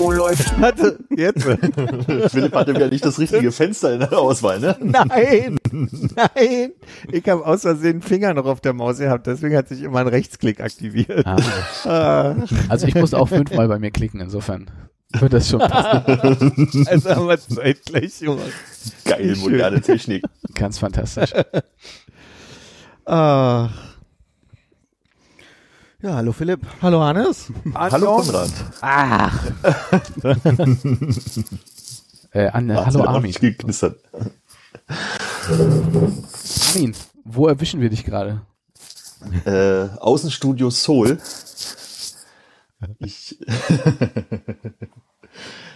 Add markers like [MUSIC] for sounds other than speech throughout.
Oh, läuft. [LAUGHS] Hatte, jetzt. [LAUGHS] Philipp hatte wieder nicht das richtige Fenster in der Auswahl, ne? Nein, nein. Ich habe aus Versehen den Finger noch auf der Maus gehabt, deswegen hat sich immer ein Rechtsklick aktiviert. Ah. Ah, Also ich muss auch fünfmal bei mir klicken, insofern wird das schon passen. [LAUGHS] also haben wir zeitgleich gemacht. Geil, moderne Technik. Ganz fantastisch. Ah. Ja, hallo Philipp. Hallo Hannes. Hallo Konrad. Ach. [LAUGHS] äh, an, Hat's hallo Armin. geknistert. Armin, wo erwischen wir dich gerade? Äh, Außenstudio Soul. Ich, [LAUGHS]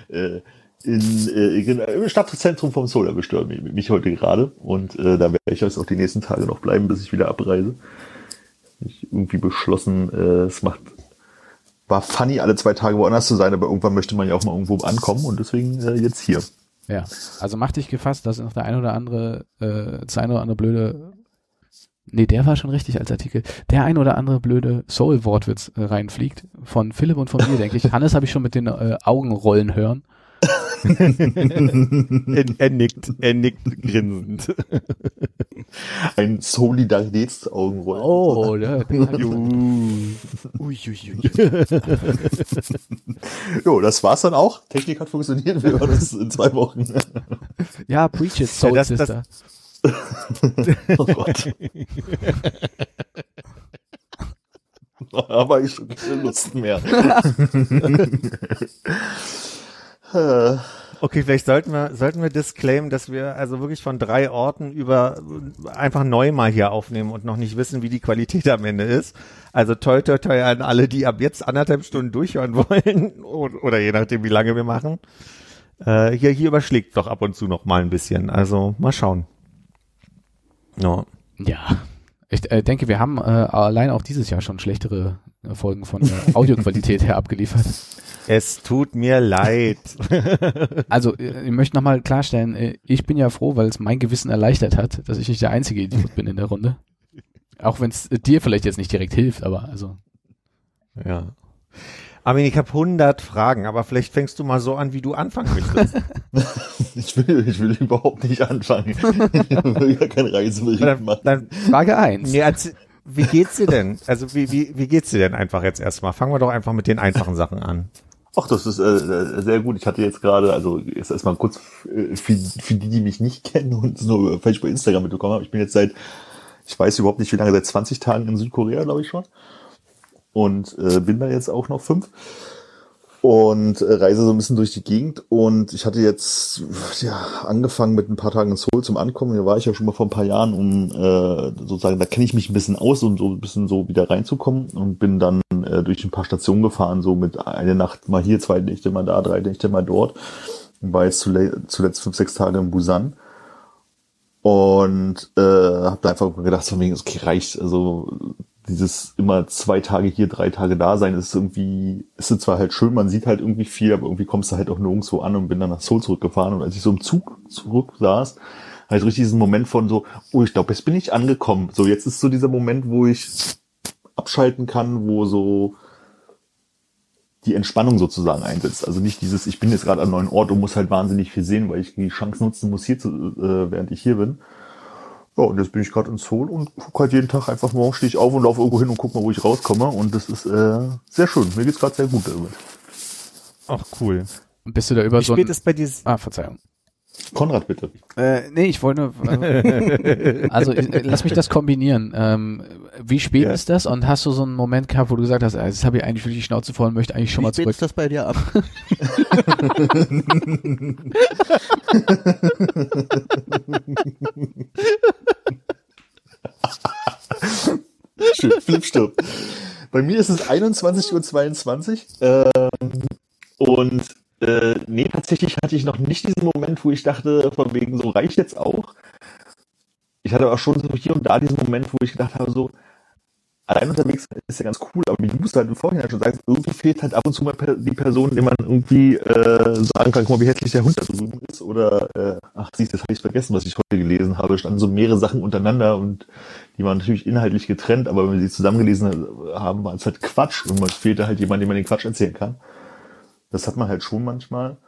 äh, in, äh, im Stadtzentrum vom Soul erwischt er mich, mich heute gerade und äh, da werde ich jetzt auch die nächsten Tage noch bleiben, bis ich wieder abreise. Ich irgendwie beschlossen, äh, es macht war funny, alle zwei Tage woanders zu sein, aber irgendwann möchte man ja auch mal irgendwo ankommen und deswegen äh, jetzt hier. Ja, also mach dich gefasst, dass noch der ein oder andere, äh, das eine oder andere blöde, nee, der war schon richtig als Artikel, der ein oder andere blöde Soul-Wortwitz äh, reinfliegt, von Philipp und von mir, denke ich. [LAUGHS] Hannes habe ich schon mit den äh, Augenrollen hören. Er, er nickt, er nickt grinsend. Ein Solidaritätsaugenroll. Oh, Uiuiui. [LAUGHS] Jo, das war's dann auch. Technik hat funktioniert. Wir hören uns in zwei Wochen. ja, preach it, Soul Ja, das- das- Sister. [LAUGHS] Oh Gott. [LAUGHS] Aber ich schon keine Lust mehr. Okay, vielleicht sollten wir, sollten wir disclaimen, dass wir also wirklich von drei Orten über einfach neu mal hier aufnehmen und noch nicht wissen, wie die Qualität am Ende ist. Also toi toi toi an alle, die ab jetzt anderthalb Stunden durchhören [LAUGHS] wollen oder, je nachdem, wie lange wir machen. Äh, hier, hier überschlägt doch ab und zu noch mal ein bisschen. Also mal schauen. Ja. Ja. Ich äh, denke, wir haben äh, allein auch dieses Jahr schon schlechtere Folgen von der Audioqualität her abgeliefert. Es tut mir leid. [LAUGHS] Also, äh, ich möchte nochmal klarstellen, äh, ich bin ja froh, weil es mein Gewissen erleichtert hat, dass ich nicht der einzige Idiot bin in der Runde. Auch wenn es dir vielleicht jetzt nicht direkt hilft, aber also. Ja. Armin, ich habe 100 Fragen, aber vielleicht fängst du mal so an, wie du anfangen möchtest. [LAUGHS] ich, will, ich will überhaupt nicht anfangen. Ich will ja kein Reisebericht dann, machen. dann, Frage eins. nee, erzähl- wie geht's dir denn? Also wie, wie, wie geht's dir denn einfach jetzt erstmal? Fangen wir doch einfach mit den einfachen Sachen an. Ach, das ist äh, sehr gut. Ich hatte jetzt gerade, also jetzt erstmal kurz äh, für, für die, die mich nicht [LAUGHS] kennen und nur vielleicht bei Instagram mitbekommen haben. Ich bin jetzt seit, ich weiß überhaupt nicht wie lange, seit 20 Tagen in Südkorea, glaube ich schon. Und äh, bin da jetzt auch noch fünf. Und äh, reise so ein bisschen durch die Gegend. Und ich hatte jetzt ja angefangen mit ein paar Tagen in Seoul zum Ankommen. Da war ich ja schon mal vor ein paar Jahren, um äh, sozusagen, da kenne ich mich ein bisschen aus, um so ein bisschen so wieder reinzukommen. Und bin dann äh, durch ein paar Stationen gefahren, so mit eine Nacht mal hier, zwei Nächte mal da, drei Nächte mal dort. Und war jetzt zule- zuletzt fünf, sechs Tage in Busan. Und äh, habe da einfach gedacht, so wegen, okay, reicht. Also dieses immer zwei Tage hier, drei Tage da sein, ist irgendwie, ist zwar halt schön, man sieht halt irgendwie viel, aber irgendwie kommst du halt auch nirgendwo an und bin dann nach Seoul zurückgefahren. Und als ich so im Zug zurück saß, hatte ich richtig diesen Moment von so, oh, ich glaube, jetzt bin ich angekommen. So, jetzt ist so dieser Moment, wo ich abschalten kann, wo so die Entspannung sozusagen einsetzt. Also nicht dieses, ich bin jetzt gerade an einem neuen Ort und muss halt wahnsinnig viel sehen, weil ich die Chance nutzen muss, hier zu, äh, während ich hier bin. Ja, und jetzt bin ich gerade in Seoul und gucke halt jeden Tag einfach morgen stehe ich auf und laufe irgendwo hin und guck mal, wo ich rauskomme. Und das ist äh, sehr schön. Mir geht's gerade sehr gut damit. Ach cool. Bist du da über Wie so spät ein, ist bei dir? Ah, Verzeihung. Konrad, bitte. Äh, nee, ich wollte nur, äh, [LAUGHS] also äh, lass mich das kombinieren. Ähm, wie spät Ja. ist das? Und hast du so einen Moment gehabt, wo du gesagt hast, äh, jetzt habe ich eigentlich wirklich die Schnauze voll und möchte eigentlich schon Wie mal zurück. ist das bei dir ab? [LAUGHS] Schön, Flip stirbt. Bei mir ist es 21.22 Uhr. Ähm, und äh, nee, tatsächlich hatte ich noch nicht diesen Moment, wo ich dachte, von wegen, so reicht jetzt auch. Ich hatte auch schon so hier und da diesen Moment, wo ich gedacht habe, so, allein unterwegs ist ja ganz cool, aber wie du es halt im Vorhinein schon sagst, irgendwie fehlt halt ab und zu mal die Person, die man irgendwie äh, sagen kann, guck mal, wie hässlich der Hund da drüben ist. Oder, äh, ach siehst, das habe ich vergessen, was ich heute gelesen habe. Standen so mehrere Sachen untereinander und die waren natürlich inhaltlich getrennt, aber wenn wir sie zusammengelesen haben, war es halt Quatsch. Und es fehlte halt jemand, dem man den Quatsch erzählen kann. Das hat man halt schon manchmal.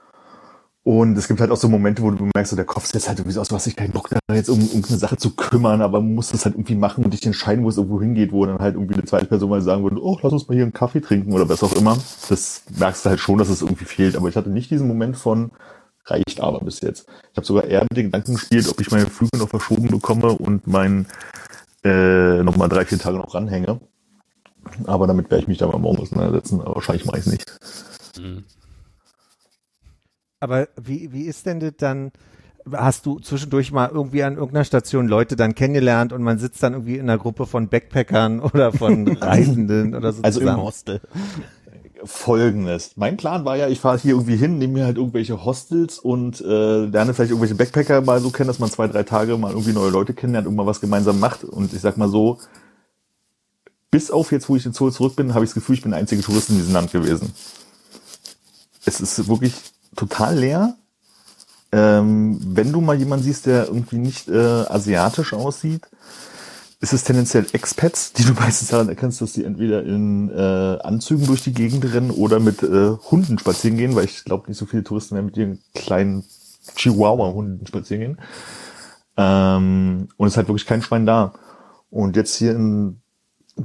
Und es gibt halt auch so Momente, wo du merkst, so der Kopf setzt halt irgendwie so aus, du hast dich keinen Bock da jetzt um irgendeine Sache zu kümmern, aber man muss das halt irgendwie machen und dich entscheiden, wo es irgendwo hingeht, wo dann halt irgendwie eine zweite Person mal sagen würde, oh, lass uns mal hier einen Kaffee trinken oder was auch immer. Das merkst du halt schon, dass es irgendwie fehlt. Aber ich hatte nicht diesen Moment von, reicht aber bis jetzt. Ich habe sogar eher mit den Gedanken gespielt, ob ich meine Flüge noch verschoben bekomme und mein äh, nochmal drei, vier Tage noch ranhänge. Aber damit werde ich mich da mal morgen auseinandersetzen. Aber wahrscheinlich mache ich es nicht. Mhm. Aber wie, wie ist denn das dann? Hast du zwischendurch mal irgendwie an irgendeiner Station Leute dann kennengelernt und man sitzt dann irgendwie in einer Gruppe von Backpackern [LAUGHS] oder von [LAUGHS] Reisenden oder so also zusammen? im Hostel? Folgendes. Mein Plan war ja, ich fahre hier irgendwie hin, nehme mir halt irgendwelche Hostels und äh, lerne vielleicht irgendwelche Backpacker mal so kennen, dass man zwei, drei Tage mal irgendwie neue Leute kennenlernt und mal was gemeinsam macht. Und ich sag mal so, bis auf jetzt, wo ich in Seoul zurück bin, habe ich das Gefühl, ich bin der einzige Tourist in diesem Land gewesen. Es ist wirklich total leer. Ähm, wenn du mal jemanden siehst, der irgendwie nicht äh, asiatisch aussieht, ist es tendenziell Expats, die du [LAUGHS] meistens daran erkennst, dass die entweder in äh, Anzügen durch die Gegend rennen oder mit äh, Hunden spazieren gehen, weil ich glaube, nicht so viele Touristen mehr mit ihren kleinen Chihuahua-Hunden spazieren gehen. Ähm, und es ist halt wirklich kein Schwein da. Und jetzt hier in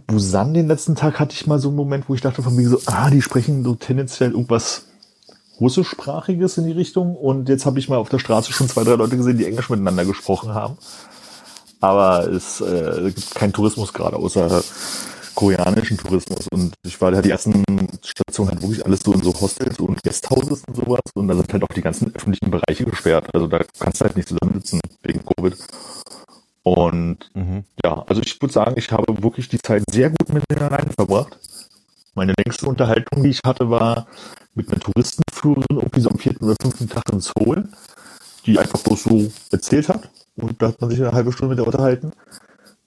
Busan den letzten Tag hatte ich mal so einen Moment, wo ich dachte von mir so, ah, die sprechen so tendenziell irgendwas Russischsprachiges in die Richtung. Und jetzt habe ich mal auf der Straße schon zwei, drei Leute gesehen, die Englisch miteinander gesprochen haben. Aber es äh, gibt keinen Tourismus gerade, außer koreanischen Tourismus. Und ich war da die ersten Stationen halt wirklich alles so in so Hostels und Guesthouses und sowas. Und da sind halt auch die ganzen öffentlichen Bereiche gesperrt. Also da kannst du halt nicht zusammensitzen wegen Covid. Und mhm. ja, also ich würde sagen, ich habe wirklich die Zeit sehr gut mit denen alleine verbracht. Meine längste Unterhaltung, die ich hatte, war mit einer Touristenführerin irgendwie so am vierten oder fünften Tag in Seoul, die einfach bloß so erzählt hat. Und da hat man sich eine halbe Stunde mit der unterhalten.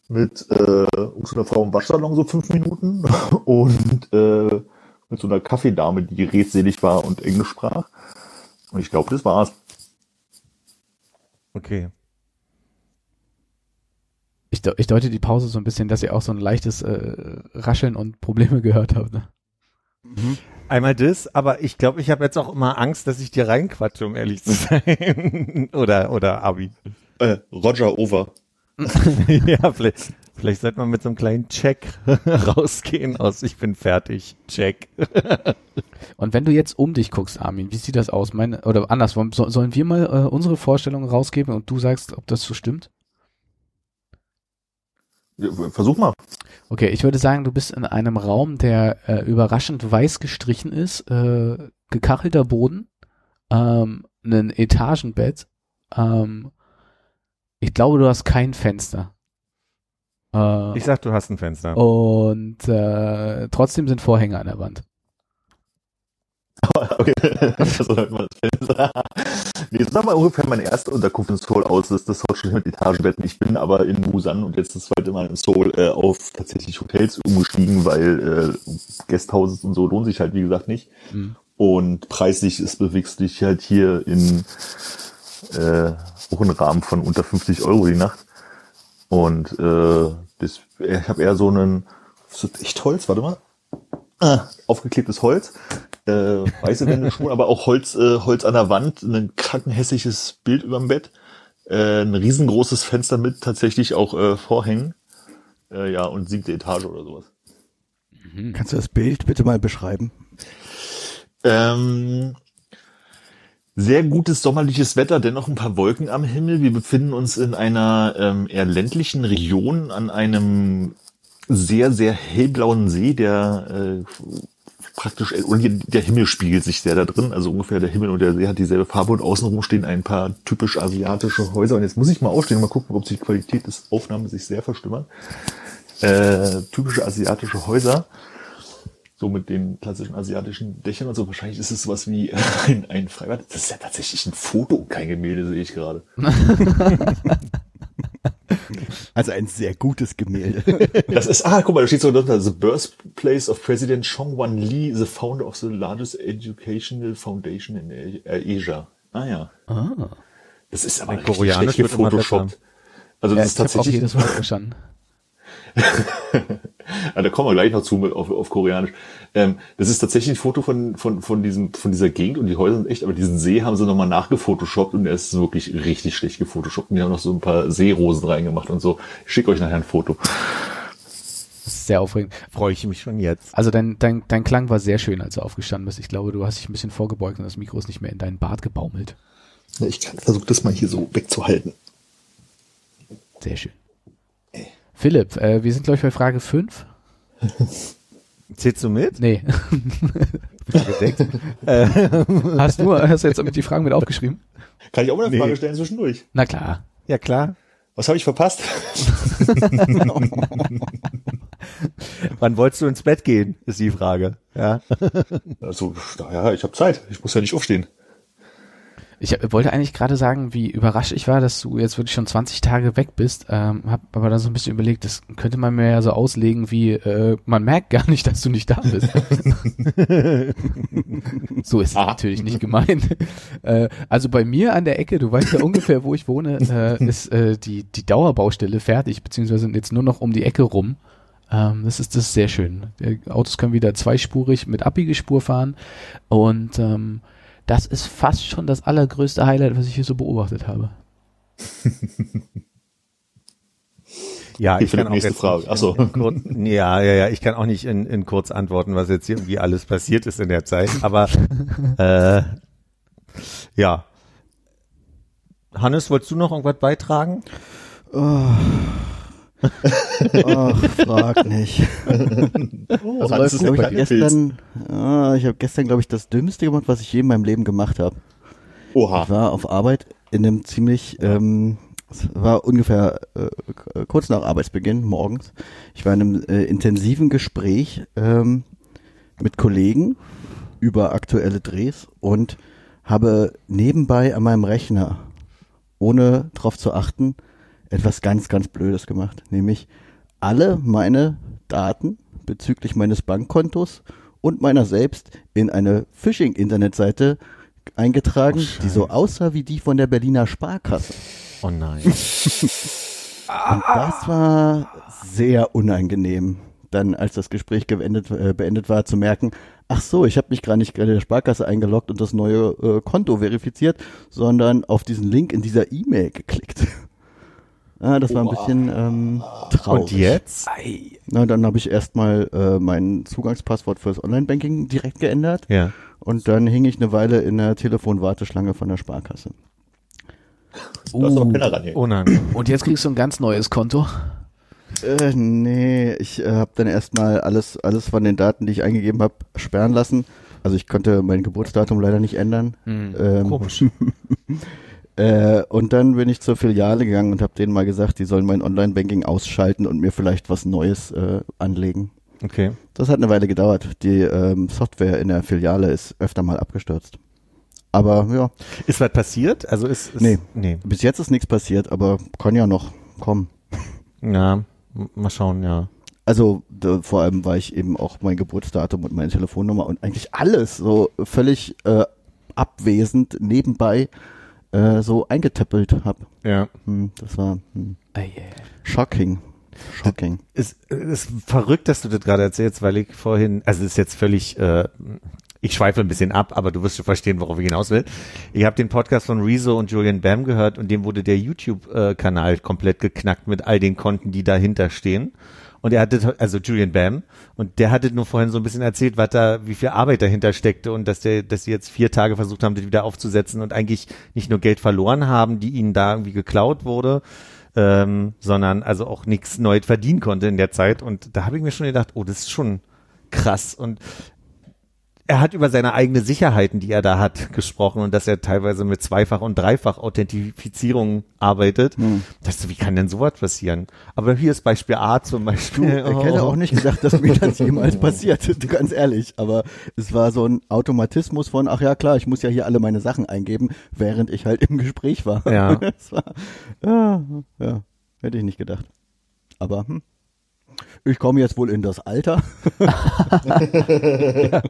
Mit äh, so einer Frau im Waschsalon so fünf Minuten [LAUGHS] und äh, mit so einer Kaffeedame, die redselig war und Englisch sprach. Und ich glaube, das war's. Okay. Ich, ich deute die Pause so ein bisschen, dass ihr auch so ein leichtes äh, Rascheln und Probleme gehört habt. Ne? Mhm. Einmal das, aber ich glaube, ich habe jetzt auch immer Angst, dass ich dir reinquatsche, um ehrlich zu [LAUGHS] sein. oder, oder Abi. Äh, Roger over. [LAUGHS] ja, vielleicht, vielleicht sollte man mit so einem kleinen Check [LAUGHS] rausgehen aus Ich bin fertig. Check. Und wenn du jetzt um dich guckst, Armin, wie sieht das aus? Meine, oder andersrum, so, sollen wir mal äh, unsere Vorstellungen rausgeben und du sagst, ob das so stimmt? Versuch mal. Okay, ich würde sagen, du bist in einem Raum, der äh, überraschend weiß gestrichen ist, äh, gekachelter Boden, ähm, ein Etagenbett. Ähm, ich glaube, du hast kein Fenster. Äh, ich sag, du hast ein Fenster. Und äh, trotzdem sind Vorhänge an der Wand. [LAUGHS] okay. [LAUGHS] nee, das war mal ungefähr meine erste Unterkunft in Seoul aus. Das, das war schon mit Etagenbetten. Ich bin aber in Busan und jetzt das zweite Mal in Seoul äh, auf tatsächlich Hotels umgestiegen, weil äh, Guesthouses und so lohnt sich halt wie gesagt nicht. Mhm. Und preislich ist bewegst dich halt hier in äh, auch einen Rahmen von unter 50 Euro die Nacht. Und äh, das, ich habe eher so einen, das ist echt Holz, warte mal, ah, aufgeklebtes Holz äh, weiße Wände schon, aber auch Holz, äh, Holz an der Wand, ein krankenhässliches Bild überm Bett, äh, ein riesengroßes Fenster mit tatsächlich auch äh, Vorhängen, äh, ja, und siebte Etage oder sowas. Mhm. Kannst du das Bild bitte mal beschreiben? Ähm, sehr gutes sommerliches Wetter, dennoch ein paar Wolken am Himmel. Wir befinden uns in einer ähm, eher ländlichen Region an einem sehr, sehr hellblauen See, der äh, praktisch, und hier, der Himmel spiegelt sich sehr da drin, also ungefähr der Himmel und der See hat dieselbe Farbe und außenrum stehen ein paar typisch asiatische Häuser und jetzt muss ich mal aufstehen und mal gucken, ob sich die Qualität des Aufnahmes sich sehr verstümmert. Äh, typische asiatische Häuser So mit den klassischen asiatischen Dächern und so. Wahrscheinlich ist es sowas wie ein, ein Freibad. Das ist ja tatsächlich ein Foto und kein Gemälde, sehe ich gerade. [LAUGHS] Also ein sehr gutes Gemälde. [LAUGHS] Das ist, ah, guck mal, da steht so drunter, the birthplace of President Chong Wan Lee, the founder of the largest educational foundation in A- Asia. Ah ja. Ah. Das ist aber Koreanisch schlecht gefotoshoppt. Also Ja, das ich ist habe auch tatsächlich, jedes [LAUGHS] Wort verstanden. [LAUGHS] ja, da kommen wir gleich noch zu mit auf, auf Koreanisch. Ähm, das ist tatsächlich ein Foto von, von, von diesem, von dieser Gegend und die Häuser sind echt, aber diesen See haben sie nochmal nachgefotoshoppt und der ist wirklich richtig schlecht gefotoshoppt. Und die haben noch so ein paar Seerosen reingemacht und so. Ich schicke euch nachher ein Foto. Das ist sehr aufregend. Freue ich mich schon jetzt. Also dein, dein, dein Klang war sehr schön, als du aufgestanden bist. Ich glaube, du hast dich ein bisschen vorgebeugt und das Mikro ist nicht mehr in deinen Bart gebaumelt. Ich kann versuche das mal hier so wegzuhalten. Sehr schön. Philipp, äh, wir sind, glaube ich, bei Frage 5. [LAUGHS] Zählst du mit? Nee. [LAUGHS] [LAUGHS] Hast du, hast du jetzt damit die Fragen mit aufgeschrieben? Kann ich auch mal eine Nee. Frage stellen zwischendurch? Na klar. ja, klar. Was habe ich verpasst? Wann wolltest du ins Bett gehen, ist die Frage. Ja. Also, ja, ich habe Zeit. Ich muss ja nicht aufstehen. Ich wollte eigentlich gerade sagen, wie überrascht ich war, dass du jetzt wirklich schon 20 Tage weg bist. Ähm, hab aber dann so ein bisschen überlegt, das könnte man mir ja so auslegen, wie äh, man merkt gar nicht, dass du nicht da bist. [LAUGHS] so ist es Aha. natürlich nicht gemeint. Äh, also bei mir an der Ecke, du weißt ja ungefähr, wo ich wohne, äh, [LAUGHS] ist äh, die die Dauerbaustelle fertig, beziehungsweise jetzt nur noch um die Ecke rum. Ähm, das ist das ist sehr schön. Die Autos können wieder zweispurig mit Abbiegespur fahren und ähm, das ist fast schon das allergrößte Highlight, was ich hier so beobachtet habe. [LAUGHS] Ja, ich kann auch jetzt Frage. nicht Ach so. In, in kurz, [LAUGHS] ja, ja, ja, ich kann auch nicht in, in kurz antworten, was jetzt hier irgendwie alles passiert ist in der Zeit. Aber [LAUGHS] äh, ja. Hannes, wolltest du noch irgendwas beitragen? Ach, frag nicht. Oh, Also der Ich habe gestern, ah, ich habe gestern, glaube ich, das Dümmste gemacht, was ich je in meinem Leben gemacht habe. Oha. Ich war auf Arbeit in einem ziemlich, ähm, es war ungefähr äh, kurz nach Arbeitsbeginn morgens. Ich war in einem äh, intensiven Gespräch ähm, mit Kollegen über aktuelle Drehs und habe nebenbei an meinem Rechner, ohne darauf zu achten, etwas ganz, ganz Blödes gemacht. Nämlich alle meine Daten bezüglich meines Bankkontos und meiner selbst in eine Phishing-Internetseite eingetragen, die so aussah wie die von der Berliner Sparkasse. Oh nein. [LAUGHS] Und das war sehr unangenehm, dann als das Gespräch geendet, äh, beendet war, zu merken, ach so, ich habe mich gar nicht gerade in der Sparkasse eingeloggt und das neue äh, Konto verifiziert, sondern auf diesen Link in dieser E-Mail geklickt. Ah, das war ein bisschen ähm, traurig. Und jetzt? Na, dann habe ich erstmal äh, mein Zugangspasswort fürs Online-Banking direkt geändert Ja. und dann hing ich eine Weile in der Telefonwarteschlange von der Sparkasse. Da ist noch ein Penner ran hier. Oh nein. Und jetzt kriegst du ein ganz neues Konto. Äh, nee, ich äh, habe dann erstmal alles, alles von den Daten, die ich eingegeben habe, sperren lassen. Also ich konnte mein Geburtsdatum leider nicht ändern. Ähm, Komisch. [LAUGHS] äh, und dann bin ich zur Filiale gegangen und habe denen mal gesagt, die sollen mein Online-Banking ausschalten und mir vielleicht was Neues äh, anlegen. Okay. Das hat eine Weile gedauert. Die ähm, Software in der Filiale ist öfter mal abgestürzt. Aber ja, Ist was passiert? Also ist, ist Nee. nee. bis jetzt ist nichts passiert, aber kann ja noch kommen. [LAUGHS] Ja, mal schauen, ja. Also d- vor allem, weil ich eben auch mein Geburtsdatum und meine Telefonnummer und eigentlich alles so völlig äh, abwesend nebenbei äh, so eingetippelt habe. Ja. Hm, das war hm, Ah, yeah. shocking. Shocking. Es ist verrückt, dass du das gerade erzählst, weil ich vorhin, also es ist jetzt völlig, äh, ich schweife ein bisschen ab, aber du wirst schon verstehen, worauf ich hinaus will. Ich habe den Podcast von Rezo und Julian Bam gehört und dem wurde der YouTube-Kanal komplett geknackt mit all den Konten, die dahinter stehen. Und er hatte, also Julian Bam, und der hatte nur vorhin so ein bisschen erzählt, was da, wie viel Arbeit dahinter steckte und dass der, dass sie jetzt vier Tage versucht haben, das wieder aufzusetzen und eigentlich nicht nur Geld verloren haben, die ihnen da irgendwie geklaut wurde, ähm, sondern also auch nichts neu verdienen konnte in der Zeit. Und da habe ich mir schon gedacht, oh, das ist schon krass. Und er hat über seine eigene Sicherheiten, die er da hat, gesprochen und dass er teilweise mit Zweifach- und Dreifach-Authentifizierung arbeitet. Hm. Das, wie kann denn sowas passieren? Aber hier ist Beispiel A zum Beispiel. [LAUGHS] Ich hätte auch nicht gedacht, dass mir das jemals [LAUGHS] passiert, ganz ehrlich. Aber es war so ein Automatismus von, ach ja klar, ich muss ja hier alle meine Sachen eingeben, während ich halt im Gespräch war. Ja. [LAUGHS] War, ja, ja, hätte ich nicht gedacht. Aber hm, ich komme jetzt wohl in das Alter. [LAUGHS]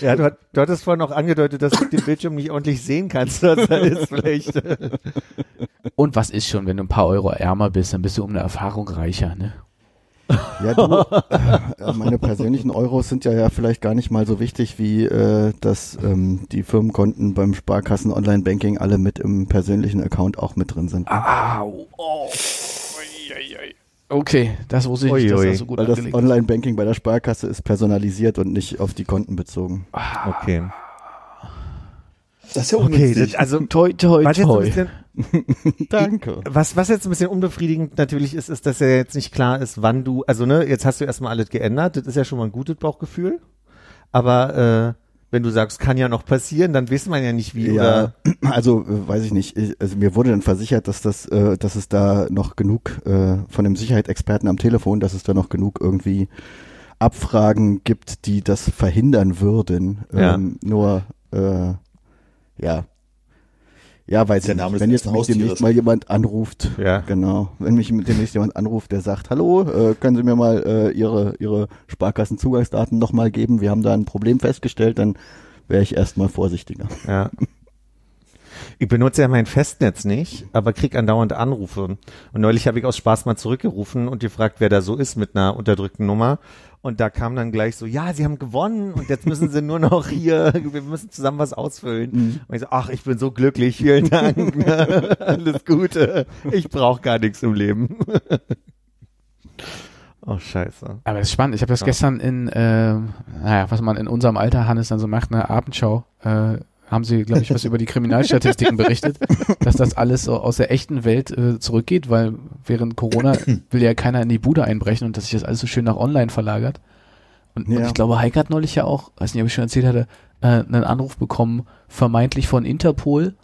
Ja, du, hat, du hattest vorhin auch angedeutet, dass du den Bildschirm nicht ordentlich sehen kannst. Das [LAUGHS] ist vielleicht. Und was ist schon, wenn du ein paar Euro ärmer bist, dann bist du um eine Erfahrung reicher, ne? Ja, du, äh, meine persönlichen Euros sind ja, ja vielleicht gar nicht mal so wichtig, wie äh, dass ähm, die Firmenkonten beim Sparkassen Online-Banking alle mit im persönlichen Account auch mit drin sind. Au, oh. Okay, das wusste ich nicht, dass das so gut Weil das. Online-Banking bei der Sparkasse ist personalisiert und nicht auf die Konten bezogen. Okay. Das ist ja Okay, das, also [LAUGHS] Toi, toi, was jetzt, ein toi. bisschen, [LAUGHS] Danke. was, was jetzt ein bisschen unbefriedigend natürlich ist, ist, dass ja jetzt nicht klar ist, wann du, also ne, jetzt hast du erstmal alles geändert, das ist ja schon mal ein gutes Bauchgefühl. Aber äh, wenn du sagst, kann ja noch passieren, dann weiß man ja nicht wie. Ja, Oder, [CLEARS THROAT] also äh, weiß ich nicht. Ich, also mir wurde dann versichert, dass das, äh, dass es da noch genug äh, von dem Sicherheitsexperten am Telefon, dass es da noch genug irgendwie Abfragen gibt, die das verhindern würden. Ja. Ähm, nur äh, ja. Ja, weiß Der Name nicht. Wenn jetzt mich demnächst mal jemand anruft, Ja. genau, wenn mich demnächst jemand anruft, der sagt, hallo, äh, können Sie mir mal äh, Ihre Ihre Sparkassenzugangsdaten nochmal geben? Wir haben da ein Problem festgestellt, dann wäre ich erstmal vorsichtiger. ja. [LAUGHS] Ich benutze ja mein Festnetz nicht, aber krieg andauernd Anrufe. Und neulich habe ich aus Spaß mal zurückgerufen und gefragt, wer da so ist mit einer unterdrückten Nummer. Und da kam dann gleich so, ja, sie haben gewonnen und jetzt müssen sie nur noch hier, wir müssen zusammen was ausfüllen. Und ich so, ach, ich bin so glücklich, vielen Dank, ne? [LAUGHS] alles Gute, ich brauche gar nichts im Leben. [LAUGHS] oh, scheiße. Aber das ist spannend. Ich habe das Ja. gestern in, äh, naja, was man in unserem Alter, Hannes, dann so macht, eine Abendschau, äh, haben sie, glaube ich, was über die Kriminalstatistiken berichtet, dass das alles so aus der echten Welt äh, zurückgeht, weil während Corona [CLEARS THROAT] will ja keiner in die Bude einbrechen und dass sich das alles so schön nach online verlagert. Und, und Ja. ich glaube, Heike hat neulich ja auch, weiß nicht, ob ich schon erzählt hatte, äh, einen Anruf bekommen, vermeintlich von Interpol,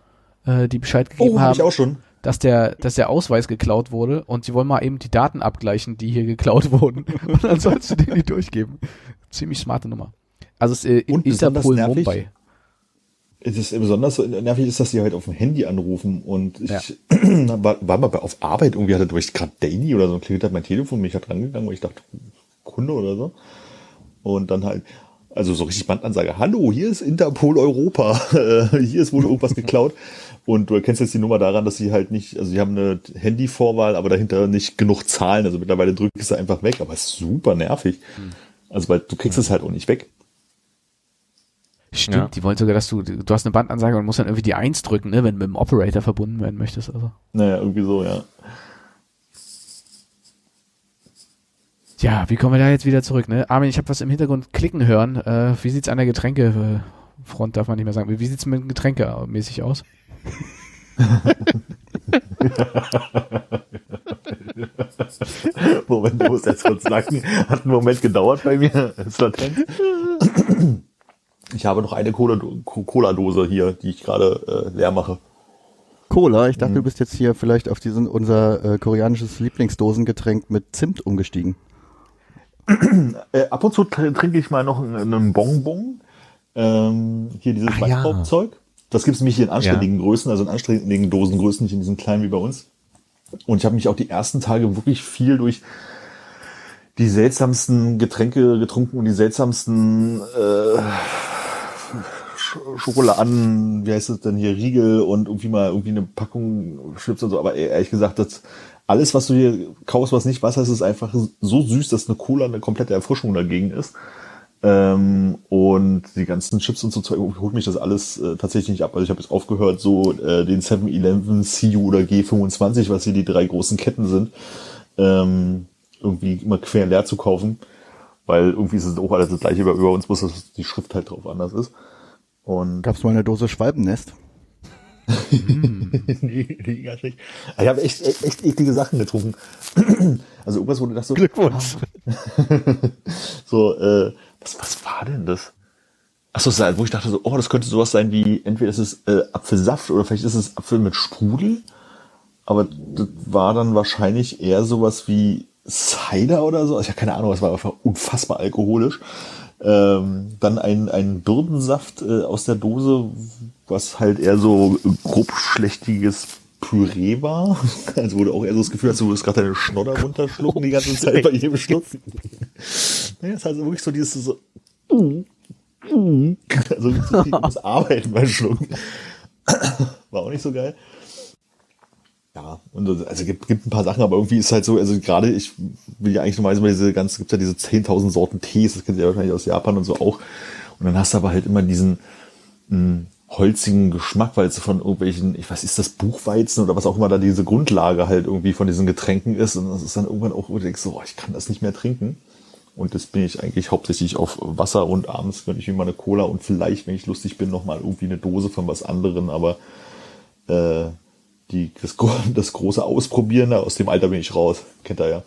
äh, die Bescheid gegeben oh, habe haben, schon. dass der, dass der Ausweis geklaut wurde und sie wollen mal eben die Daten abgleichen, die hier geklaut [LAUGHS] wurden. Und dann sollst du denen die durchgeben. Ziemlich smarte Nummer. Also es ist äh, Und Interpol Mumbai. Es ist besonders so nervig ist, dass die halt auf dem Handy anrufen und ich Ja. [CLEARS THROAT] war, war mal auf Arbeit irgendwie hatte durch gerade Daily oder so klingelt hat mein Telefon mich hat rangegangen und ich dachte Kunde oder so. Und dann halt also so richtig Bandansage Hallo hier ist Interpol Europa. [LAUGHS] Hier ist wohl irgendwas geklaut. Und du erkennst jetzt die Nummer daran dass sie halt nicht also sie haben eine Handyvorwahl aber dahinter nicht genug Zahlen. Also mittlerweile drückst du einfach weg aber es ist super nervig. Also weil du kriegst es halt auch nicht weg Stimmt, Ja. die wollen sogar, dass du, du hast eine Bandansage und musst dann irgendwie die Eins drücken, ne, wenn du mit dem Operator verbunden werden möchtest. Also. naja irgendwie so ja Ja, wie kommen wir da jetzt wieder zurück, ne? Armin, ich habe was im Hintergrund klicken hören. Äh, wie sieht's an der Getränkefront, darf man nicht mehr sagen. Wie sieht's mit Getränke mäßig aus? [LAUGHS] Moment, ich muss jetzt kurz lachen. Hat einen Moment gedauert bei mir. Ist latent. [LAUGHS] Ich habe noch eine Cola- Cola-Dose hier, die ich gerade äh, leer mache. Cola, ich Mhm. dachte, du bist jetzt hier vielleicht auf diesen unser äh, koreanisches Lieblingsdosengetränk mit Zimt umgestiegen. [CLEARS THROAT] Äh, ab und zu tr- trinke ich mal noch einen, Bonbon. Ähm, hier dieses Ach ja. Das gibt es nämlich hier in anständigen Größen, also in anständigen Dosengrößen, nicht in diesen kleinen wie bei uns. Und ich habe mich auch die ersten Tage wirklich viel durch die seltsamsten Getränke getrunken und die seltsamsten äh, Sch- Schokoladen, wie heißt es denn hier, Riegel und irgendwie mal irgendwie eine Packung Chips und so. Aber ehrlich gesagt, das alles, was du hier kaufst, was nicht Wasser ist, ist einfach so süß, dass eine Cola eine komplette Erfrischung dagegen ist. Ähm, und die ganzen Chips und so Zeug holt mich das alles äh, tatsächlich nicht ab. Also ich habe jetzt aufgehört, so äh, den 7-Eleven, CU oder G25, was hier die drei großen Ketten sind, ähm, irgendwie immer quer leer zu kaufen. Weil irgendwie ist es auch alles das gleiche bei über uns, bloß dass die Schrift halt drauf anders ist. Und Gab's mal eine Dose Schwalbennest? [LAUGHS] nee, nee, gar nicht. Ich habe echt, echt, echt eklige Sachen getrunken. [CLEARS THROAT] Also irgendwas, du dachtest so, Glückwunsch. [LAUGHS] so, äh, was, was war denn das? Achso, halt, wo ich dachte so, oh, das könnte sowas sein wie, entweder ist es äh, Apfelsaft oder vielleicht ist es Apfel mit Sprudel. Aber das war dann wahrscheinlich eher sowas wie Cider oder so. Also ich habe keine Ahnung, es war einfach unfassbar alkoholisch. Ähm, dann ein, ein Birnensaft äh, aus der Dose, was halt eher so grobschlächtiges Püree war. [LAUGHS] Also wurde auch eher so das Gefühl, als du würdest gerade deine Schnodder runterschlucken die ganze Zeit bei jedem Schluck. [LAUGHS] naja, es ist also wirklich so dieses so, also [LAUGHS] so viel ums Arbeiten beim Schlucken. War auch nicht so geil. Ja, und also gibt, gibt ein paar Sachen, aber irgendwie ist halt so, also gerade ich will ja eigentlich normalerweise mal diese ganz, gibt ja diese 10.000 Sorten Tees, das kennt ihr ja wahrscheinlich aus Japan und so auch. Und dann hast du aber halt immer diesen mh, holzigen Geschmack, weil es von irgendwelchen, ich weiß, ist das Buchweizen oder was auch immer da diese Grundlage halt irgendwie von diesen Getränken ist. Und das ist dann irgendwann auch, wo du denkst, so, ich kann das nicht mehr trinken. Und das bin ich eigentlich hauptsächlich auf Wasser und abends gönne ich mir mal eine Cola und vielleicht, wenn ich lustig bin, nochmal irgendwie eine Dose von was anderem. Aber äh, die, das, [LAUGHS] das große Ausprobieren, aus dem Alter bin ich raus. Kennt er ja.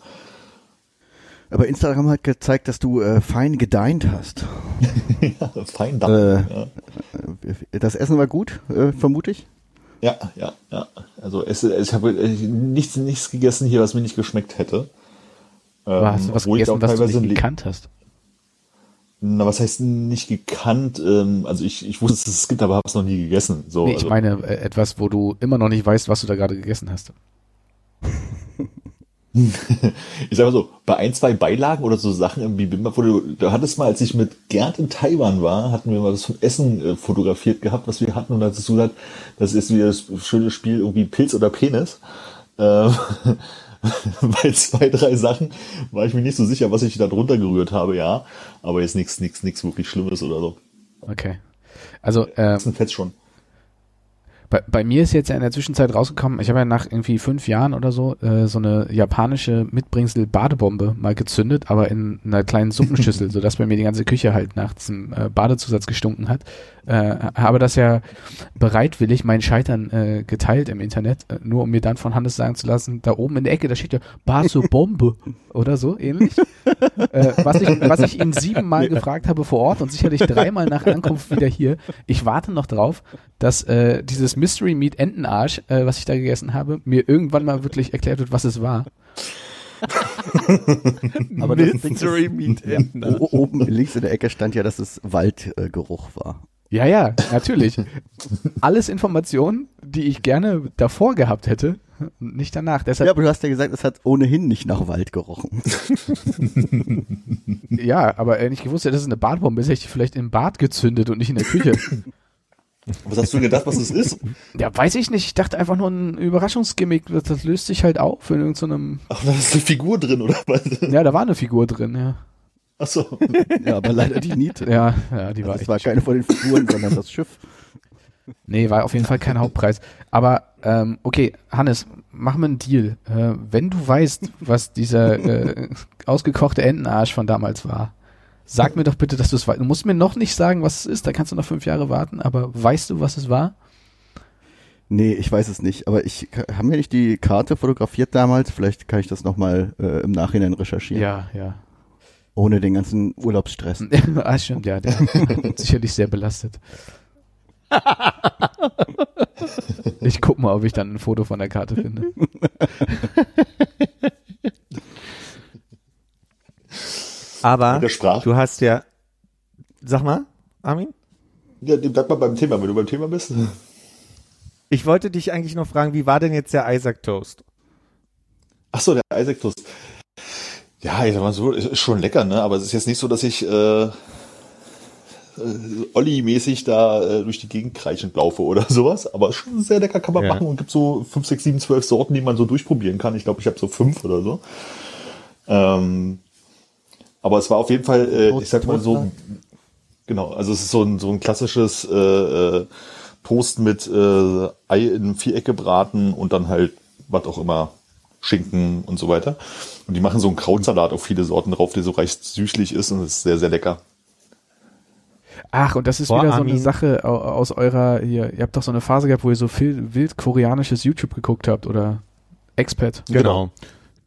Aber Instagram hat gezeigt, dass du äh, fein gedeint hast. [LAUGHS] ja, fein Dank. Äh, ja. Das Essen war gut, äh, vermute ich. Ja, ja, ja. Also es, ich habe nichts, nichts gegessen hier, was mir nicht geschmeckt hätte. Aber hast du was gegessen, was du nicht gekannt hast? Na, was heißt nicht gekannt? Ähm, also ich, ich wusste, dass es gibt, aber habe es noch nie gegessen. So, nee, ich also. meine äh, etwas, wo du immer noch nicht weißt, was du da gerade gegessen hast. [LAUGHS] ich sag mal so, bei ein, zwei Beilagen oder so Sachen im Bibimbap, wo du, da hattest mal, als ich mit Gerd in Taiwan war, hatten wir mal das von Essen äh, fotografiert gehabt, was wir hatten und da hast du gesagt, das ist wieder das schöne Spiel irgendwie Pilz oder Penis. Ähm, [LAUGHS] [LAUGHS] bei zwei, drei Sachen war ich mir nicht so sicher, was ich da drunter gerührt habe, ja. Aber jetzt nichts, nichts, nichts wirklich Schlimmes oder so. Okay. Also, ähm, Das ist ein Fett schon. bei, bei mir ist jetzt ja in der Zwischenzeit rausgekommen, ich habe ja nach irgendwie fünf Jahren oder so äh, so eine japanische Mitbringsel Badebombe mal gezündet, aber in einer kleinen Suppenschüssel, [LAUGHS] sodass bei mir die ganze Küche halt nach diesem äh, Badezusatz gestunken hat. Äh, habe das ja bereitwillig mein Scheitern äh, geteilt im Internet, äh, nur um mir dann von Hannes sagen zu lassen, da oben in der Ecke, da steht ja Base-Bombe [LAUGHS] oder so ähnlich. äh, was, ich, was ich ihn siebenmal [LAUGHS] gefragt habe vor Ort und sicherlich dreimal nach Ankunft wieder hier. Ich warte noch drauf, dass äh, dieses Mystery Meat Entenarsch, äh, was ich da gegessen habe, mir irgendwann mal wirklich erklärt wird, was es war. [LAUGHS] Aber das Mystery Meat o- oben links in der Ecke stand ja, dass es Waldgeruch war. Ja, ja, natürlich. [LAUGHS] Alles Informationen, die ich gerne davor gehabt hätte, nicht danach. Deshalb, Ja, aber du hast ja gesagt, es hat ohnehin nicht nach Wald gerochen. [LAUGHS] ja, aber wenn ich gewusst hätte, dass es eine Badbombe ist, hätte ich vielleicht im Bad gezündet und nicht in der Küche. [LAUGHS] Was hast du gedacht, was es ist? ja, weiß ich nicht. Ich dachte einfach nur ein Überraschungsgimmick. Das, das löst sich halt auf in irgendeinem. Ach, da ist eine Figur drin, oder was? Ja, da war eine Figur drin, ja. Ach so. [LAUGHS] Ja, aber leider die Niete. Ja, ja, die war Das echt war keine von den Figuren, sondern das Schiff. Nee, war auf jeden Fall kein Hauptpreis. Aber ähm, okay, Hannes, mach mal einen Deal. Äh, wenn du weißt, was dieser äh, ausgekochte Entenarsch von damals war, sag mir doch bitte, dass du es weißt. Du musst mir noch nicht sagen, was es ist, da kannst du noch fünf Jahre warten, aber weißt du, was es war? Nee, ich weiß es nicht. Aber ich haben wir nicht die Karte fotografiert damals? Vielleicht kann ich das nochmal äh, im Nachhinein recherchieren. Ja, ja. Ohne den ganzen Urlaubsstress. [LAUGHS] ah, stimmt, ja, der hat [LAUGHS] sicherlich sehr belastet. [LAUGHS] Ich guck mal, ob ich dann ein Foto von der Karte finde. Aber du hast ja, sag mal, Armin? Ja, bleib mal beim Thema, wenn du beim Thema bist. Ich wollte dich eigentlich noch fragen, wie war denn jetzt der Isaac Toast? Ach so, der Isaac Toast. Ja, ich sag mal so, ist ist schon lecker, ne? Aber es ist jetzt nicht so, dass ich äh, äh, Olli-mäßig da äh, durch die Gegend kreischend laufe oder [LAUGHS] sowas. Aber ist schon sehr lecker, kann man Ja. machen und gibt so fünf, sechs, sieben, zwölf Sorten, die man so durchprobieren kann. Ich glaube, ich habe so fünf oder so. Ähm, aber es war auf jeden Fall, äh, ich sag mal so, genau, also es ist so ein, so ein klassisches äh, äh, Toast mit äh, Ei in Viereck gebraten und dann halt, was auch immer, Schinken und so weiter. Und die machen so einen Krautsalat auf viele Sorten drauf, der so recht süßlich ist und es ist sehr, sehr lecker. Ach, und das ist Boah, wieder so eine Armin. Sache au- aus eurer, hier, ihr habt doch so eine Phase gehabt, wo ihr so viel wild koreanisches YouTube geguckt habt oder Expat. Genau.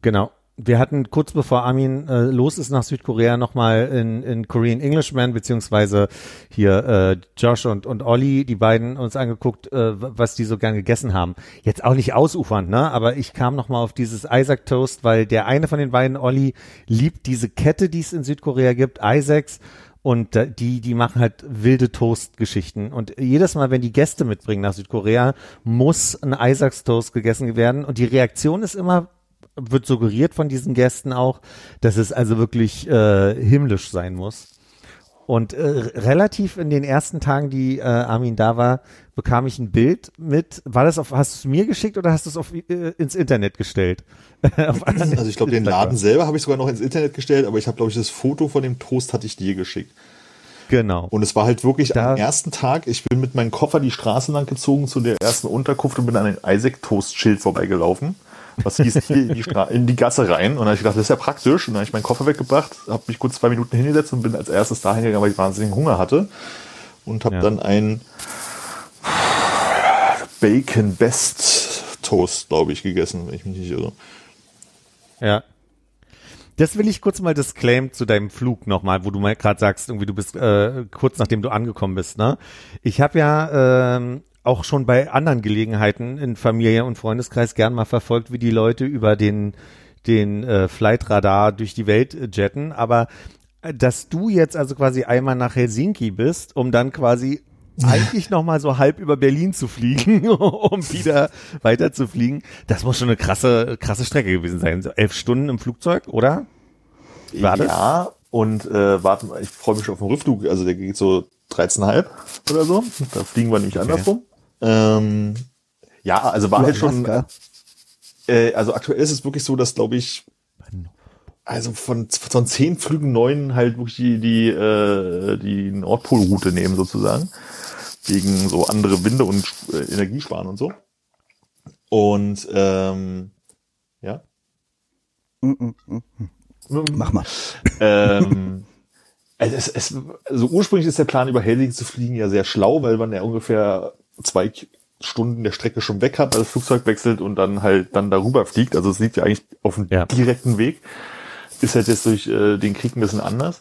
Genau. Wir hatten kurz bevor Armin äh, los ist nach Südkorea nochmal in, in Korean Englishman, beziehungsweise hier äh, Josh und, und Olli, die beiden uns angeguckt, äh, was die so gern gegessen haben. Jetzt auch nicht ausufernd, ne? Aber ich kam nochmal auf dieses Isaac Toast, weil der eine von den beiden, Olli, liebt diese Kette, die es in Südkorea gibt, Isaacs. Und äh, die, die machen halt wilde Toast-Geschichten. Und jedes Mal, wenn die Gäste mitbringen nach Südkorea, muss ein Isaacs Toast gegessen werden. Und die Reaktion ist immer wird suggeriert von diesen Gästen auch, dass es also wirklich äh, himmlisch sein muss. Und äh, relativ in den ersten Tagen, die äh, Armin da war, bekam ich ein Bild mit. War das auf, hast du es mir geschickt oder hast du es auf, äh, ins Internet gestellt? [LAUGHS] also ich glaube, den Laden selber habe ich sogar noch ins Internet gestellt, aber ich habe, glaube ich, das Foto von dem Toast hatte ich dir geschickt. Genau. Und es war halt wirklich da am ersten Tag, ich bin mit meinem Koffer die Straße lang gezogen zu der ersten Unterkunft und bin an ein Isaac Toast Schild vorbeigelaufen was hieß hier in die, in die Gasse rein. Und dann habe ich gedacht, das ist ja praktisch. Und dann habe ich meinen Koffer weggebracht, habe mich kurz zwei Minuten hingesetzt und bin als erstes dahin gegangen, weil ich wahnsinnigen Hunger hatte. Und habe ja. dann ein Bacon Best Toast, glaube ich, gegessen, wenn ich mich nicht irre. Ja. Das will ich kurz mal disclaim zu deinem Flug nochmal, wo du mal gerade sagst, irgendwie du bist äh, kurz nachdem du angekommen bist. Ne? Ich habe ja ähm, auch schon bei anderen Gelegenheiten in Familie und Freundeskreis gern mal verfolgt, wie die Leute über den den äh, Flightradar durch die Welt äh, jetten, aber äh, dass du jetzt also quasi einmal nach Helsinki bist, um dann quasi eigentlich noch mal so halb über Berlin zu fliegen, [LAUGHS] um wieder weiter zu fliegen, das muss schon eine krasse krasse Strecke gewesen sein. So elf Stunden im Flugzeug, oder? War das? Ja, und äh, warten, ich freue mich schon auf den Rückflug, also der geht so 13,5 oder so. Da fliegen wir nämlich okay. andersrum. Ähm, ja, also war halt schon. Äh, also aktuell ist es wirklich so, dass glaube ich, also von, von zehn Flügen neun halt wirklich die, die, äh, die Nordpolroute nehmen sozusagen. Wegen so andere Winde und äh, Energiesparen und so. Und ähm, ja. Mm, mm, mm. Mach mal. Ähm, [LAUGHS] also, es, es, also ursprünglich ist der Plan, über Helsinki zu fliegen, ja sehr schlau, weil man ja ungefähr zwei Stunden der Strecke schon weg hat, das Flugzeug wechselt und dann halt dann darüber fliegt. Also es liegt ja eigentlich auf dem ja. direkten Weg. Ist halt jetzt durch äh, den Krieg ein bisschen anders.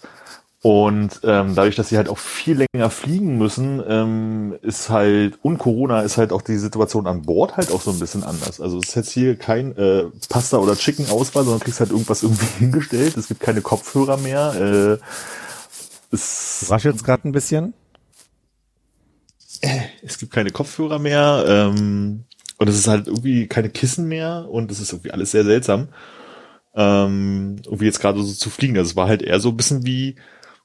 Und ähm, dadurch, dass sie halt auch viel länger fliegen müssen, ähm, ist halt, und Corona ist halt auch die Situation an Bord halt auch so ein bisschen anders. Also es ist jetzt hier kein äh, Pasta- oder Chicken-Auswahl, sondern kriegst halt irgendwas irgendwie [LAUGHS] hingestellt. Es gibt keine Kopfhörer mehr. Äh, es raschelt gerade ein bisschen es gibt keine Kopfhörer mehr ähm, und es ist halt irgendwie keine Kissen mehr und es ist irgendwie alles sehr seltsam. Ähm, irgendwie jetzt gerade so zu fliegen. Also es war halt eher so ein bisschen wie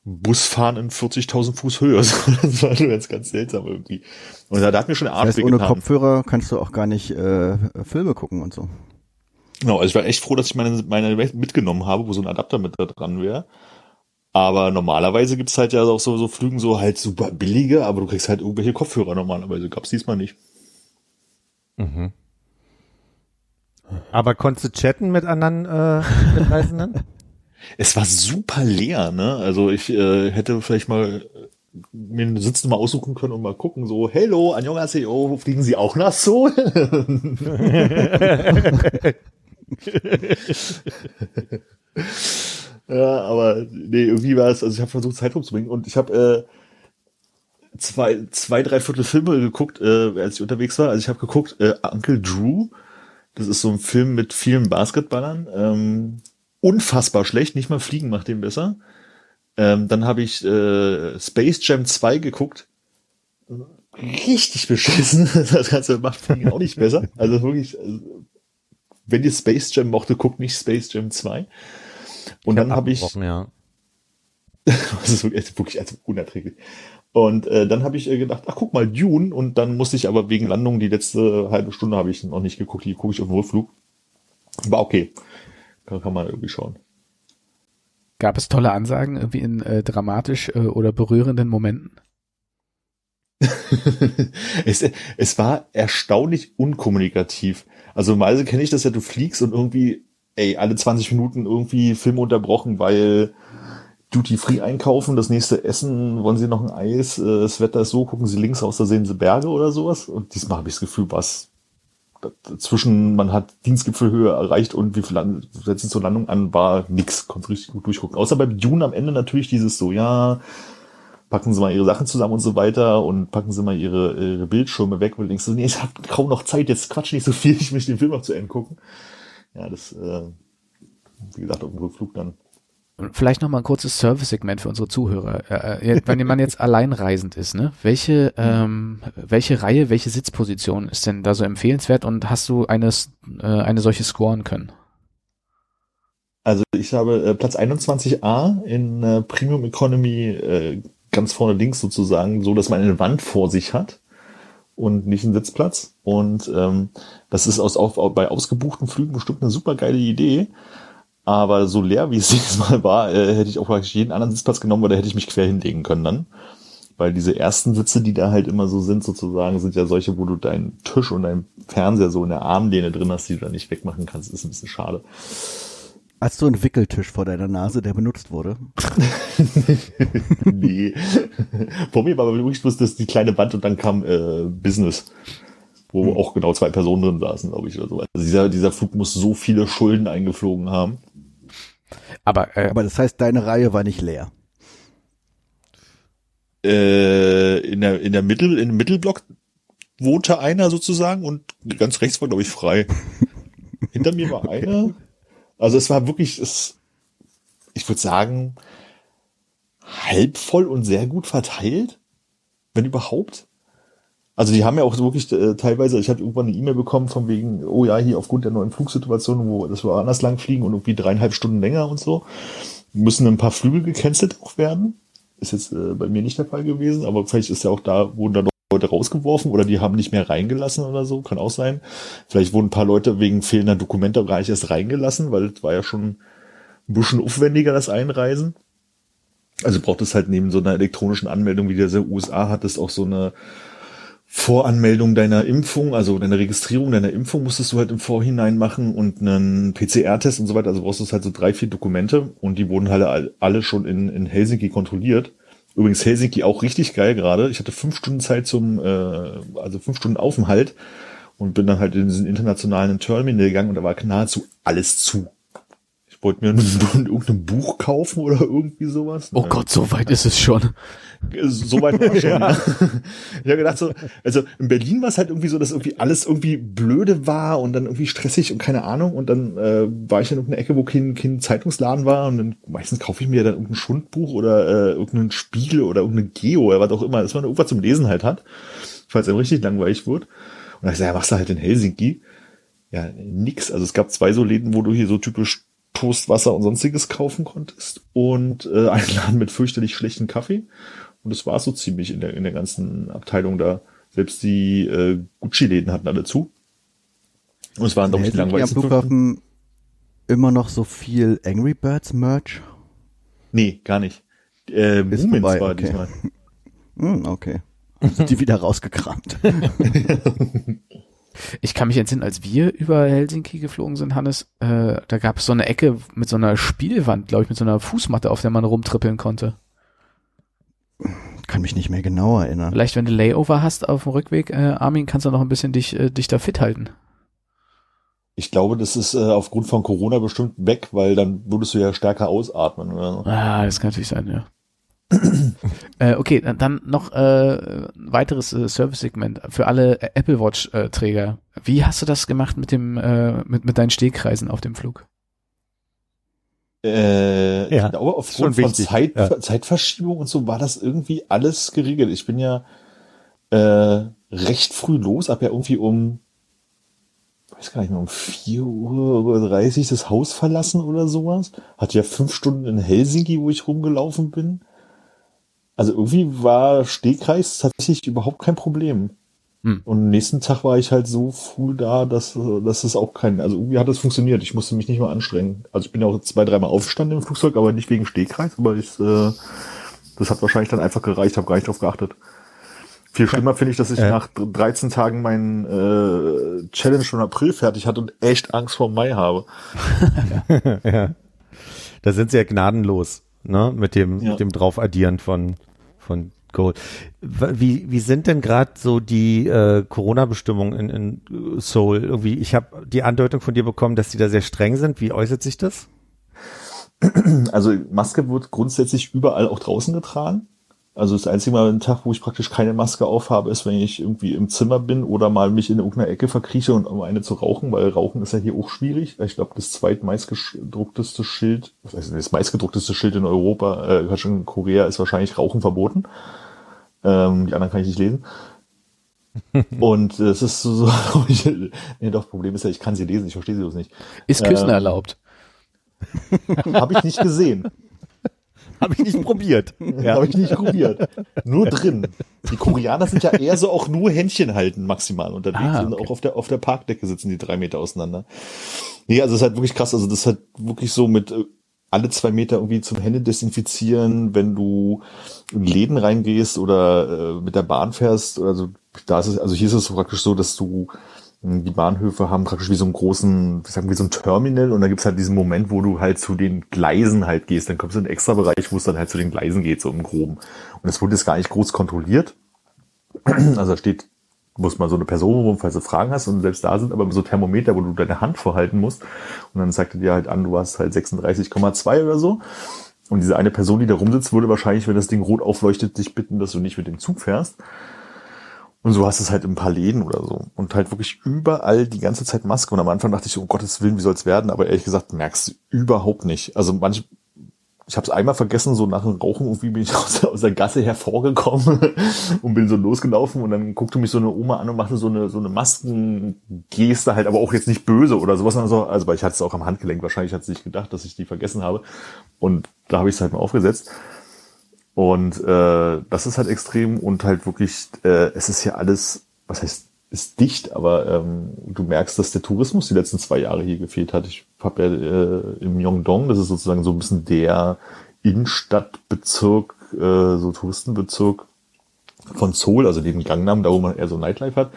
Busfahren in 40.000 Fuß Höhe. [LAUGHS] das war ganz, ganz seltsam irgendwie. Und da, da hat mir schon der Arsch das heißt, ohne Kopfhörer kannst du auch gar nicht äh, Filme gucken und so. Genau, also ich war echt froh, dass ich meine, meine mitgenommen habe, wo so ein Adapter mit da dran wäre. Aber normalerweise gibt's halt ja auch so, so Flügen so halt super billige, aber du kriegst halt irgendwelche Kopfhörer normalerweise. Gab's diesmal nicht. Mhm. Aber konntest du chatten mit anderen äh, Mitreisenden? es war super leer, ne? Also ich äh, hätte vielleicht mal mir eine Sitznummer aussuchen können und mal gucken, so, hello, Annyeonghaseyo, fliegen Sie auch nach Seoul? Ja, aber nee, irgendwie war es, also ich habe versucht, Zeit rumzubringen und ich habe äh, zwei, zwei, drei Viertel Filme geguckt, äh, als ich unterwegs war. Also ich habe geguckt, äh, Uncle Drew, das ist so ein Film mit vielen Basketballern. Ähm, unfassbar schlecht, nicht mal Fliegen macht den besser. Ähm, dann habe ich äh, Space Jam 2 geguckt. Richtig beschissen. [LAUGHS] Das Ganze macht Fliegen auch nicht besser. Also wirklich, also, wenn ihr Space Jam mochte, guckt nicht Space Jam 2. Und dann habe ich. Ja. [LAUGHS] das ist wirklich, wirklich also unerträglich. Und äh, dann habe ich äh, gedacht, ach guck mal, Dune. Und dann musste ich aber wegen Landung die letzte halbe Stunde habe ich noch nicht geguckt, die gucke ich auf dem Rückflug. War okay. Kann, kann man irgendwie schauen. Gab es tolle Ansagen irgendwie in äh, dramatisch äh, oder berührenden Momenten? [LAUGHS] es, es war erstaunlich unkommunikativ. Also normalerweise kenne ich das ja, du fliegst und irgendwie ey, alle 20 Minuten irgendwie Film unterbrochen, weil Duty Free einkaufen, das nächste Essen, wollen sie noch ein Eis, äh, das Wetter ist so, gucken sie links aus, da sehen sie Berge oder sowas. Und diesmal habe ich das Gefühl, was zwischen man hat Dienstgipfelhöhe erreicht und wie viel setzen zur Landung an, war nix, konnte richtig gut durchgucken. Außer beim Dune am Ende natürlich dieses so, ja, packen Sie mal Ihre Sachen zusammen und so weiter und packen Sie mal Ihre, Ihre Bildschirme weg, du denkst so, nee, ich habe kaum noch Zeit, jetzt quatsch nicht so viel, ich möchte den Film noch zu Ende gucken. Ja, das, äh, wie gesagt, auf dem Rückflug dann Vielleicht noch mal ein kurzes Service-Segment für unsere Zuhörer. Äh, äh wenn man jetzt [LAUGHS] alleinreisend ist, ne? Welche, ähm, welche Reihe, welche Sitzposition ist denn da so empfehlenswert und hast du eines, äh, eine solche scoren können? Also ich habe äh, Platz 21a in äh, Premium Economy äh, ganz vorne links sozusagen, so dass man eine Wand vor sich hat und nicht einen Sitzplatz. Und ähm, das ist aus, auf, bei ausgebuchten Flügen bestimmt eine super geile Idee. Aber so leer, wie [LAUGHS] es dieses Mal war, äh, hätte ich auch praktisch jeden anderen Sitzplatz genommen, weil da hätte ich mich quer hinlegen können dann. Weil diese ersten Sitze, die da halt immer so sind, sozusagen, sind ja solche, wo du deinen Tisch und deinen Fernseher so in der Armlehne drin hast, die du da nicht wegmachen kannst. Das ist ein bisschen schade. Hast du einen Wickeltisch vor deiner Nase, der benutzt wurde? [LAUGHS] nee. vor mir war aber wirklich bloß das, die kleine Wand und dann kam äh, Business wo hm. auch genau zwei Personen drin saßen, glaube ich, oder so. Also dieser, dieser Flug muss so viele Schulden eingeflogen haben. Aber, äh, Aber das heißt, deine Reihe war nicht leer. Äh, in der, in der Mittel, in dem Mittelblock wohnte einer sozusagen und ganz rechts war, glaube ich, frei. [LAUGHS] Hinter mir war einer. Also es war wirklich, es, ich würde sagen, halb voll und sehr gut verteilt. Wenn überhaupt. Also die haben ja auch wirklich äh, teilweise, ich hatte irgendwann eine E-Mail bekommen von wegen, oh ja, hier aufgrund der neuen Flugsituation, wo das wir anders lang fliegen und irgendwie dreieinhalb Stunden länger und so, müssen ein paar Flüge gecancelt auch werden. Ist jetzt äh, bei mir nicht der Fall gewesen, aber vielleicht ist ja auch da, wurden da Leute rausgeworfen oder die haben nicht mehr reingelassen oder so, kann auch sein. Vielleicht wurden ein paar Leute wegen fehlender Dokumente gar nicht erst reingelassen, weil es war ja schon ein bisschen aufwendiger, das Einreisen. Also braucht es halt neben so einer elektronischen Anmeldung, wie der USA hat, es auch so eine Voranmeldung deiner Impfung, also deine Registrierung deiner Impfung musstest du halt im Vorhinein machen und einen PCR-Test und so weiter. Also brauchst du halt so drei, vier Dokumente und die wurden halt alle schon in, in Helsinki kontrolliert. Übrigens Helsinki auch richtig geil gerade. Ich hatte fünf Stunden Zeit zum, äh, also fünf Stunden Aufenthalt und bin dann halt in diesen internationalen Terminal gegangen und da war nahezu alles zu wollte mir irgendein Buch kaufen oder irgendwie sowas. Oh Gott, so weit ist es schon. So weit war schon, [LAUGHS] ja. Ich habe gedacht so, also in Berlin war es halt irgendwie so, dass irgendwie alles irgendwie blöde war und dann irgendwie stressig und keine Ahnung und dann äh, war ich in irgendeiner Ecke, wo kein, kein Zeitungsladen war und dann meistens kaufe ich mir dann irgendein Schundbuch oder äh, irgendeinen Spiegel oder irgendeine Geo oder was auch immer, dass man irgendwas zum Lesen halt hat, falls einem richtig langweilig wird. Und dann ich gesagt, ja, machst du halt in Helsinki. Ja, nix. Also es gab zwei so Läden, wo du hier so typisch Toast, Wasser und sonstiges kaufen konntest und äh, einen Laden mit fürchterlich schlechten Kaffee. Und das war so ziemlich in der, in der ganzen Abteilung da. Selbst die äh, Gucci-Läden hatten alle zu. Und es waren, glaube ich, die langweiligsten. Am Flughafen immer noch so viel Angry Birds Merch? Nee, gar nicht. Äh, Ist Moomins vorbei, war okay. diesmal. [LAUGHS] hm, okay. Sind die wieder rausgekramt. [LAUGHS] [LAUGHS] Ich kann mich entsinnen, als wir über Helsinki geflogen sind, Hannes, äh, da gab es so eine Ecke mit so einer Spielwand, glaube ich, mit so einer Fußmatte, auf der man rumtrippeln konnte. Kann mich nicht mehr genau erinnern. Vielleicht, wenn du Layover hast auf dem Rückweg, äh, Armin, kannst du noch ein bisschen dich, äh, dich da fit halten. Ich glaube, das ist äh, aufgrund von Corona bestimmt weg, weil dann würdest du ja stärker ausatmen. Oder? Ah, das kann natürlich sein, ja äh, okay, dann noch äh, weiteres äh, Service-Segment für alle Apple Watch-Träger. Wie hast du das gemacht mit dem äh, mit mit deinen Stehkreisen auf dem Flug? Äh, ja, glaube, aufgrund von Zeit, ja. Zeitverschiebung und so war das irgendwie alles geregelt. Ich bin ja äh, recht früh los, ab ja irgendwie um weiß gar nicht mehr, um 4 Uhr 30 das Haus verlassen oder sowas. Hatte ja fünf Stunden in Helsinki, wo ich rumgelaufen bin. Also irgendwie war Stehkreis tatsächlich überhaupt kein Problem. Hm. Und am nächsten Tag war ich halt so früh da, dass, dass es auch kein, also irgendwie hat es funktioniert. Ich musste mich nicht mal anstrengen. Also ich bin ja auch zwei, dreimal aufgestanden im Flugzeug, aber nicht wegen Stehkreis, aber ich, äh, das hat wahrscheinlich dann einfach gereicht, habe gar nicht drauf geachtet. Viel schlimmer finde ich, dass ich äh. nach 13 Tagen meinen äh, Challenge schon April fertig hatte und echt Angst vor Mai habe. [LAUGHS] ja. Da sind sie ja gnadenlos, ne? Mit dem, ja. mit dem Draufaddieren von von Gold. Wie, wie sind denn gerade so die äh, Corona-Bestimmungen in, in Seoul? Irgendwie, ich habe die Andeutung von dir bekommen, dass die da sehr streng sind. Wie äußert sich das? Also Maske wird grundsätzlich überall auch draußen getragen. Also das einzige Mal ein Tag, wo ich praktisch keine Maske aufhabe, ist, wenn ich irgendwie im Zimmer bin oder mal mich in irgendeiner Ecke verkrieche und um eine zu rauchen, weil Rauchen ist ja hier auch schwierig. Ich glaube, das zweitmeistgedruckteste Schild, heißt, das meistgedruckteste Schild in Europa, äh, Quatsch, in Korea ist wahrscheinlich Rauchen verboten. Ähm, die anderen kann ich nicht lesen. [LAUGHS] und es ist so, [LAUGHS] so ich, nee, doch, Problem ist ja, ich kann sie lesen, ich verstehe sie bloß nicht. Ist Küssen Ähm, erlaubt? Habe ich nicht gesehen. [LAUGHS] Habe ich nicht probiert. [LAUGHS] Ja. Habe ich nicht probiert. Nur drin. Die Koreaner sind ja eher so auch nur Händchen halten maximal unterwegs Ah, und okay. auch auf der, auf der Parkdecke sitzen die drei Meter auseinander. Nee, also es ist halt wirklich krass. Also das ist halt wirklich so mit äh, alle zwei Meter irgendwie zum Hände desinfizieren, wenn du in Läden reingehst oder äh, mit der Bahn fährst. Also da ist es, also hier ist es praktisch so, dass du die Bahnhöfe haben praktisch wie so einen großen, wie sagen wir, so ein Terminal und da gibt's halt diesen Moment, wo du halt zu den Gleisen halt gehst. Dann kommst du in einen extra Bereich, wo es dann halt zu den Gleisen geht, so im Groben. Und es wurde jetzt gar nicht groß kontrolliert. [CLEARS THROAT] Also da steht, muss mal so eine Person rum, falls du Fragen hast und selbst da sind aber so Thermometer, wo du deine Hand vorhalten musst. Und dann sagt er dir halt an, du hast halt 36,2 oder so. Und diese eine Person, die da rumsitzt, würde wahrscheinlich, wenn das Ding rot aufleuchtet, dich bitten, dass du nicht mit dem Zug fährst. Und so hast du es halt in ein paar Läden oder so. Und halt wirklich überall die ganze Zeit Maske. Und am Anfang dachte ich, um Gottes Willen, wie soll's werden? Aber ehrlich gesagt, merkst du überhaupt nicht. Also manch, ich habe es einmal vergessen, so nach dem Rauchen irgendwie bin ich [LAUGHS] aus der, aus der Gasse hervorgekommen [LAUGHS] und bin so losgelaufen und dann guckte mich so eine Oma an und machte so eine so eine Maskengeste halt, aber auch jetzt nicht böse oder sowas. sondern so, Also weil ich hatte es auch am Handgelenk. Wahrscheinlich hat sie nicht gedacht, dass ich die vergessen habe. Und da habe ich es halt mal aufgesetzt. Und äh, das ist halt extrem und halt wirklich, äh, es ist ja alles, was heißt, ist dicht, aber ähm, du merkst, dass der Tourismus die letzten zwei Jahre hier gefehlt hat. Ich habe ja äh, im Myeongdong, das ist sozusagen so ein bisschen der Innenstadtbezirk, äh, so Touristenbezirk von Seoul, also neben Gangnam, da wo man eher so Nightlife hat.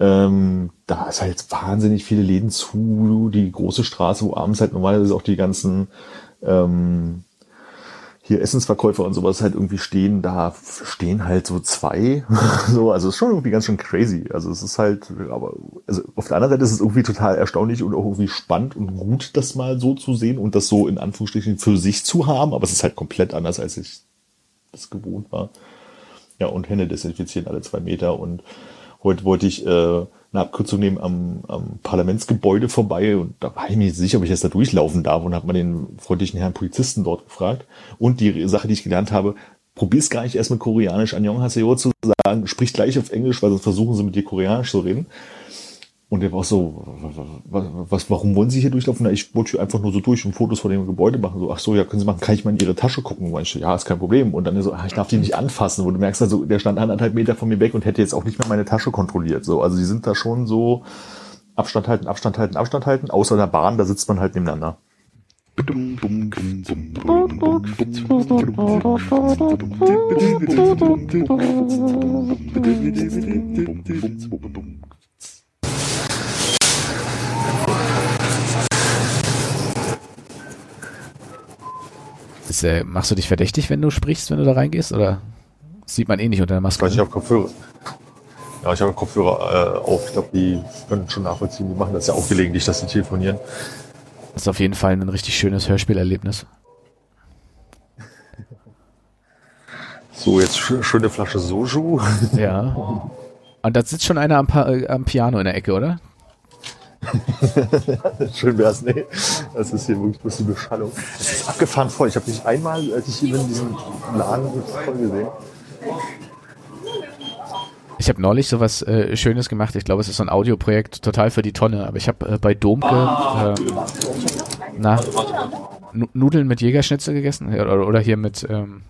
Ähm, da ist halt wahnsinnig viele Läden zu, die große Straße, wo abends halt normalerweise auch die ganzen ähm, hier Essensverkäufer und sowas halt irgendwie stehen, da stehen halt so zwei. [LAUGHS] so, also es ist schon irgendwie ganz schön crazy. Also es ist halt, aber also auf der anderen Seite ist es irgendwie total erstaunlich und auch irgendwie spannend und gut, das mal so zu sehen und das so in Anführungsstrichen für sich zu haben, aber es ist halt komplett anders, als ich das gewohnt war. Ja, und Hände desinfizieren alle zwei Meter und heute wollte ich äh, eine Abkürzung nehmen am, am Parlamentsgebäude vorbei und da war ich mir nicht sicher, ob ich jetzt da durchlaufen darf und habe mal den freundlichen Herrn Polizisten dort gefragt. Und die Sache, die ich gelernt habe, probier's gar nicht erst mit Koreanisch Annyeonghaseyo zu sagen, sprich gleich auf Englisch, weil sonst versuchen sie mit dir Koreanisch zu reden. Und der war so, was, was, warum wollen Sie hier durchlaufen? Na, ich wollte hier einfach nur so durch und Fotos von dem Gebäude machen. So, ach so, ja, können Sie machen, kann ich mal in Ihre Tasche gucken? Und ich ja, ist kein Problem. Und dann so, ach, ich darf die nicht anfassen. Und du merkst also, der stand anderthalb Meter von mir weg und hätte jetzt auch nicht mehr meine Tasche kontrolliert. So, also die sind da schon so Abstand halten, Abstand halten, Abstand halten. Außer der Bahn, da sitzt man halt nebeneinander. Ist, äh, machst du dich verdächtig, wenn du sprichst, wenn du da reingehst? Oder sieht man eh nicht unter der Maske? Ich habe Kopfhörer. Ja, ich habe Kopfhörer äh, auf. Ich glaube, die können schon nachvollziehen. Die machen das ja auch gelegentlich, dass sie telefonieren. Das ist auf jeden Fall ein richtig schönes Hörspielerlebnis. So, jetzt sch schöne Flasche Soju. Ja. [LAUGHS] Und da sitzt schon einer am, pa äh, am Piano in der Ecke, oder? [LAUGHS] Schön wär's, nee. Das ist hier wirklich bloß die Beschallung. Es ist abgefahren voll. Ich habe nicht einmal, als ich hier in diesem Laden voll gesehen. Ich habe neulich sowas äh, Schönes gemacht. Ich glaube, es ist so ein Audioprojekt, total für die Tonne. Aber ich habe äh, bei Domke äh, na, Nu- Nudeln mit Jägerschnitzel gegessen. Oder, oder hier mit, ähm,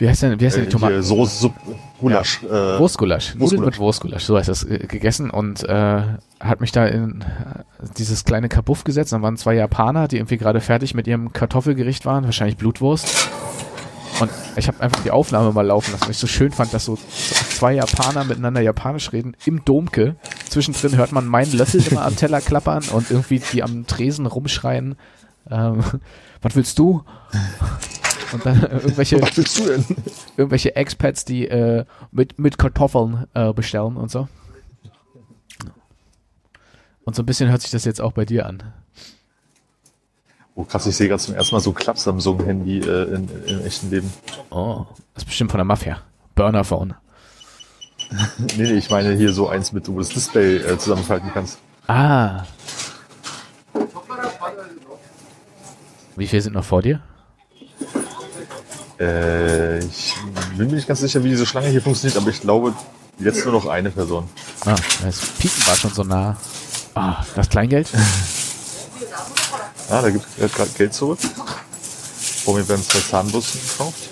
wie heißt denn, wie heißt denn die Tomaten? Äh, Soße, Suppe, Gulasch. Äh, Wurstgulasch. Nudeln Wurstgulasch. mit Wurstgulasch, so heißt das, äh, gegessen und äh, hat mich da in äh, dieses kleine Kabuff gesetzt. Dann waren zwei Japaner, die irgendwie gerade fertig mit ihrem Kartoffelgericht waren, wahrscheinlich Blutwurst. Und ich habe einfach die Aufnahme mal laufen lassen, weil ich so schön fand, dass so zwei Japaner miteinander Japanisch reden im Domke. Zwischendrin hört man meinen Löffel immer am Teller klappern und irgendwie die am Tresen rumschreien. Ähm, [LAUGHS] was willst du? Und dann äh, irgendwelche, Was willst du denn? irgendwelche Expats, die äh, mit, mit Kartoffeln äh, bestellen und so. Und so ein bisschen hört sich das jetzt auch bei dir an. Oh krass, ich sehe gerade zum ersten Mal so Klapp Samsung-Handy äh, in, im echten Leben. Oh, das ist bestimmt von der Mafia. Burner-Phone. [LAUGHS] Nee, nee, ich meine hier so eins mit, wo du das Display äh, zusammenfalten kannst. Ah. Wie viele sind noch vor dir? Äh, ich bin mir nicht ganz sicher, wie diese Schlange hier funktioniert, aber ich glaube, jetzt nur noch eine Person. Ah, das Pieken war schon so nah. Ah, das Kleingeld? [LAUGHS] Ah, da gibt es gerade Geld zurück. Vor mir werden zwei Zahnbürsten gekauft.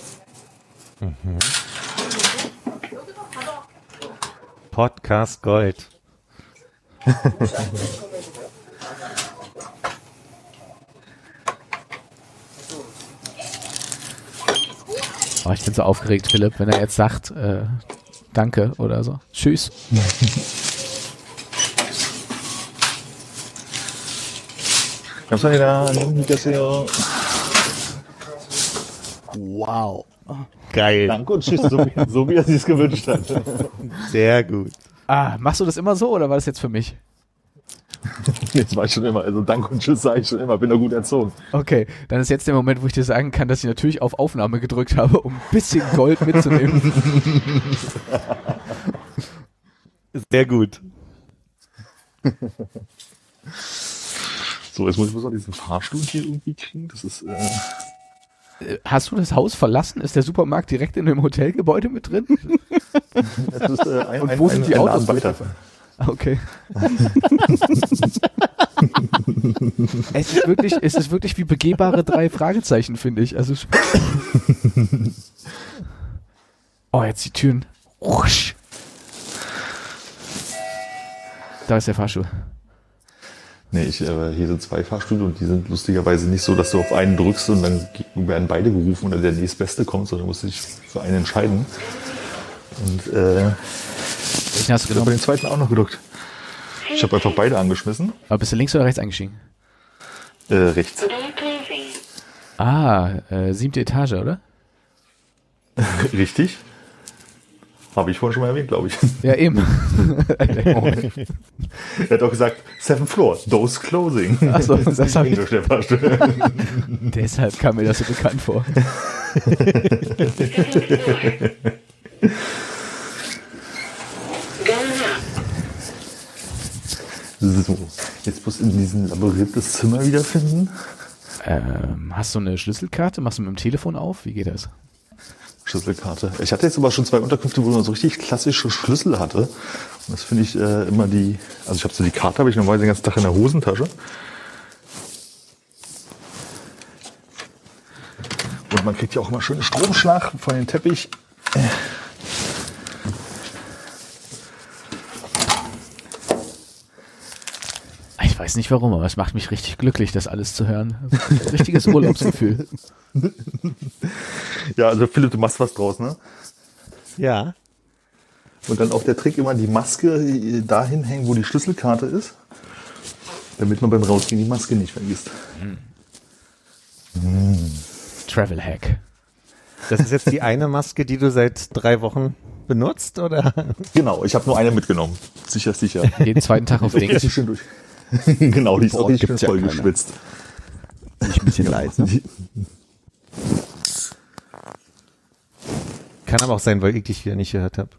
Podcast Gold. [LAUGHS] Oh, ich bin so aufgeregt, Philipp, wenn er jetzt sagt, äh, danke oder so. Tschüss. Wow. Geil. Danke und tschüss, so, so wie er sich es gewünscht hat. Sehr gut. Ah, machst du das immer so oder war das jetzt für mich? [LAUGHS] Jetzt war ich schon immer, also Danke und tschüss sage ich schon immer, bin da gut erzogen. Okay, dann ist jetzt der Moment, wo ich dir sagen kann, dass ich natürlich auf Aufnahme gedrückt habe, um ein bisschen Gold mitzunehmen. [LAUGHS] Sehr gut. [LAUGHS] So, jetzt muss ich bloß noch diesen Fahrstuhl hier irgendwie kriegen. Das ist, äh, Äh, Hast du das Haus verlassen? Ist der Supermarkt direkt in dem Hotelgebäude mit drin? das ist äh, ein, Und wo ein, sind die ein Autos? Laden weiter. Okay. [LAUGHS] es ist wirklich, es ist wirklich wie begehbare drei Fragezeichen, finde ich. Also [LAUGHS] Oh, jetzt die Türen. Rusch. Da ist der Fahrstuhl. Nee, ich, äh, hier sind zwei Fahrstühle und die sind lustigerweise nicht so, dass du auf einen drückst und dann werden beide gerufen oder der nächstbeste kommt, sondern du musst dich für einen entscheiden. Und äh, Welchen hast du ich habe genommen? den zweiten auch noch gedrückt. Ich habe einfach beide angeschmissen. Aber bist du links oder rechts eingestiegen? Äh, rechts. Ah, äh, siebte Etage, oder? [LAUGHS] Richtig. Habe ich vorhin schon mal erwähnt, glaube ich. Ja, eben. [LAUGHS] [LAUGHS] er hat auch gesagt, Seventh Floor, Doors Closing. Ach so, das hab ich-. Deshalb kam mir das so bekannt vor. So, jetzt muss in diesem Labyrinth das Zimmer wiederfinden. Ähm, hast du eine Schlüsselkarte? Machst du mit dem Telefon auf? Wie geht das? Schlüsselkarte. Ich hatte jetzt aber schon zwei Unterkünfte, wo man so richtig klassische Schlüssel hatte. Und das finde ich äh, immer die, also ich habe so die Karte, habe ich normalerweise den ganzen Tag in der Hosentasche. Und man kriegt ja auch immer schönen Stromschlag von dem Teppich. Weiß nicht warum, aber es macht mich richtig glücklich, das alles zu hören. Ein richtiges Urlaubsgefühl. Ja, also Philipp, du machst was draus, ne? Ja. Und dann auch der Trick immer die Maske dahin hängen, wo die Schlüsselkarte ist. Damit man beim Rausgehen die Maske nicht vergisst. Travel Hack. Das ist jetzt die eine Maske, die du seit drei Wochen benutzt, oder? Genau, ich habe nur eine mitgenommen. Sicher, sicher. Jeden zweiten Tag auf Dings. schön durch. [LAUGHS] genau, die ist auch gibt's ja voll keine. geschwitzt. Nicht ein bisschen [LAUGHS] leise. Kann aber auch sein, weil ich dich wieder nicht gehört habe.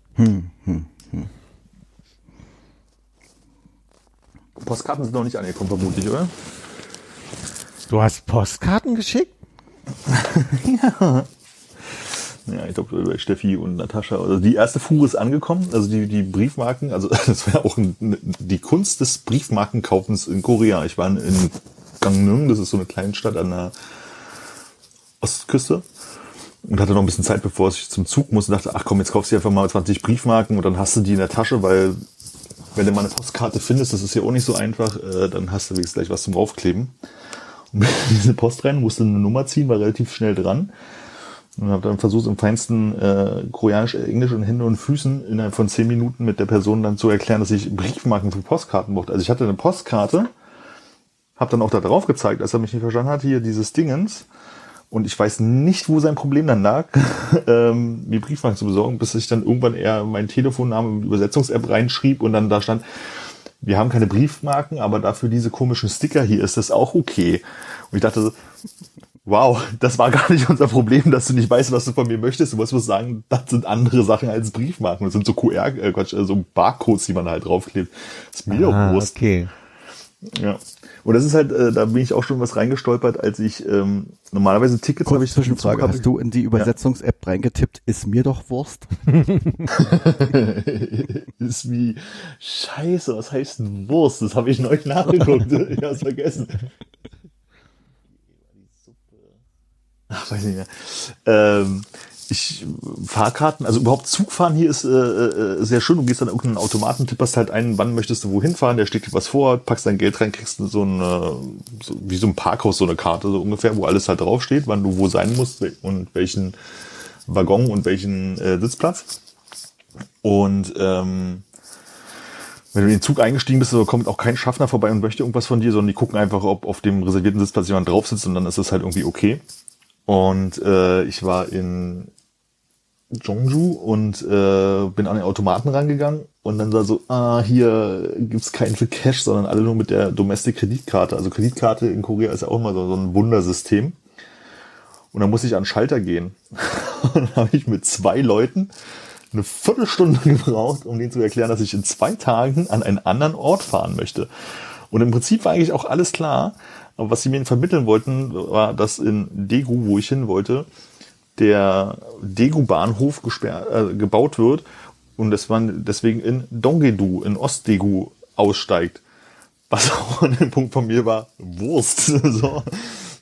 Postkarten sind noch nicht angekommen, vermutlich, oder? Du hast Postkarten geschickt? [LAUGHS] Ja, ich glaube, bei Steffi und Natascha. Also die erste Fuhre ist angekommen, also die, die Briefmarken, also [LAUGHS] das ja auch ein, die Kunst des Briefmarkenkaufens in Korea. Ich war in Gangneung, das ist so eine kleine Stadt an der Ostküste und hatte noch ein bisschen Zeit, bevor ich zum Zug musste, dachte, ach komm, jetzt kaufst du einfach mal 20 Briefmarken und dann hast du die in der Tasche, weil wenn du mal eine Postkarte findest, das ist ja auch nicht so einfach, äh, dann hast du wenigstens gleich was zum Draufkleben. Und [LAUGHS] diese Post rein, musste eine Nummer ziehen, war relativ schnell dran. Und habe dann versucht, im feinsten äh, Koreanisch, Englisch und Hände und Füßen innerhalb von zehn Minuten mit der Person dann zu erklären, dass ich Briefmarken für Postkarten brauchte. Also ich hatte eine Postkarte, habe dann auch da drauf gezeigt, als er mich nicht verstanden hat, hier dieses Dingens. Und ich weiß nicht, wo sein Problem dann lag, [LAUGHS] ähm, mir Briefmarken zu besorgen, bis ich dann irgendwann eher meinen Telefonnamen in die Übersetzungs-App reinschrieb und dann da stand, wir haben keine Briefmarken, aber dafür diese komischen Sticker hier ist das auch okay. Und ich dachte so, wow, das war gar nicht unser Problem, dass du nicht weißt, was du von mir möchtest. Du musst was sagen, das sind andere Sachen als Briefmarken. Das sind so QR, äh, Quatsch, äh, so Barcodes, die man halt draufklebt. Das ist mir doch Ah, Wurst. okay. Ja. Und das ist halt, äh, da bin ich auch schon was reingestolpert, als ich ähm, normalerweise Tickets habe ich Zwischenfrage. hab Hast du in die Übersetzungs-App reingetippt, ist mir doch Wurst? [LAUGHS] ist wie Scheiße, was heißt denn Wurst? Das habe ich neulich nachgeguckt. [LAUGHS] ich habe es vergessen. Weiß nicht mehr. Ähm, ich Fahrkarten, also überhaupt Zugfahren hier ist äh, äh, sehr schön. Du gehst dann irgendeinen Automaten, tipperst halt ein, wann möchtest du wohin fahren, der schlägt dir was vor, packst dein Geld rein, kriegst so ein so, wie so ein Parkhaus so eine Karte so ungefähr, wo alles halt draufsteht, wann du wo sein musst und welchen Waggon und welchen äh, Sitzplatz. Und ähm, wenn du in den Zug eingestiegen bist, kommt auch kein Schaffner vorbei und möchte irgendwas von dir, sondern die gucken einfach, ob auf dem reservierten Sitzplatz jemand drauf sitzt und dann ist das halt irgendwie okay. Und äh, ich war in Jeonju und äh, bin an den Automaten rangegangen und dann war so, ah, hier gibt's keinen für Cash, sondern alle nur mit der Domestic Kreditkarte. Also Kreditkarte in Korea ist ja auch immer so, so ein Wundersystem. Und dann musste ich an den Schalter gehen. [LAUGHS] und dann habe ich mit zwei Leuten eine Viertelstunde [LAUGHS] gebraucht, um denen zu erklären, dass ich in zwei Tagen an einen anderen Ort fahren möchte. Und im Prinzip war eigentlich auch alles klar. Aber was sie mir vermitteln wollten, war, dass in Daegu, wo ich hin wollte, der Daegu-Bahnhof gesperrt, äh, gebaut wird und dass man deswegen in Dongdaedo, in Ostdaegu aussteigt. Was [LAUGHS] auch ein Punkt von mir war, Wurst. [LAUGHS] so.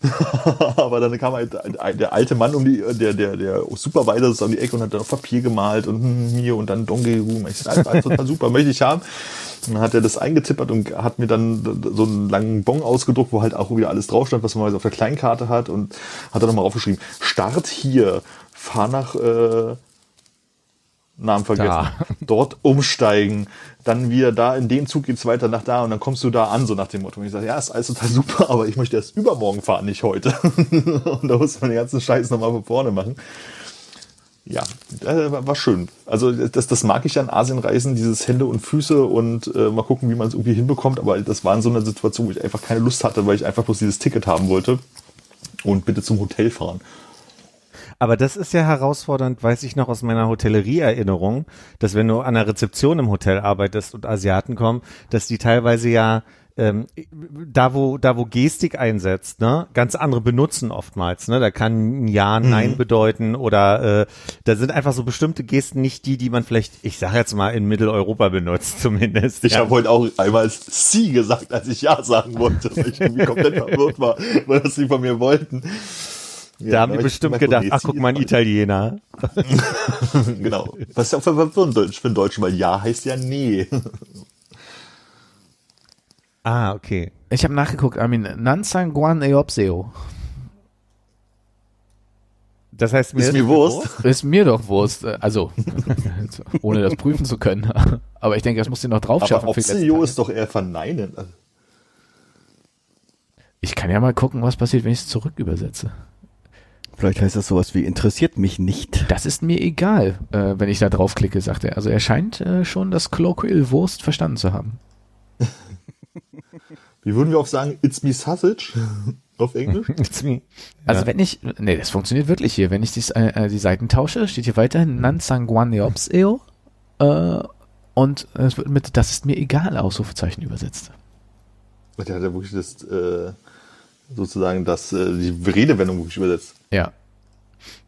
[LAUGHS] Aber dann kam halt der alte Mann um die, der, der, der Supervisor ist um die Ecke und hat dann auf Papier gemalt und hm, hier und dann Dongdaedo. Ich alles, alles total super, möchte ich haben. Und dann hat er das eingetippert und hat mir dann so einen langen Bon ausgedruckt, wo halt auch wieder alles drauf stand, was man auf der Kleinkarte hat und hat dann nochmal aufgeschrieben, Start hier, fahr nach äh, Namen vergessen. Da. Dort umsteigen, dann wieder da, in dem Zug geht's weiter nach da und dann kommst du da an, so nach dem Motto. Und ich sage, ja, ist alles total super, aber ich möchte erst übermorgen fahren, nicht heute. [LAUGHS] und da muss man den ganzen Scheiß nochmal von vorne machen. Ja, äh, war schön. Also das, das mag ich an Asienreisen, dieses Hände und Füße und äh, mal gucken, wie man es irgendwie hinbekommt. Aber das war in so einer Situation, wo ich einfach keine Lust hatte, weil ich einfach bloß dieses Ticket haben wollte und bitte zum Hotel fahren. Aber das ist ja herausfordernd, weiß ich noch aus meiner Hotellerie-Erinnerung, dass wenn du an der Rezeption im Hotel arbeitest und Asiaten kommen, dass die teilweise ja ähm, da wo da wo Gestik einsetzt, ne, ganz andere benutzen oftmals, ne, da kann ein Ja, Nein bedeuten oder äh, da sind einfach so bestimmte Gesten nicht die, die man vielleicht, ich sage jetzt mal in Mitteleuropa benutzt [LAUGHS] zumindest. Ich ja. habe heute auch einmal Sie gesagt, als ich Ja sagen wollte, weil ich irgendwie komplett [LAUGHS] verwirrt war, weil das sie von mir wollten. Ja, da haben die bestimmt gedacht, ach guck mal, ein Italiener. [LAUGHS] Genau. Was ist ja auch verwirrend Deutsch für einen Deutschen, weil Ja heißt ja Nee. Ah, okay. Ich habe nachgeguckt, Armin. Nansan Guan Eopseo. Das heißt mir Ist mir Wurst. Ist mir doch Wurst. äh, Also, [LAUGHS] ohne das prüfen zu können. [LAUGHS] Aber ich denke, das muss ihr noch drauf Aber schaffen. Opsio Tage. ist doch eher verneinen. Also, Ich kann ja mal gucken, was passiert, wenn ich es zurück übersetze. Vielleicht heißt das sowas wie interessiert mich nicht. Das ist mir egal, äh, wenn ich da draufklicke, sagt er. Also er scheint äh, schon das Colloquial Wurst verstanden zu haben. Wie würden wir auch sagen, It's me sausage [LAUGHS] auf Englisch? [LAUGHS] It's me. Also Ja. wenn ich, nee, das funktioniert wirklich hier. Wenn ich dies, äh, äh, die Seiten tausche, steht hier weiterhin Nansanguaneopseo äh, und es wird mit Das ist mir egal Ausrufezeichen übersetzt. Der hat ja wirklich das, äh, sozusagen das, äh, die Redewendung wirklich übersetzt. Ja.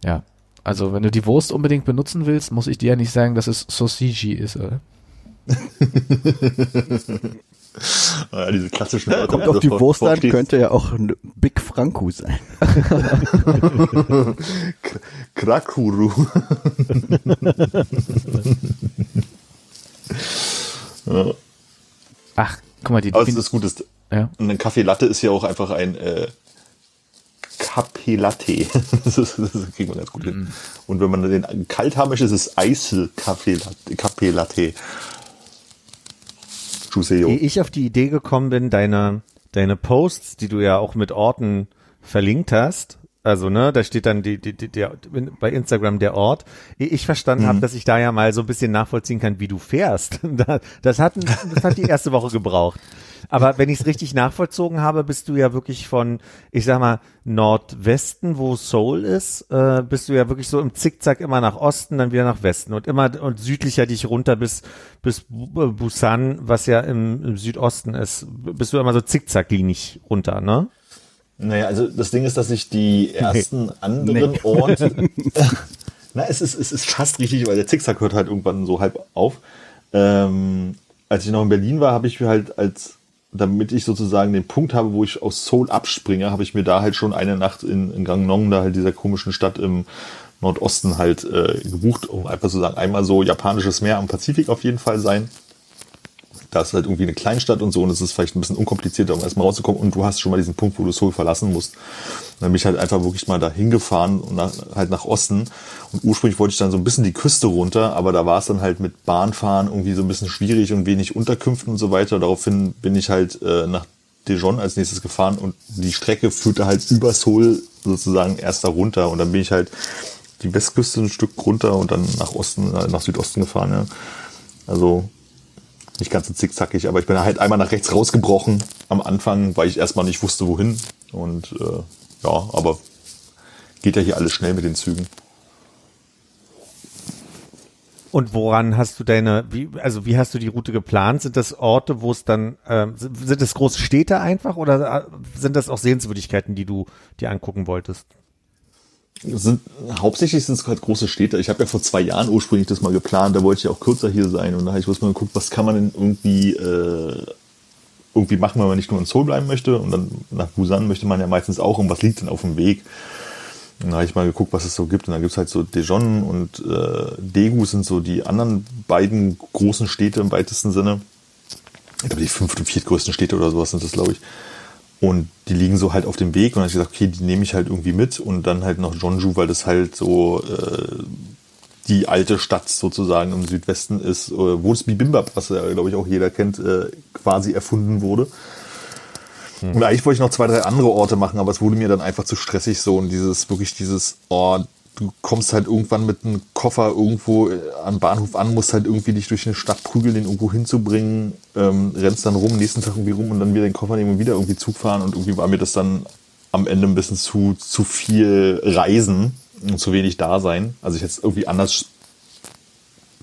Ja. Also wenn du die Wurst unbedingt benutzen willst, muss ich dir ja nicht sagen, dass es Sausage ist, oder? [LAUGHS] [LAUGHS] Ah, diese klassischen Wörter, Kommt die auf das die Wurst an, könnte ja auch ein Big Franku sein. [LAUGHS] Krakuru. [LAUGHS] ja. Ach, guck mal, die Aber es ist gut, ist, ja. ein Kaffee Latte ist ja auch einfach ein äh, Kaffee Latte. das, ist, das kriegt man ganz gut hin. Und wenn man den kalt haben möchte, ist es Eisel Kaffee Latte. Kaffee Latte. Juseo. Ehe ich auf die Idee gekommen bin, deine, deine Posts, die du ja auch mit Orten verlinkt hast, Also, ne, da steht dann die, die, die, der, bei Instagram der Ort. Ich verstanden habe, dass ich da ja mal so ein bisschen nachvollziehen kann, wie du fährst. [LAUGHS] Das hat, das hat die erste Woche gebraucht. Aber wenn ich es richtig nachvollzogen habe, bist du ja wirklich von, ich sag mal, Nordwesten, wo Seoul ist, äh, bist du ja wirklich so im Zickzack immer nach Osten, dann wieder nach Westen und immer und südlicher dich runter bis bis Busan, was ja im, im Südosten ist, bist du immer so zickzacklinig runter, ne? Naja, also das Ding ist, dass ich die ersten nee. anderen [LAUGHS] nee. Orte. [LAUGHS] na, es ist, es ist fast richtig, weil der Zickzack hört halt irgendwann so halb auf. Ähm, als ich noch in Berlin war, habe ich mir halt als, damit ich sozusagen den Punkt habe, wo ich aus Seoul abspringe, habe ich mir da halt schon eine Nacht in, in Gangneung, da halt dieser komischen Stadt im Nordosten halt äh, gebucht, um einfach zu sagen, einmal so japanisches Meer am Pazifik auf jeden Fall sein da ist halt irgendwie eine Kleinstadt und so und es ist vielleicht ein bisschen unkomplizierter, um erstmal rauszukommen und du hast schon mal diesen Punkt, wo du Seoul verlassen musst. Und dann bin ich halt einfach wirklich mal da hingefahren und nach, halt nach Osten und ursprünglich wollte ich dann so ein bisschen die Küste runter, aber da war es dann halt mit Bahnfahren irgendwie so ein bisschen schwierig und wenig Unterkünften und so weiter. Daraufhin bin ich halt äh, nach Dijon als nächstes gefahren und die Strecke führte halt über Seoul sozusagen erst da runter und dann bin ich halt die Westküste ein Stück runter und dann nach Osten, äh, nach Südosten gefahren. Ja. Also nicht ganz so zickzackig, aber ich bin halt einmal nach rechts rausgebrochen am Anfang, weil ich erstmal nicht wusste, wohin. Und äh, ja, aber geht ja hier alles schnell mit den Zügen. Und woran hast du deine, wie, also wie hast du die Route geplant? Sind das Orte, wo es dann, äh, sind das große Städte einfach oder äh, sind das auch Sehenswürdigkeiten, die du dir angucken wolltest? Sind hauptsächlich sind es halt große Städte. Ich habe ja vor zwei Jahren ursprünglich das mal geplant, da wollte ich ja auch kürzer hier sein und da habe ich mal geguckt, was kann man denn irgendwie äh, irgendwie machen, wenn man nicht nur in Seoul bleiben möchte und dann nach Busan möchte man ja meistens auch und was liegt denn auf dem Weg? Und da habe ich mal geguckt, was es so gibt und dann gibt's halt so Daejeon und äh, Daegu sind so die anderen beiden großen Städte im weitesten Sinne. Ich glaube, die fünf- und viertgrößten Städte oder sowas sind das, glaube ich. Und die liegen so halt auf dem Weg und dann habe ich gesagt, okay, die nehme ich halt irgendwie mit und dann halt noch Jeonju, weil das halt so äh, die alte Stadt sozusagen im Südwesten ist, äh, wo das Bibimbap, was ja, glaube ich, auch jeder kennt, äh, quasi erfunden wurde. Hm. Und eigentlich wollte ich noch zwei, drei andere Orte machen, aber es wurde mir dann einfach zu stressig so und dieses, wirklich dieses, oh, du kommst halt irgendwann mit einem Koffer irgendwo äh, am Bahnhof an, musst halt irgendwie dich durch eine Stadt prügeln, den irgendwo hinzubringen, ähm, rennst dann rum, nächsten Tag irgendwie rum und dann wieder den Koffer nehmen und wieder irgendwie Zug fahren und irgendwie war mir das dann am Ende ein bisschen zu, zu viel Reisen und zu wenig da sein. Also ich hätte es irgendwie anders,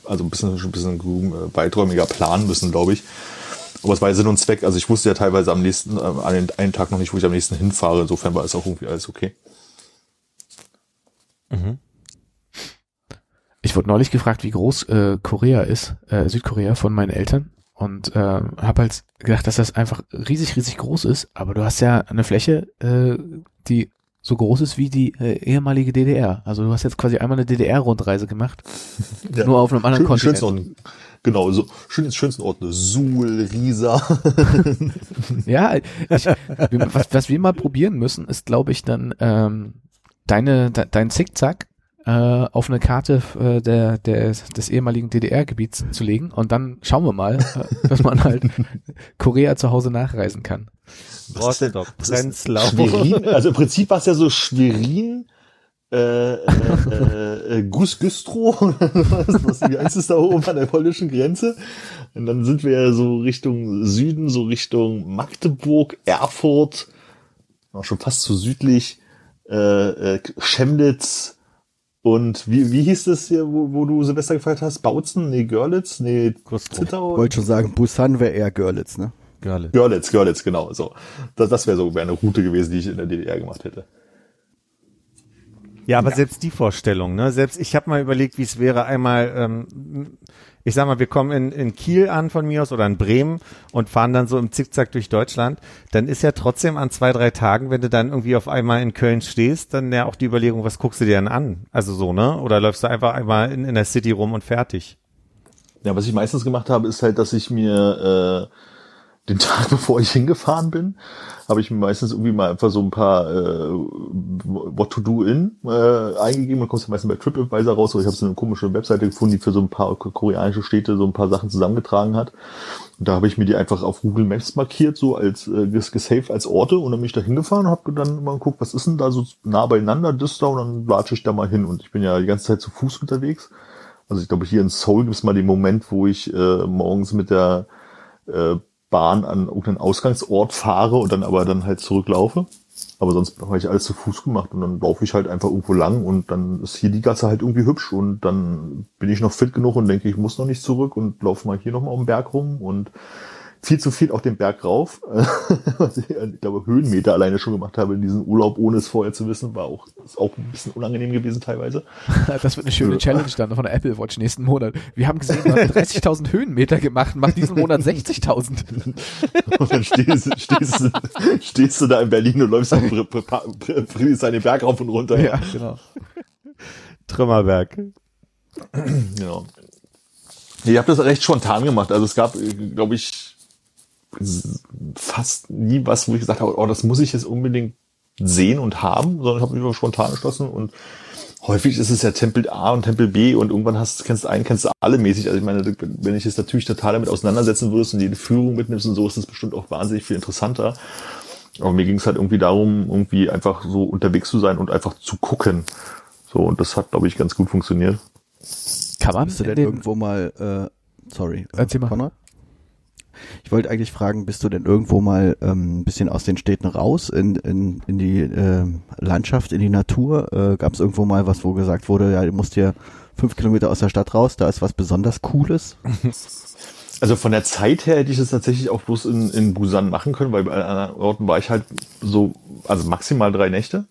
also ein bisschen, ein bisschen äh, weiträumiger planen müssen, glaube ich. Aber es war Sinn und Zweck. Also ich wusste ja teilweise am nächsten, äh, an den einen Tag noch nicht, wo ich am nächsten hinfahre. Insofern war es auch irgendwie alles okay. Mhm. Ich wurde neulich gefragt, wie groß äh, Korea ist, äh, Südkorea von meinen Eltern und äh, habe halt gedacht, dass das einfach riesig, riesig groß ist. Aber du hast ja eine Fläche, äh, die so groß ist wie die äh, ehemalige DDR. Also du hast jetzt quasi einmal eine DDR-Rundreise gemacht, ja. nur auf einem anderen Schön, Kontinent. Schönsten, genau, so schön, schönsten Orte, Suhl, Riesa. [LAUGHS] ja, ich, was, was wir mal probieren müssen, ist, glaube ich, dann ähm, deine, de, dein Zickzack äh, auf eine Karte äh, der, der, des ehemaligen DDR-Gebiets zu legen und dann schauen wir mal, äh, [LAUGHS] dass man halt Korea zu Hause nachreisen kann. Was ist denn? Prenzlau. Schwerin? [LAUGHS] Also im Prinzip war es ja so Schwerin, äh, äh, äh, äh Gus Güstrow, was, wie heißt es da oben an der polnischen Grenze? Und dann sind wir ja so Richtung Süden, so Richtung Magdeburg, Erfurt, schon fast zu südlich, äh, äh, Chemnitz und wie, wie hieß das hier, wo, wo du Silvester gefeiert hast? Bautzen? Nee, Görlitz? Nee, Zittau? Ich wollte schon sagen, Busan wäre eher Görlitz, ne? Görlitz. Görlitz, Görlitz, genau. So. Das, das wäre so wär eine Route gewesen, die ich in der DDR gemacht hätte. Ja, aber ja. selbst die Vorstellung, ne? Selbst ich habe mal überlegt, wie es wäre, einmal ähm, ich sag mal, wir kommen in, in Kiel an von mir aus oder in Bremen und fahren dann so im Zickzack durch Deutschland, dann ist ja trotzdem an zwei, drei Tagen, wenn du dann irgendwie auf einmal in Köln stehst, dann ja auch die Überlegung, was guckst du dir dann an? Also so, ne? Oder läufst du einfach einmal in, in der City rum und fertig? Ja, was ich meistens gemacht habe, ist halt, dass ich mir den Tag [LAUGHS] bevor ich hingefahren bin, habe ich meistens irgendwie mal einfach so ein paar äh, What to do in äh, eingegeben. Man kommt ja meistens bei TripAdvisor raus, oder ich habe so eine komische Webseite gefunden, die für so ein paar koreanische Städte so ein paar Sachen zusammengetragen hat. Und da habe ich mir die einfach auf Google Maps markiert, so als äh, gesaved als Orte und dann bin ich da hingefahren und habe dann mal geguckt, was ist denn da so nah beieinander, das da und dann latsche ich da mal hin. Und ich bin ja die ganze Zeit zu Fuß unterwegs. Also ich glaube, hier in Seoul gibt es mal den Moment, wo ich äh, morgens mit der äh, Bahn an irgendeinen Ausgangsort fahre und dann aber dann halt zurücklaufe. Aber sonst habe ich alles zu Fuß gemacht und dann laufe ich halt einfach irgendwo lang und dann ist hier die Gasse halt irgendwie hübsch und dann bin ich noch fit genug und denke, ich muss noch nicht zurück und laufe mal hier nochmal um den Berg rum und viel zu viel auf den Berg rauf. [LAUGHS] Was ich, ich glaube, Höhenmeter alleine schon gemacht habe in diesem Urlaub, ohne es vorher zu wissen, war auch, ist auch ein bisschen unangenehm gewesen teilweise. [LAUGHS] Das wird eine schöne Challenge dann von der Apple Watch nächsten Monat. Wir haben gesehen, du hast 30.000 Höhenmeter gemacht, mach diesen Monat 60.000. [LAUGHS] Und dann stehst, stehst, stehst du da in Berlin und läufst den Berg rauf und runter. Ja, genau. Trümmerberg. Genau. Ich habe das recht spontan gemacht. Also es gab, glaube ich, fast nie was, wo ich gesagt habe, oh, das muss ich jetzt unbedingt sehen und haben, sondern ich habe mich spontan entschlossen und häufig ist es ja Tempel A und Tempel B und irgendwann hast, kennst du einen, kennst du alle mäßig. Also ich meine, wenn ich es natürlich total damit auseinandersetzen würdest und jede Führung mitnimmst und so, ist es bestimmt auch wahnsinnig viel interessanter. Aber mir ging es halt irgendwie darum, irgendwie einfach so unterwegs zu sein und einfach zu gucken. So, und das hat, glaube ich, ganz gut funktioniert. Kann man Bist du denn irgendwo mal, äh, sorry, Erzähl mal. Konrad? Ich wollte eigentlich fragen, bist du denn irgendwo mal ähm, ein bisschen aus den Städten raus in, in, in die äh, Landschaft, in die Natur? Äh, Gab es irgendwo mal was, wo gesagt wurde, ja, du musst hier fünf Kilometer aus der Stadt raus, da ist was besonders Cooles? [LAUGHS] Also von der Zeit her hätte ich es tatsächlich auch bloß in, in Busan machen können, weil bei anderen Orten war ich halt so, also maximal drei Nächte.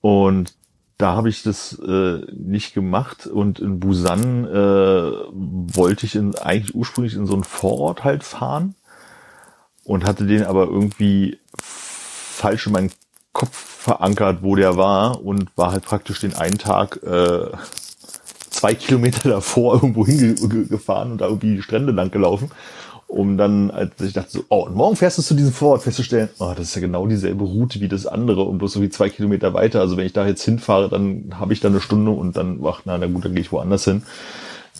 Und da habe ich das äh, nicht gemacht und in Busan äh, wollte ich in, eigentlich ursprünglich in so einen Vorort halt fahren und hatte den aber irgendwie falsch in meinen Kopf verankert, wo der war und war halt praktisch den einen Tag äh, zwei Kilometer [LAUGHS] davor irgendwo hingefahren und da irgendwie die Strände lang gelaufen um dann, als ich dachte so, oh, und morgen fährst du zu diesem Vorort festzustellen, oh, das ist ja genau dieselbe Route wie das andere und bloß so wie zwei Kilometer weiter. Also wenn ich da jetzt hinfahre, dann habe ich da eine Stunde und dann, ach, na, na gut, dann gehe ich woanders hin.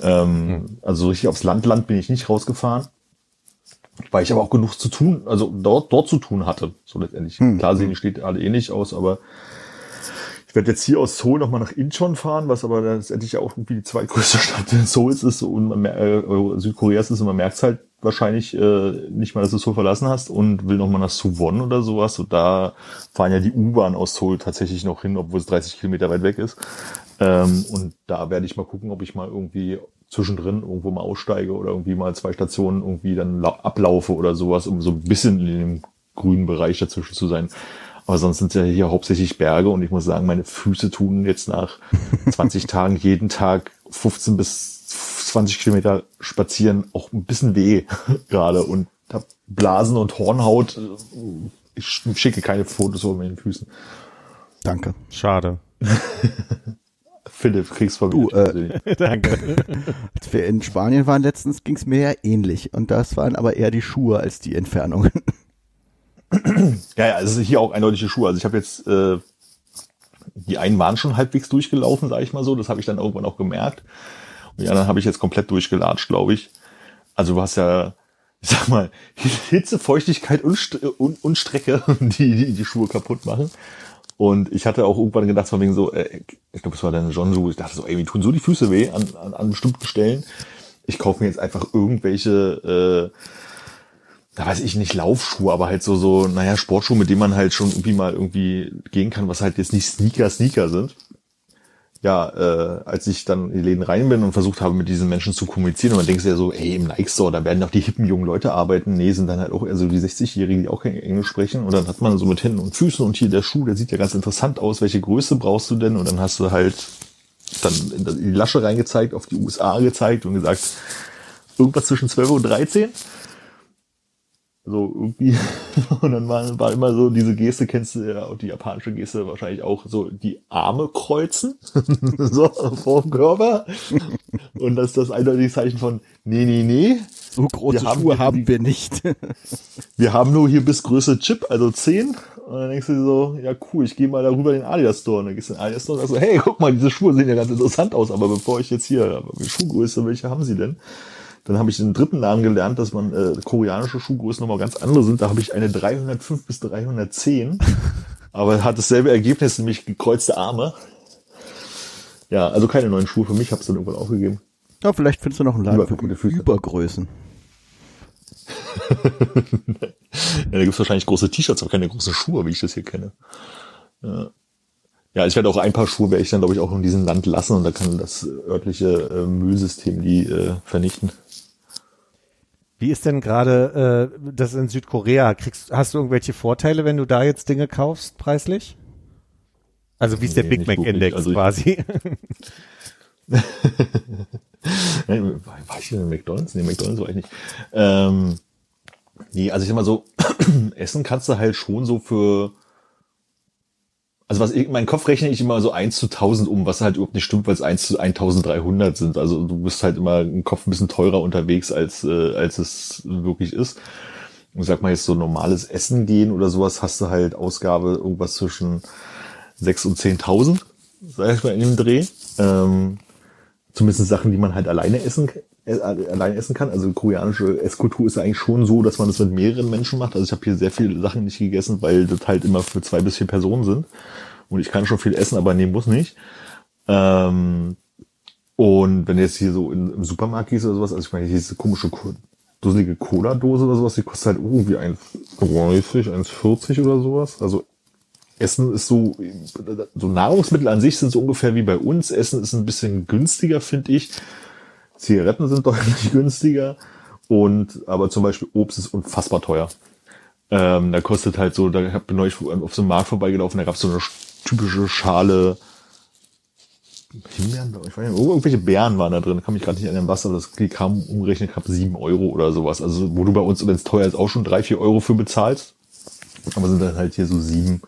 Ähm, hm. Also so richtig aufs Land, Land bin ich nicht rausgefahren. Weil ich aber auch genug zu tun, also dort, dort zu tun hatte. So letztendlich. Hm. Klar sehen die Städte alle ähnlich aus, aber ich werde jetzt hier aus Seoul nochmal nach Incheon fahren, was aber letztendlich auch irgendwie die zweitgrößte [LAUGHS] Stadt in Seouls ist und man, äh, Südkoreas ist und man merkt halt wahrscheinlich äh, nicht mal, dass du Seoul verlassen hast und will nochmal nach Suwon oder sowas. Und da fahren ja die U-Bahn aus Seoul tatsächlich noch hin, obwohl es 30 Kilometer weit weg ist. Ähm, und da werde ich mal gucken, ob ich mal irgendwie zwischendrin irgendwo mal aussteige oder irgendwie mal zwei Stationen irgendwie dann ablaufe oder sowas, um so ein bisschen in dem grünen Bereich dazwischen zu sein. Aber sonst sind es ja hier hauptsächlich Berge und ich muss sagen, meine Füße tun jetzt nach [LAUGHS] 20 Tagen jeden Tag 15 bis 20 Kilometer spazieren auch ein bisschen weh [LAUGHS] gerade und hab Blasen und Hornhaut. Ich schicke keine Fotos von meinen Füßen. Danke. Schade. [LAUGHS] Philipp, kriegst von du, äh, Danke. Als wir in Spanien waren letztens, ging es mir ja ähnlich. Und das waren aber eher die Schuhe als die Entfernungen ja, ja, es ist hier auch eindeutige Schuhe. Also ich habe jetzt, äh, die einen waren schon halbwegs durchgelaufen, sage ich mal so. Das habe ich dann irgendwann auch gemerkt. Und die anderen habe ich jetzt komplett durchgelatscht, glaube ich. Also du hast ja, ich sag mal, Hitze, Feuchtigkeit und, und, und Strecke, [LAUGHS] die, die die Schuhe kaputt machen. Und ich hatte auch irgendwann gedacht, von wegen so, äh, ich glaube, es war dann John Schuh, ich dachte so, ey, wie tun so die Füße weh an, an, an bestimmten Stellen. Ich kaufe mir jetzt einfach irgendwelche äh, da weiß ich nicht, Laufschuhe, aber halt so, so, naja, Sportschuhe, mit denen man halt schon irgendwie mal irgendwie gehen kann, was halt jetzt nicht Sneaker, Sneaker sind. Ja, äh, als ich dann in die Läden rein bin und versucht habe, mit diesen Menschen zu kommunizieren, und man denkt ja so, ey, im Nike Store, da werden doch die hippen jungen Leute arbeiten. Nee, sind dann halt auch eher so die 60-Jährigen, die auch kein Englisch sprechen. Und dann hat man so mit Händen und Füßen und hier der Schuh, der sieht ja ganz interessant aus. Welche Größe brauchst du denn? Und dann hast du halt dann in die Lasche reingezeigt, auf die USA gezeigt und gesagt, irgendwas zwischen 12 und 13. So irgendwie. [LAUGHS] Und dann war, war immer so diese Geste, kennst du ja auch die japanische Geste wahrscheinlich auch, so die Arme kreuzen, [LAUGHS] so vor dem Körper. Und das ist das eindeutige Zeichen von nee, nee, nee. So große Wir haben Schuhe haben wir nicht. [LAUGHS] Wir haben nur hier bis Größe Chip, also 10. Und dann denkst du dir so, ja cool, ich gehe mal darüber in den Adidas Store. Und dann gehst du in den Adidas Store und sagst so, hey, guck mal, diese Schuhe sehen ja ganz interessant aus, aber bevor ich jetzt hier, wie Schuhgröße, welche haben sie denn? Dann habe ich den dritten Laden gelernt, dass man äh, koreanische Schuhgrößen nochmal ganz andere sind. Da habe ich eine 305 bis 310. [LAUGHS] aber hat dasselbe Ergebnis, nämlich gekreuzte Arme. Ja, also keine neuen Schuhe für mich, habe es dann irgendwann aufgegeben. Ja, vielleicht findest du noch einen Laden Über- für gute Füße. Übergrößen. [LAUGHS] Ja, da gibt's wahrscheinlich große T-Shirts, aber keine großen Schuhe, wie ich das hier kenne. Ja, ja ich werde auch ein paar Schuhe, werde ich dann, glaube ich, auch in diesem Land lassen und da kann das örtliche äh, Müllsystem die äh, vernichten. Wie ist denn gerade äh, das in Südkorea? Kriegst, hast du irgendwelche Vorteile, wenn du da jetzt Dinge kaufst, preislich? Also wie ist der Nee, Big Mac. Index Also quasi? [LAUGHS] [LAUGHS] War, ich in McDonalds? Nee, McDonalds war ich nicht. Ähm, nee, also ich sag mal so, [CLEARS THROAT] essen kannst du halt schon so für, also was ich, mein Kopf rechne ich immer so 1 zu 1000 um, was halt überhaupt nicht stimmt, weil es 1 zu 1300 sind. Also du bist halt immer im Kopf ein bisschen teurer unterwegs, als, äh, als es wirklich ist. Und sag mal jetzt so normales Essen gehen oder sowas, hast du halt Ausgabe irgendwas zwischen 6 und 10.000, sag ich mal, in dem Dreh. Ähm, zumindest Sachen, die man halt alleine essen, äh, alleine essen kann. Also koreanische Esskultur ist eigentlich schon so, dass man das mit mehreren Menschen macht. Also ich habe hier sehr viele Sachen nicht gegessen, weil das halt immer für zwei bis vier Personen sind. Und ich kann schon viel essen, aber nee, muss nicht. Ähm, und wenn du jetzt hier so in, im Supermarkt gehst oder sowas, also ich meine, diese komische Ko- dusselige Cola-Dose oder sowas, die kostet halt irgendwie 1,30, 1,40 oder sowas. Also Essen ist so, so Nahrungsmittel an sich sind so ungefähr wie bei uns. Essen ist ein bisschen günstiger, finde ich. Zigaretten sind [LAUGHS] deutlich günstiger. Und, aber zum Beispiel Obst ist unfassbar teuer. Ähm, da kostet halt so, da hab- bin neulich auf so einem Markt vorbeigelaufen, da gab es so eine typische Schale Himbeeren, ich weiß nicht, irgendwelche Beeren waren da drin, kann mich gerade nicht erinnern was, aber das kam umgerechnet knapp sieben Euro oder sowas. Also wo du bei uns, wenn es teuer ist, auch schon drei, vier Euro für bezahlst. Aber sind dann halt hier so sieben.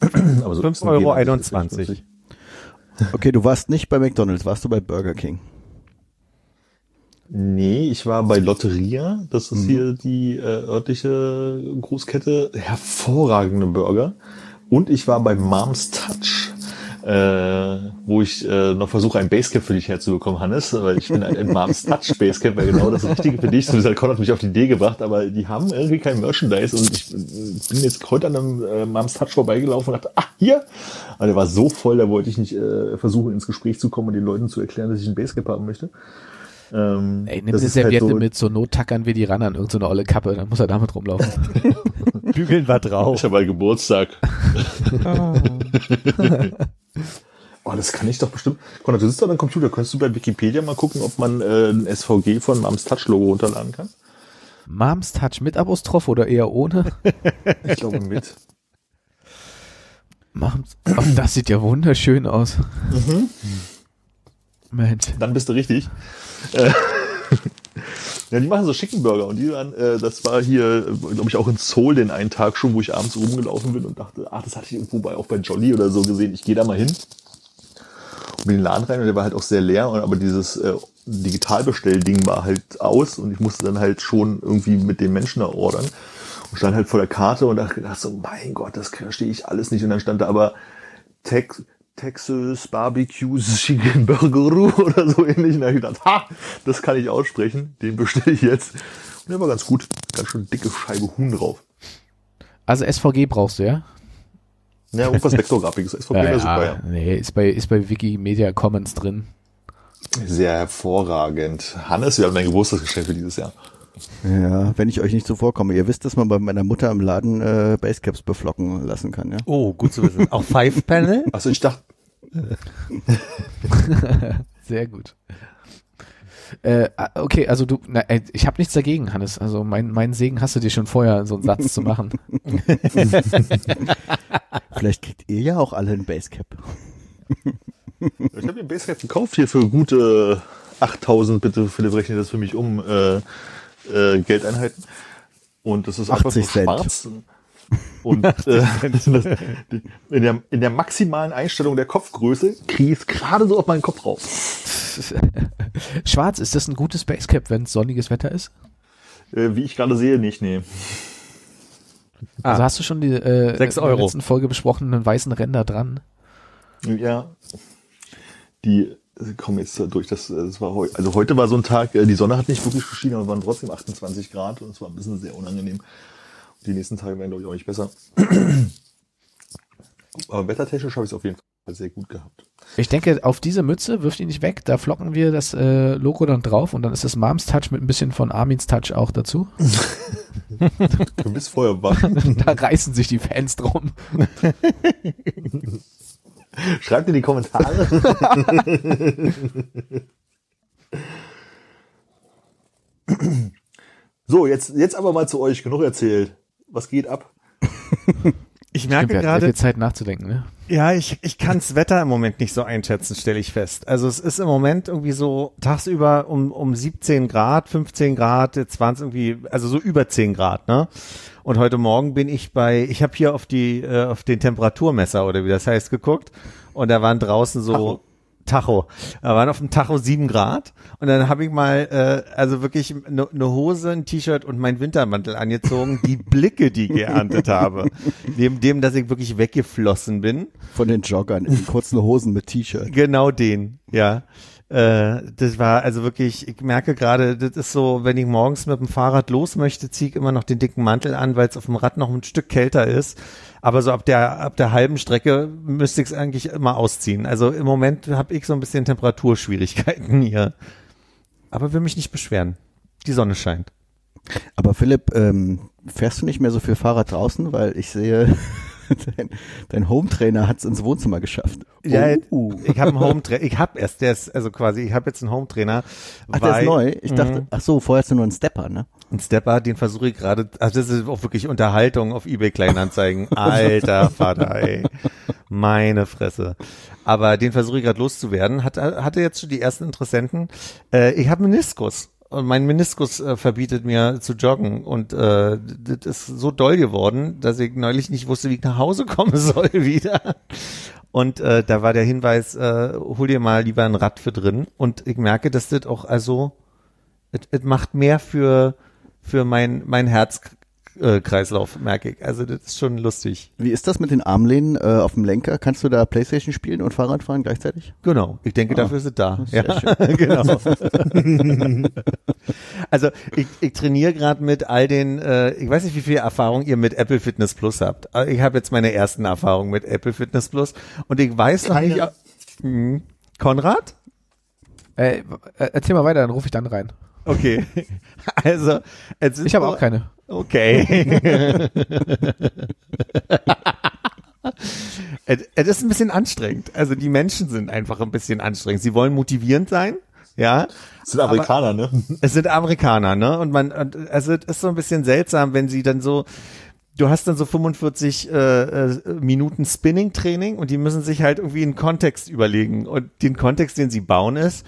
Aber so 5,21 Euro. Okay, du warst nicht bei McDonalds, warst du bei Burger King? Nee, ich war bei Lotteria. Das ist hier die äh, örtliche Großkette. Hervorragende Burger. Und ich war bei Mom's Touch, äh, wo ich äh, noch versuche, ein Basecap für dich herzubekommen, Hannes, weil ich bin ein, ein Mom's Touch Basecap, weil genau das Richtige für dich. Zumindest hat Con hat mich auf die Idee gebracht, aber die haben irgendwie kein Merchandise und ich äh, bin jetzt heute an einem äh, Mom's Touch vorbeigelaufen und dachte, ah, hier! Aber der war so voll, da wollte ich nicht äh, versuchen, ins Gespräch zu kommen und den Leuten zu erklären, dass ich ein Basecap haben möchte. Ähm, Ey, nimm das eine halt Serviette so- mit, zur Not tackern wir die ran an irgendeine olle Kappe, dann muss er damit rumlaufen. [LAUGHS] Bügeln wir drauf. Ich habe halt Geburtstag. [LAUGHS] oh, das kann ich doch bestimmt. Konrad, du sitzt an deinem Computer. Könntest du bei Wikipedia mal gucken, ob man äh, ein SVG von Mams Touch Logo runterladen kann? Moms Touch mit Apostroph oder eher ohne? [LAUGHS] Ich glaube mit. Moms, oh, das sieht ja wunderschön aus. Mensch. Dann bist du richtig. Äh, [LAUGHS] ja, die machen so schicken Burger und die waren, äh, das war hier, glaube ich, auch in Seoul den einen Tag schon, wo ich abends rumgelaufen bin und dachte, ach, das hatte ich irgendwo bei, auch bei Jolly oder so gesehen. Ich gehe da mal hin. Und bin in den Laden rein und der war halt auch sehr leer, und, aber dieses äh, Digitalbestellding war halt aus und ich musste dann halt schon irgendwie mit den Menschen da ordern und stand halt vor der Karte und dachte dachte so, mein Gott, das verstehe ich alles nicht. Und dann stand da aber Tex Texas Barbecue Chicken [LAUGHS] Burger oder so ähnlich. Und da ich gedacht, ha, das kann ich aussprechen, den bestelle ich jetzt. Und der war ganz gut, ganz schön dicke Scheibe Huhn drauf. Also SVG brauchst du, ja? Ja, irgendwas Vektorgrafiges. SVG wäre super, ja. Nee, ist bei, ist bei Wikimedia Commons drin. Sehr hervorragend. Hannes, wir haben dein Geburtstagsgeschenk für dieses Jahr. Ja, wenn ich euch nicht zuvorkomme. Ihr wisst, dass man bei meiner Mutter im Laden äh, Basecaps beflocken lassen kann, ja? Oh, gut zu wissen. Auch Five Panel? Also ich dachte, [LAUGHS] Sehr gut. Äh, ah, okay, also du, na, äh, ich habe nichts dagegen, Hannes. Also mein, mein Segen hast du dir schon vorher, so einen Satz zu machen. [LAUGHS] Vielleicht kriegt ihr ja auch alle ein Basecap. ich habe mir ein Basecap gekauft hier für gute 8000, bitte Philipp rechne das für mich um, äh, äh, Geldeinheiten. Und das ist einfach 80 so Cent. Und äh, das, in, der, in der maximalen Einstellung der Kopfgröße kriege ich es gerade so auf meinen Kopf rauf. [LAUGHS] Schwarz, ist das ein gutes Basecap, wenn es sonniges Wetter ist? Äh, wie ich gerade sehe, nicht, nee. Also hast du schon die äh, in der letzten Folge besprochenen weißen Ränder dran? Ja. Die kommen jetzt durch. Das, das war heu also heute war so ein Tag, äh, die Sonne hat nicht wirklich geschienen, aber es waren trotzdem 28 Grad und es war ein bisschen sehr unangenehm. Die nächsten Tage werden, glaube ich, auch nicht besser. aber wettertechnisch habe ich es auf jeden Fall sehr gut gehabt. Ich denke, auf diese Mütze wirft ihn nicht weg. Da flocken wir das äh, Logo dann drauf und dann ist das Moms Touch mit ein bisschen von Armins Touch auch dazu. [LAUGHS] Du bist vorher wach. [LAUGHS] da reißen sich die Fans drum. Schreibt in die Kommentare. [LAUGHS] so, jetzt, jetzt aber mal zu euch. Genug erzählt. Was geht ab? [LAUGHS] Ich Stimmt, merke hatten gerade, viel Zeit nachzudenken, ne? Ja, ich, ich kann's Wetter im Moment nicht so einschätzen, stelle ich fest. Also es ist im Moment irgendwie so tagsüber um, um 17 Grad, 15 Grad, jetzt waren es irgendwie, also so über 10 Grad, ne? Und heute Morgen bin ich bei, ich habe hier auf die, äh, auf den Temperaturmesser oder wie das heißt geguckt und da waren draußen so Tacho. Tacho. Da waren auf dem Tacho 7 Grad und dann habe ich mal, äh, also wirklich eine ne Hose, ein T-Shirt und meinen Wintermantel angezogen, die Blicke, die ich geerntet habe. Neben dem, dass ich wirklich weggeflossen bin. Von den Joggern in kurzen Hosen mit T-Shirt. Genau den, ja. Äh, das war also wirklich, ich merke gerade, das ist so, wenn ich morgens mit dem Fahrrad los möchte, ziehe ich immer noch den dicken Mantel an, weil es auf dem Rad noch ein Stück kälter ist. Aber so ab der, ab der halben Strecke müsste ich es eigentlich immer ausziehen. Also im Moment habe ich so ein bisschen Temperaturschwierigkeiten hier. Aber will mich nicht beschweren. Die Sonne scheint. Aber Philipp, ähm, fährst du nicht mehr so viel Fahrrad draußen? Weil ich sehe, [LAUGHS] dein, dein Hometrainer hat es ins Wohnzimmer geschafft. Ja, Oh. ich habe einen Home-Trainer, ich habe erst, der ist, also quasi, ich habe jetzt einen Home-Trainer. Ach, der ist weil- neu? Ich dachte, Mhm. ach so, vorher hast du nur einen Stepper, ne? Ein Stepper, den versuche ich gerade, also das ist auch wirklich Unterhaltung auf eBay Kleinanzeigen. [LAUGHS] Alter Vater, ey. Meine Fresse. Aber den versuche ich gerade loszuwerden. Hat, hatte jetzt schon die ersten Interessenten. Äh, ich habe Meniskus. Und mein Meniskus äh, verbietet mir zu joggen. Und äh, das ist so doll geworden, dass ich neulich nicht wusste, wie ich nach Hause [LAUGHS] kommen soll wieder. Und äh, da war der Hinweis, äh, hol dir mal lieber ein Rad für drin. Und ich merke, dass das auch also es, macht mehr für, für mein, mein Herzkreislauf, merke ich. Also das ist schon lustig. Wie ist das mit den Armlehnen äh, auf dem Lenker? Kannst du da Playstation spielen und Fahrrad fahren gleichzeitig? Genau. Ich denke, Ah, dafür ist es da. sehr [LAUGHS] Ja, genau. [LAUGHS] also ich, ich trainiere gerade mit all den, äh, ich weiß nicht, wie viel Erfahrung ihr mit Apple Fitness Plus habt. Aber Ich habe jetzt meine ersten Erfahrungen mit Apple Fitness Plus und ich weiß noch nicht. Hm. Konrad? Äh, äh, erzähl mal weiter, dann rufe ich dann rein. Okay. [LAUGHS] Also, Ich habe auch keine. Okay. [LAUGHS] es, es ist ein bisschen anstrengend. Also die Menschen sind einfach ein bisschen anstrengend. Sie wollen motivierend sein. Ja, Das sind Amerikaner, ne? es sind Amerikaner, ne? Und man, und, also es ist so ein bisschen seltsam, wenn sie dann so, du hast dann so 45 äh, äh, Minuten Spinning-Training und die müssen sich halt irgendwie einen Kontext überlegen. Und den Kontext, den sie bauen, ist,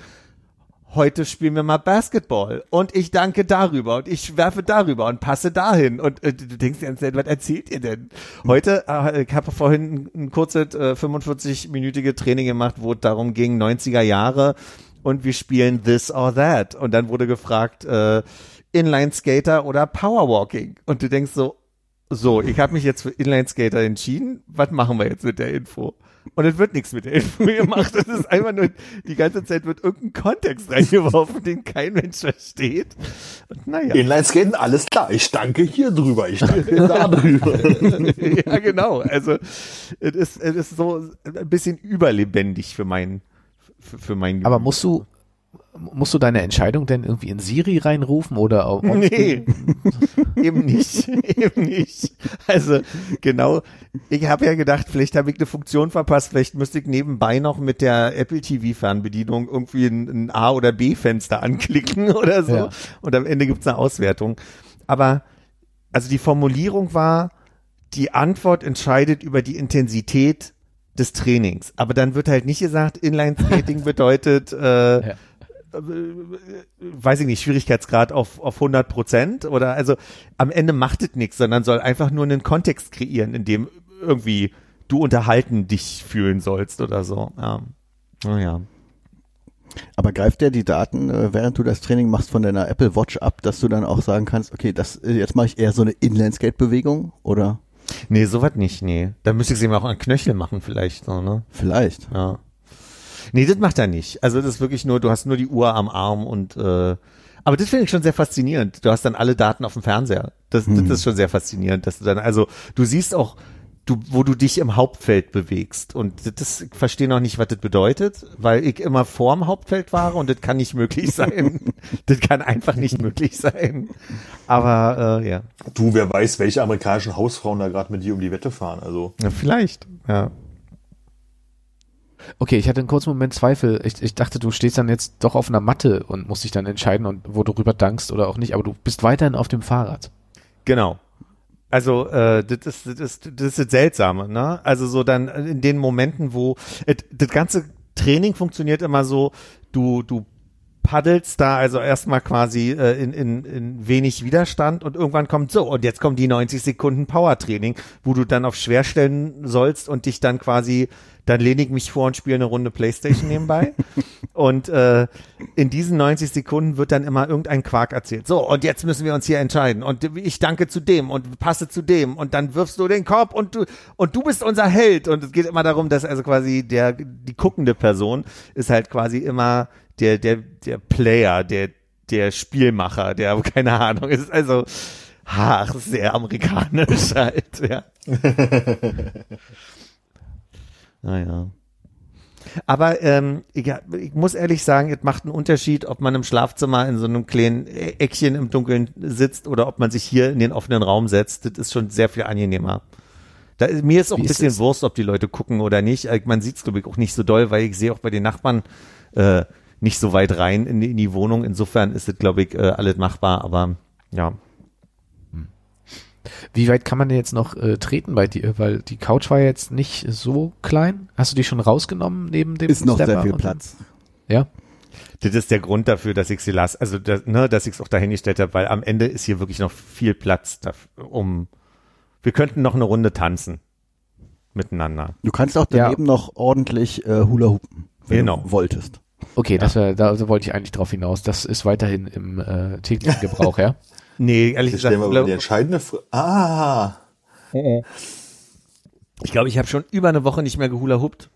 heute spielen wir mal Basketball. Und ich danke darüber. Und ich werfe darüber und passe dahin. Und äh, du denkst dir, was erzählt ihr denn? Heute, äh, ich habe vorhin ein, kurzes äh, 45-minütige Training gemacht, wo es darum ging, 90er Jahre. Und wir spielen this or that. Und dann wurde gefragt, äh, Inline Skater oder Powerwalking und du denkst so, so, ich habe mich jetzt für Inline Skater entschieden, was machen wir jetzt mit der Info? Und es wird nichts mit der Info gemacht. Es ist einfach nur, die ganze Zeit wird irgendein Kontext reingeworfen, den kein Mensch versteht. Und naja. Inlineskaten, alles klar. Ich danke hier drüber. Ich danke [LAUGHS] da drüber. ja, genau. Also, es ist, es ist so ein bisschen überlebendig für mein, für, für mein Aber musst du, musst du deine Entscheidung denn irgendwie in Siri reinrufen oder auf [LAUGHS] Nee, eben nicht, [LAUGHS] eben nicht. Also genau, ich habe ja gedacht, vielleicht habe ich eine Funktion verpasst, vielleicht müsste ich nebenbei noch mit der Apple TV Fernbedienung irgendwie ein, ein A- oder B-Fenster anklicken [LAUGHS] oder so Ja. und am Ende gibt's eine Auswertung. Aber also die Formulierung war, die Antwort entscheidet über die Intensität des Trainings. Aber dann wird halt nicht gesagt, Inline-Skating bedeutet äh, Ja. Weiß ich nicht, Schwierigkeitsgrad auf, auf 100 Prozent oder also am Ende macht es nichts, sondern soll einfach nur einen Kontext kreieren, in dem irgendwie du unterhalten dich fühlen sollst oder so. Ja. Naja. Aber greift der die Daten, äh, während du das Training machst, von deiner Apple Watch ab, dass du dann auch sagen kannst, okay, das äh, jetzt mache ich eher so eine Inline-Skate-Bewegung oder Nee, sowas nicht, nee. Da müsste ich sie mal auch an Knöchel machen vielleicht, so, ne? vielleicht? Ja. Nee, das macht er nicht. Also das ist wirklich nur, du hast nur die Uhr am Arm und äh, aber das finde ich schon sehr faszinierend. Du hast dann alle Daten auf dem Fernseher. Das, das ist schon sehr faszinierend, dass du dann, also du siehst auch, du, wo du dich im Hauptfeld bewegst. Und das, das ich verstehe noch nicht, was das bedeutet, weil ich immer vorm Hauptfeld war und das kann nicht möglich sein. [LAUGHS] das kann einfach nicht möglich sein. Aber äh, ja. Du, wer weiß, welche amerikanischen Hausfrauen da gerade mit dir um die Wette fahren. Also ja, vielleicht. Ja. Okay, ich hatte einen kurzen Moment Zweifel. Ich, ich dachte, du stehst dann jetzt doch auf einer Matte und musst dich dann entscheiden, und wo du rüber dankst oder auch nicht, aber du bist weiterhin auf dem Fahrrad. Genau. Also äh, das ist das ist das ist das Seltsame, ne? Also so dann in den Momenten, wo et, das ganze Training funktioniert immer so, du du paddelst da also erstmal quasi äh, in, in, in wenig Widerstand und irgendwann kommt so und jetzt kommen die 90 Sekunden Powertraining, wo du dann auf schwer stellen sollst und dich dann quasi dann lehne ich mich vor und spiele eine Runde Playstation nebenbei. [LAUGHS] und äh, in diesen 90 Sekunden wird dann immer irgendein Quark erzählt. So, und jetzt müssen wir uns hier entscheiden. Und ich danke zu dem und passe zu dem. Und dann wirfst du den Korb und du, und du bist unser Held. Und es geht immer darum, dass also quasi der, die guckende Person ist halt quasi immer der, der, der Player, der, der Spielmacher, der, keine Ahnung, ist also, ach, sehr amerikanisch [LAUGHS] halt, ja. [LAUGHS] Naja. Aber ähm, ich, ich muss ehrlich sagen, es macht einen Unterschied, ob man im Schlafzimmer in so einem kleinen Eckchen im Dunkeln sitzt oder ob man sich hier in den offenen Raum setzt. Das ist schon sehr viel angenehmer. Da, mir ist auch Wie ein bisschen? Wurst, ob die Leute gucken oder nicht. Äh, Man sieht es, glaube ich, auch nicht so doll, weil ich sehe auch bei den Nachbarn äh, nicht so weit rein in die, in die Wohnung. Insofern ist es, glaube ich, äh, alles machbar. Aber ja, Wie weit kann man denn jetzt noch äh, treten bei dir? Weil die Couch war jetzt nicht so klein. Hast du die schon rausgenommen neben dem Ist noch sehr Stepper viel Platz. Ja. Das ist der Grund dafür, dass ich sie lasse. Also, das, ne, dass ich es auch dahingestellt habe, weil am Ende ist hier wirklich noch viel Platz, dafür, um. Wir könnten noch eine Runde tanzen miteinander. Du kannst auch Ja. daneben noch ordentlich äh, Hula hupen, wenn Genau. du wolltest. Okay, das wär, da wollte ich eigentlich drauf hinaus. Das ist weiterhin im äh, täglichen Gebrauch, ja? [LAUGHS] Nee, ehrlich jetzt gesagt, stellen wir aber die entscheidende Frage. Ah, ich glaube, ich habe schon über eine Woche nicht mehr gehula hoopt.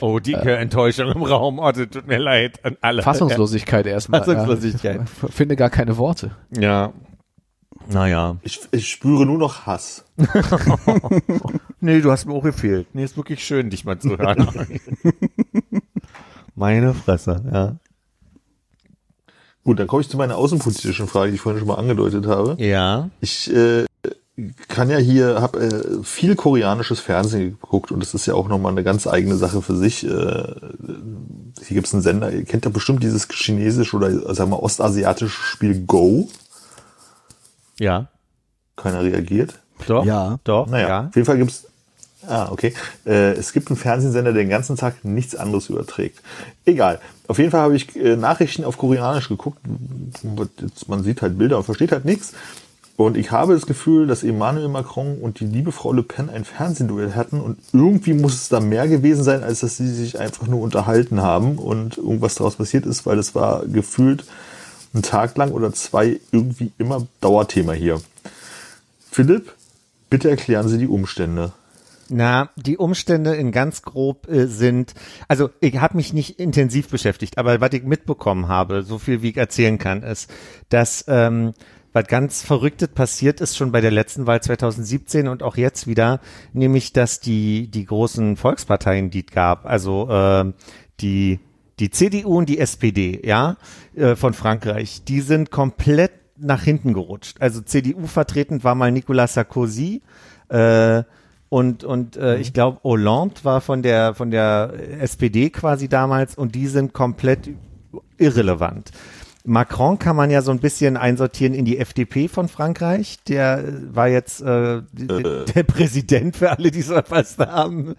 Oh, die Enttäuschung im Raum. Oh, das tut mir leid an alle. Fassungslosigkeit [LAUGHS] erstmal. Fassungslosigkeit. Ja. Finde gar keine Worte. Ja. Naja. ich, ich spüre nur noch Hass. [LAUGHS] Nee, du hast mir auch gefehlt. Nee, ist wirklich schön, dich mal zu hören. [LAUGHS] Meine Fresse, ja. Gut, dann komme ich zu meiner außenpolitischen Frage, die ich vorhin schon mal angedeutet habe. Ja. Ich äh, kann ja hier, habe äh, viel koreanisches Fernsehen geguckt und das ist ja auch nochmal eine ganz eigene Sache für sich. Äh, hier gibt's einen Sender, ihr kennt ja bestimmt dieses chinesische oder sagen wir ostasiatische Spiel Go. Ja. Keiner reagiert. Doch. Ja. Doch. Naja, Ja. auf jeden Fall gibt's. Ah, okay. Äh, es gibt einen Fernsehsender, der den ganzen Tag nichts anderes überträgt. Egal. Auf jeden Fall habe ich äh, Nachrichten auf Koreanisch geguckt. Jetzt, man sieht halt Bilder und versteht halt nichts. Und ich habe das Gefühl, dass Emmanuel Macron und die liebe Frau Le Pen ein Fernsehduell hatten und irgendwie muss es da mehr gewesen sein, als dass sie sich einfach nur unterhalten haben und irgendwas daraus passiert ist, weil es war gefühlt einen Tag lang oder zwei irgendwie immer Dauerthema hier. Philipp, bitte erklären Sie die Umstände. Na, die Umstände in ganz grob äh, sind, also ich habe mich nicht intensiv beschäftigt, aber was ich mitbekommen habe, so viel wie ich erzählen kann, ist, dass ähm, was ganz Verrücktes passiert ist schon bei der letzten Wahl 2017 und auch jetzt wieder, nämlich dass die die großen Volksparteien, die es gab, also äh, die die CDU und die SPD, ja, äh, von Frankreich, die sind komplett nach hinten gerutscht. Also CDU vertretend war mal Nicolas Sarkozy, äh, und und äh, ich glaube Hollande war von der von der SPD quasi damals und die sind komplett irrelevant. Macron kann man ja so ein bisschen einsortieren in die FDP von Frankreich. Der äh, war jetzt äh, der, [LAUGHS] der Präsident für alle, die so verpasst haben.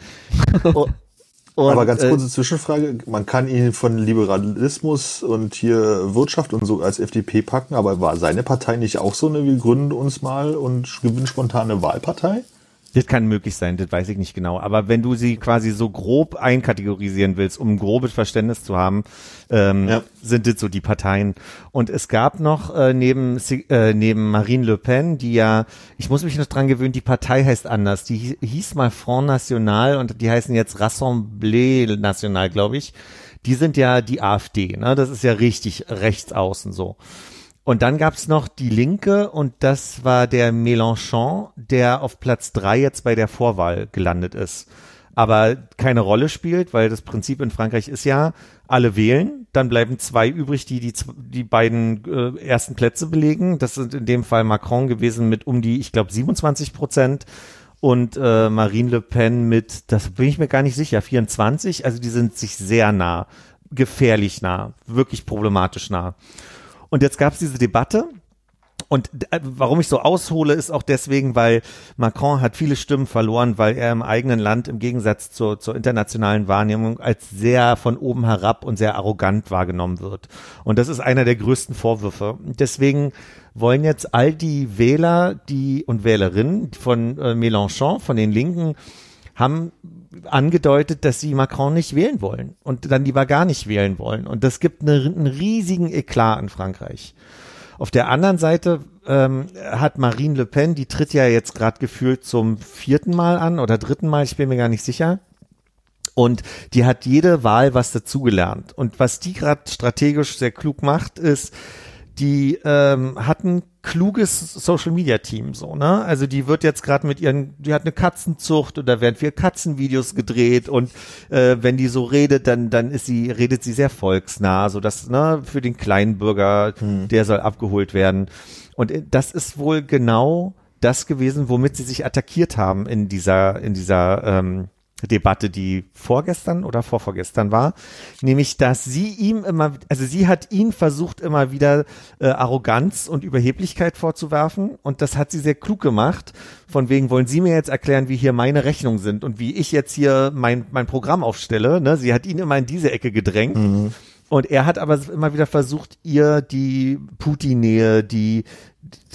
[LAUGHS] Und, Aber ganz äh, kurze Zwischenfrage, man kann ihn von Liberalismus und hier Wirtschaft und so als FDP packen, aber war seine Partei nicht auch so eine, wir gründen uns mal und gewinnen spontane Wahlpartei? Das kann möglich sein, das weiß ich nicht genau. Aber wenn du sie quasi so grob einkategorisieren willst, um ein grobes Verständnis zu haben, ähm, Ja. sind das so die Parteien. Und es gab noch äh, neben äh, neben Marine Le Pen, die ja, ich muss mich noch dran gewöhnen, die Partei heißt anders. Die hi- hieß mal Front National und die heißen jetzt Rassemblée National, glaube ich. Die sind ja die AfD, ne? Das ist ja richtig rechts außen so. Und dann gab's noch die Linke und das war der Mélenchon, der auf Platz drei jetzt bei der Vorwahl gelandet ist. Aber keine Rolle spielt, weil das Prinzip in Frankreich ist ja, alle wählen, dann bleiben zwei übrig, die die, die beiden äh, ersten Plätze belegen. Das sind in dem Fall Macron gewesen mit um die, ich glaube, 27 Prozent und äh, Marine Le Pen mit, das bin ich mir gar nicht sicher, 24. Also die sind sich sehr nah, gefährlich nah, wirklich problematisch nah. Und jetzt gab es diese Debatte. Und äh, warum ich so aushole, ist auch deswegen, weil Macron hat viele Stimmen verloren, weil er im eigenen Land im Gegensatz zur, zur internationalen Wahrnehmung als sehr von oben herab und sehr arrogant wahrgenommen wird. Und das ist einer der größten Vorwürfe. Deswegen wollen jetzt all die Wähler, die und Wählerinnen von äh, Mélenchon, von den Linken, haben angedeutet, dass sie Macron nicht wählen wollen und dann lieber gar nicht wählen wollen. Und das gibt eine, einen riesigen Eklat in Frankreich. Auf der anderen Seite ähm, hat Marine Le Pen, die tritt ja jetzt gerade gefühlt zum vierten Mal an oder dritten Mal, ich bin mir gar nicht sicher. Und die hat jede Wahl was dazugelernt. Und was die gerade strategisch sehr klug macht, ist, die ähm, hat ein kluges Social Media Team so, ne? Also die wird jetzt gerade mit ihren, die hat eine Katzenzucht und da werden wir Katzenvideos gedreht und äh, wenn die so redet, dann dann ist sie redet sie sehr volksnah, so dass ne für den kleinen Bürger, der soll abgeholt werden und äh, das ist wohl genau das gewesen, womit sie sich attackiert haben in dieser in dieser ähm, Debatte, die vorgestern oder vorvorgestern war, nämlich, dass sie ihm immer, also sie hat ihn versucht immer wieder äh, Arroganz und Überheblichkeit vorzuwerfen und das hat sie sehr klug gemacht. Von wegen wollen Sie mir jetzt erklären, wie hier meine Rechnungen sind und wie ich jetzt hier mein mein Programm aufstelle. Ne? Sie hat ihn immer in diese Ecke gedrängt. Und er hat aber immer wieder versucht, ihr die Putin-Nähe, die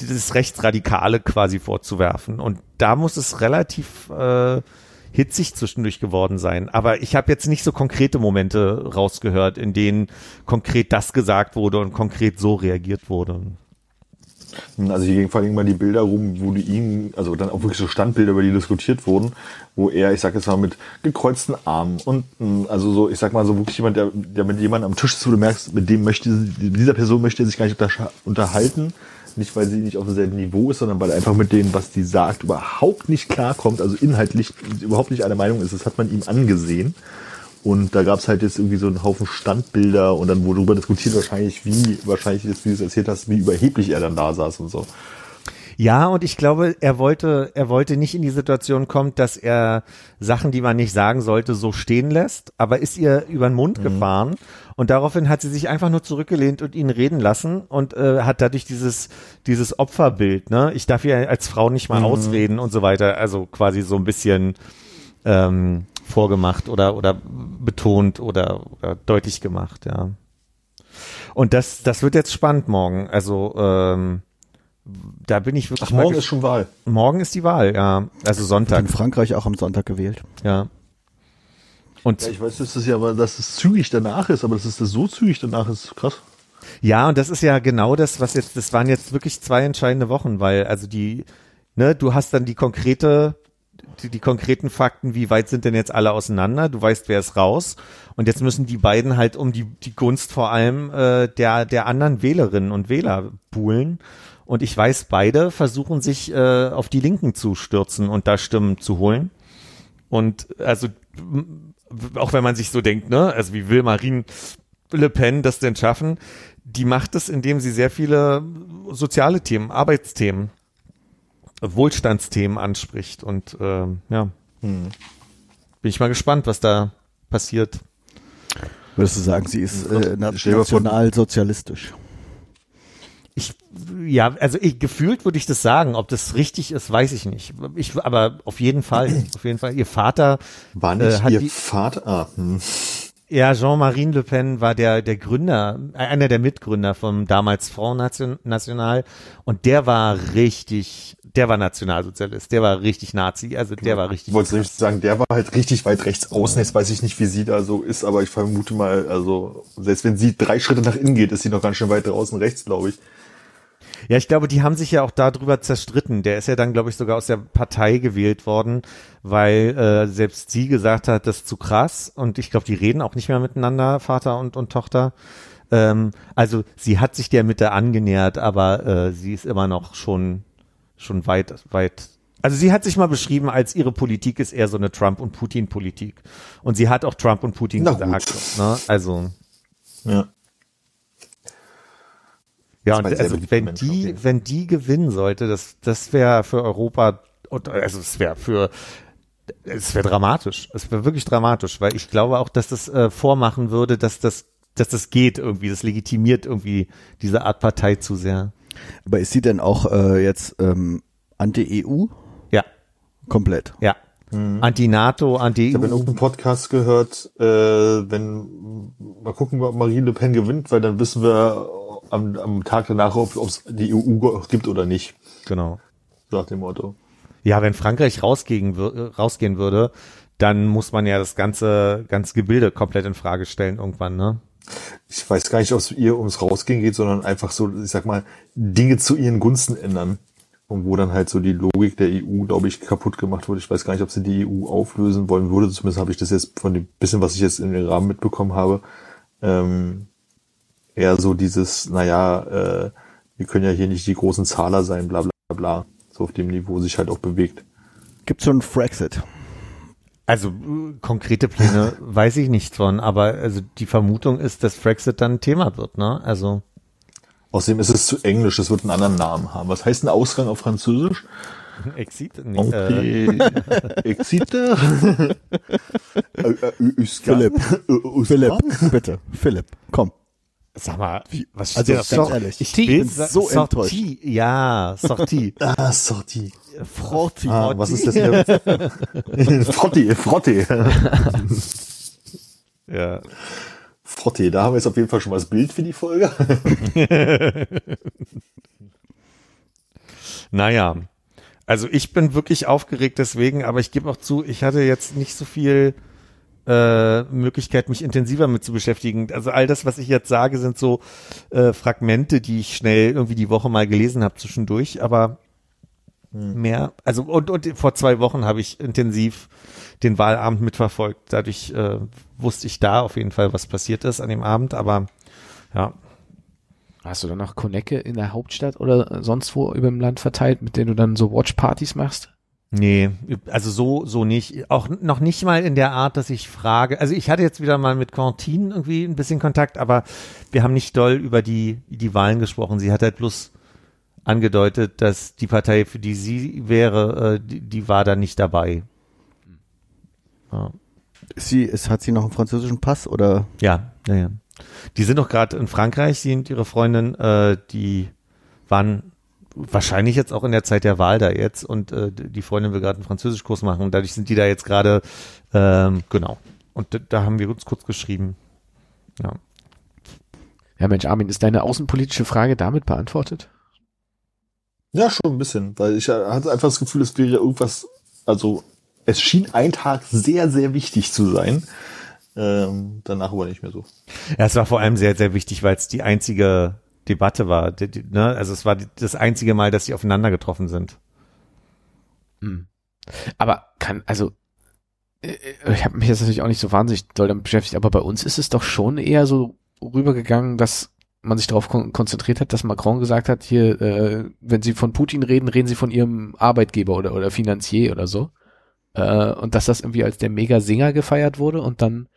dieses Rechtsradikale quasi vorzuwerfen. Und da muss es relativ äh, hitzig zwischendurch geworden sein. Aber ich habe jetzt nicht so konkrete Momente rausgehört, in denen konkret das gesagt wurde und konkret so reagiert wurde. Also hier gingen vor allem mal die Bilder rum, wo die ihn, also dann auch wirklich so Standbilder, über die diskutiert wurden, wo er, ich sag jetzt mal, mit gekreuzten Armen und mh, also so, ich sag mal so wirklich jemand, der, der mit jemandem am Tisch ist, wo du merkst, mit dem möchte, dieser Person möchte er sich gar nicht unterhalten. Nicht, weil sie nicht auf demselben Niveau ist, sondern weil einfach mit denen, was die sagt, überhaupt nicht klarkommt, also inhaltlich überhaupt nicht einer Meinung ist. Das hat man ihm angesehen. Und da gab's halt jetzt irgendwie so einen Haufen Standbilder und dann wurde darüber diskutiert wahrscheinlich, wie, wahrscheinlich jetzt, wie du es erzählt hast, wie überheblich er dann da saß und so. Ja, und ich glaube, er wollte, er wollte nicht in die Situation kommen, dass er Sachen, die man nicht sagen sollte, so stehen lässt, aber ist ihr über den Mund gefahren und daraufhin hat sie sich einfach nur zurückgelehnt und ihn reden lassen und äh, hat dadurch dieses, dieses Opferbild, ne? Ich darf ja als Frau nicht mal ausreden und so weiter, also quasi so ein bisschen ähm, vorgemacht oder, oder betont oder, oder deutlich gemacht, ja. Und das, das wird jetzt spannend morgen. Also, ähm, da bin ich wirklich. Ach, morgen ist schon Wahl. Morgen ist die Wahl, ja. Also Wird Sonntag, in Frankreich auch am Sonntag gewählt. ja. Und Ja, ich weiß, dass das ja, aber dass es zügig danach ist, aber dass es das so zügig danach ist, krass. ja, und das ist ja genau das, was jetzt, das waren jetzt wirklich zwei entscheidende Wochen, weil also die, ne, du hast dann die konkrete, die, die konkreten Fakten, wie weit sind denn jetzt alle auseinander? Du weißt, wer ist raus. Und jetzt müssen die beiden halt um die, die Gunst vor allem äh, der, der anderen Wählerinnen und Wähler buhlen. Und ich weiß, beide versuchen sich äh, auf die Linken zu stürzen und da Stimmen zu holen. Und also m- auch wenn man sich so denkt, ne, also wie will Marine Le Pen das denn schaffen? Die macht es, indem sie sehr viele soziale Themen, Arbeitsthemen, Wohlstandsthemen anspricht. Und ähm, ja, bin ich mal gespannt, was da passiert. Würdest du sagen, sie ist äh, nationalsozialistisch? Ich, ja, also ich, gefühlt würde ich das sagen. Ob das richtig ist, weiß ich nicht. Ich, aber auf jeden Fall, [CLEARS THROAT] auf jeden Fall. Ihr Vater War äh, nicht hat ihr die, Vater, ah, hm. Ja, Jean-Marie Le Pen war der, der Gründer, äh, einer der Mitgründer vom damals Front Nation, National und der war richtig, der war Nationalsozialist, der war richtig Nazi, also der war richtig. Ich wollte nicht sagen, der war halt richtig weit rechts außen. Jetzt weiß ich nicht, wie sie da so ist, aber ich vermute mal, also selbst wenn sie drei Schritte nach innen geht, ist sie noch ganz schön weit draußen rechts, glaube ich. Ja, ich glaube, die haben sich ja auch darüber zerstritten. Der ist ja dann, glaube ich, sogar aus der Partei gewählt worden, weil äh, selbst sie gesagt hat, das ist zu krass. Und ich glaube, die reden auch nicht mehr miteinander, Vater und, und Tochter. Ähm, also sie hat sich der Mitte angenähert, aber äh, sie ist immer noch schon, schon weit, weit. Also sie hat sich mal beschrieben, als ihre Politik ist eher so eine Trump- und Putin-Politik. Und sie hat auch Trump und Putin Na gesagt. Ne? Also. Ja. Ja, und also wenn die, wenn die gewinnen sollte, das, das wäre für Europa, also es wäre für, es wäre dramatisch. Es wäre wirklich dramatisch, weil ich glaube auch, dass das äh, vormachen würde, dass das, dass das geht irgendwie, das legitimiert irgendwie diese Art Partei zu sehr. Aber ist sie denn auch äh, jetzt ähm, anti-EU? Ja, Komplett. ja. Anti-NATO, Ich habe in anti-EU. irgendeinem Podcast gehört, äh, wenn mal gucken, ob Marine Le Pen gewinnt, weil dann wissen wir am, am Tag danach, ob es die EU gibt oder nicht. Genau. Nach dem Motto. Ja, wenn Frankreich rausgehen, rausgehen würde, dann muss man ja das ganze, ganze Gebilde komplett in Frage stellen irgendwann, ne? Ich weiß gar nicht, ob es ihr ums Rausgehen geht, sondern einfach so, ich sag mal, Dinge zu ihren Gunsten ändern. Und wo dann halt so die Logik der EU, glaube ich, kaputt gemacht wurde. Ich weiß gar nicht, ob sie die EU auflösen wollen würde. Zumindest habe ich das jetzt von dem bisschen, was ich jetzt in den Rahmen mitbekommen habe, ähm, eher so dieses, naja, äh, wir können ja hier nicht die großen Zahler sein, bla bla bla. So auf dem Niveau sich halt auch bewegt. Gibt so ein Frexit? Also äh, konkrete Pläne [LAUGHS] weiß ich nicht von, aber also die Vermutung ist, dass Brexit dann ein Thema wird, ne? Also Außerdem ist es zu englisch, es wird einen anderen Namen haben. Was heißt ein Ausgang auf Französisch? Exit? Nee, äh, Okay. Exite? [LAUGHS] Äh, äh? Philipp. Äh? Philipp, bitte. Philipp, komm. Sag mal, was Also, steht ganz da? ehrlich, ich bin so Sortie. Ja, Sortie. [LAUGHS] Ah, Sorti. Froti. Ah, was ist das denn? [LAUGHS] Frotti, Frotti. [LAUGHS] ja. Frotti, da haben wir jetzt auf jeden Fall schon mal das Bild für die Folge. Naja, also ich bin wirklich aufgeregt deswegen, aber ich gebe auch zu, ich hatte jetzt nicht so viel äh, Möglichkeit, mich intensiver mit zu beschäftigen. Also all das, was ich jetzt sage, sind so äh, Fragmente, die ich schnell irgendwie die Woche mal gelesen habe zwischendurch, aber mehr, also und, und vor zwei Wochen habe ich intensiv den Wahlabend mitverfolgt. Dadurch äh, wusste ich da auf jeden Fall, was passiert ist an dem Abend, aber ja, Hast du dann noch Konecke in der Hauptstadt oder sonst wo über dem Land verteilt, mit denen du dann so Watchpartys machst? Nee, also so, so nicht. Auch noch nicht mal in der Art, dass ich frage. Also ich hatte jetzt wieder mal mit Quentin irgendwie ein bisschen Kontakt, aber wir haben nicht doll über die, die Wahlen gesprochen. Sie hat halt bloß angedeutet, dass die Partei, für die sie wäre, äh, die, die war da nicht dabei. Ja, sie, ist, hat sie noch einen französischen Pass oder? ja, ja. ja. Die sind doch gerade in Frankreich, sie und ihre Freundin, äh, die waren wahrscheinlich jetzt auch in der Zeit der Wahl da jetzt und äh, die Freundin will gerade einen Französischkurs machen und dadurch sind die da jetzt gerade, ähm, genau. Und da, haben wir uns kurz geschrieben. Ja. Ja, Mensch, Armin, ist deine außenpolitische Frage damit beantwortet? Ja, schon ein bisschen, weil ich äh, hatte einfach das Gefühl, es wäre irgendwas, also es schien ein Tag sehr, sehr wichtig zu sein. Ähm, danach aber nicht mehr so. ja, es war vor allem sehr, sehr wichtig, weil es die einzige Debatte war. Die, die, ne? Also es war das einzige Mal, dass sie aufeinander getroffen sind. Hm. Aber kann, also, äh, ich habe mich jetzt natürlich auch nicht so wahnsinnig doll damit beschäftigt, aber bei uns ist es doch schon eher so rübergegangen, dass man sich darauf kon konzentriert hat, dass Macron gesagt hat, hier, äh, wenn Sie von Putin reden, reden Sie von Ihrem Arbeitgeber oder, oder Finanzier oder so. Äh, und dass das irgendwie als der Mega-Singer gefeiert wurde und dann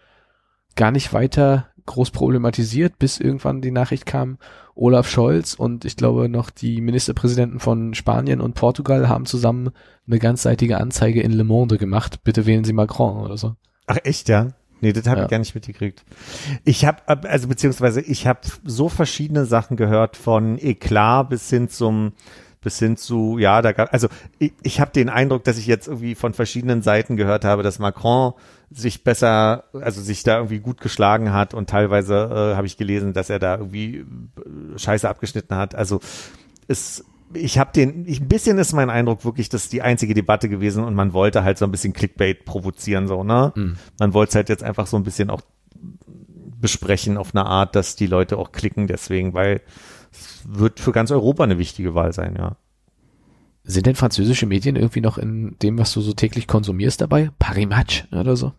gar nicht weiter groß problematisiert, bis irgendwann die Nachricht kam, Olaf Scholz und ich glaube noch die Ministerpräsidenten von Spanien und Portugal haben zusammen eine ganzseitige Anzeige in Le Monde gemacht. Bitte wählen Sie Macron oder so. Ach echt, ja? Nee, das habe Ja. ich gar nicht mitgekriegt. Ich habe, also beziehungsweise ich habe so verschiedene Sachen gehört, von Eklat bis hin zum, bis hin zu, ja, da gab, also ich, ich habe den Eindruck, dass ich jetzt irgendwie von verschiedenen Seiten gehört habe, dass Macron sich besser, also sich da irgendwie gut geschlagen hat und teilweise äh, habe ich gelesen, dass er da irgendwie äh, Scheiße abgeschnitten hat. Also es ich habe den, ich, ein bisschen ist mein Eindruck wirklich, das ist die einzige Debatte gewesen und man wollte halt so ein bisschen Clickbait provozieren, so, ne? Mhm. Man wollte es halt jetzt einfach so ein bisschen auch besprechen auf eine Art, dass die Leute auch klicken deswegen, weil es wird für ganz Europa eine wichtige Wahl sein, ja. Sind denn französische Medien irgendwie noch in dem, was du so täglich konsumierst dabei? Paris Match oder so?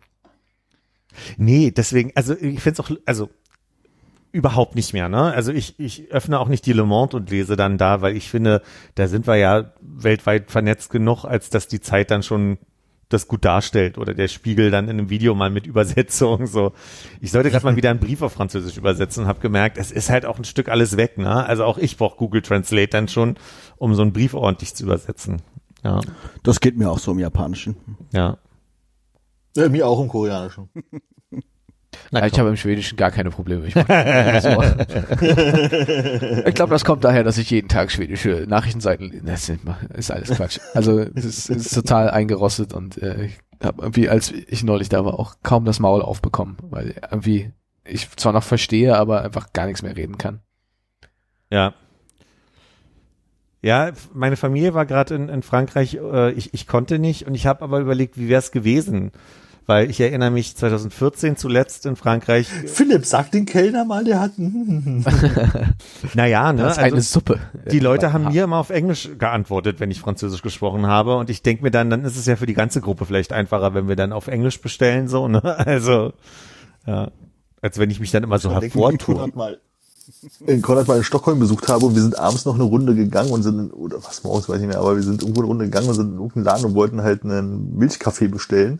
Nee, deswegen, also ich finde es auch, also überhaupt nicht mehr, ne? Also ich, ich öffne auch nicht die Le Monde und lese dann da, weil ich finde, da sind wir ja weltweit vernetzt genug, als dass die Zeit dann schon das gut darstellt oder der Spiegel dann in einem Video mal mit Übersetzung so. Ich sollte gerade mal wieder einen Brief auf Französisch übersetzen und habe gemerkt, es ist halt auch ein Stück alles weg, ne? Also auch ich brauche Google Translate dann schon, um so einen Brief ordentlich zu übersetzen. Ja, Das geht mir auch so im Japanischen. ja. Ja, mir auch im Koreanischen. [LAUGHS] Na, ich habe im Schwedischen gar keine Probleme. Ich, ich glaube, das kommt daher, dass ich jeden Tag schwedische Nachrichtenseiten. Das ist alles Quatsch. Also es ist, total eingerostet und äh, ich habe irgendwie, als ich neulich da war, auch kaum das Maul aufbekommen, weil irgendwie ich zwar noch verstehe, aber einfach gar nichts mehr reden kann. Ja. Ja, meine Familie war gerade in, in Frankreich, äh, ich, ich konnte nicht und ich habe aber überlegt, wie wäre es gewesen? Weil ich erinnere mich 2014 zuletzt in Frankreich, Philipp, sag den Kellner mal, der hat. [LAUGHS] naja, ne? Das ist eine Also, Suppe. die Leute haben mir immer auf Englisch geantwortet, wenn ich Französisch gesprochen habe und ich denke mir dann, dann ist es ja für die ganze Gruppe vielleicht einfacher, wenn wir dann auf Englisch bestellen, so, ne? [LAUGHS] Also, ja. Als wenn ich mich dann immer so hervortue. In Konrad mal in Stockholm besucht habe und wir sind abends noch eine Runde gegangen und sind, in, oder was morgens, weiß ich nicht mehr, aber wir sind irgendwo eine Runde gegangen und sind in irgendeinen Laden und wollten halt einen Milchkaffee bestellen.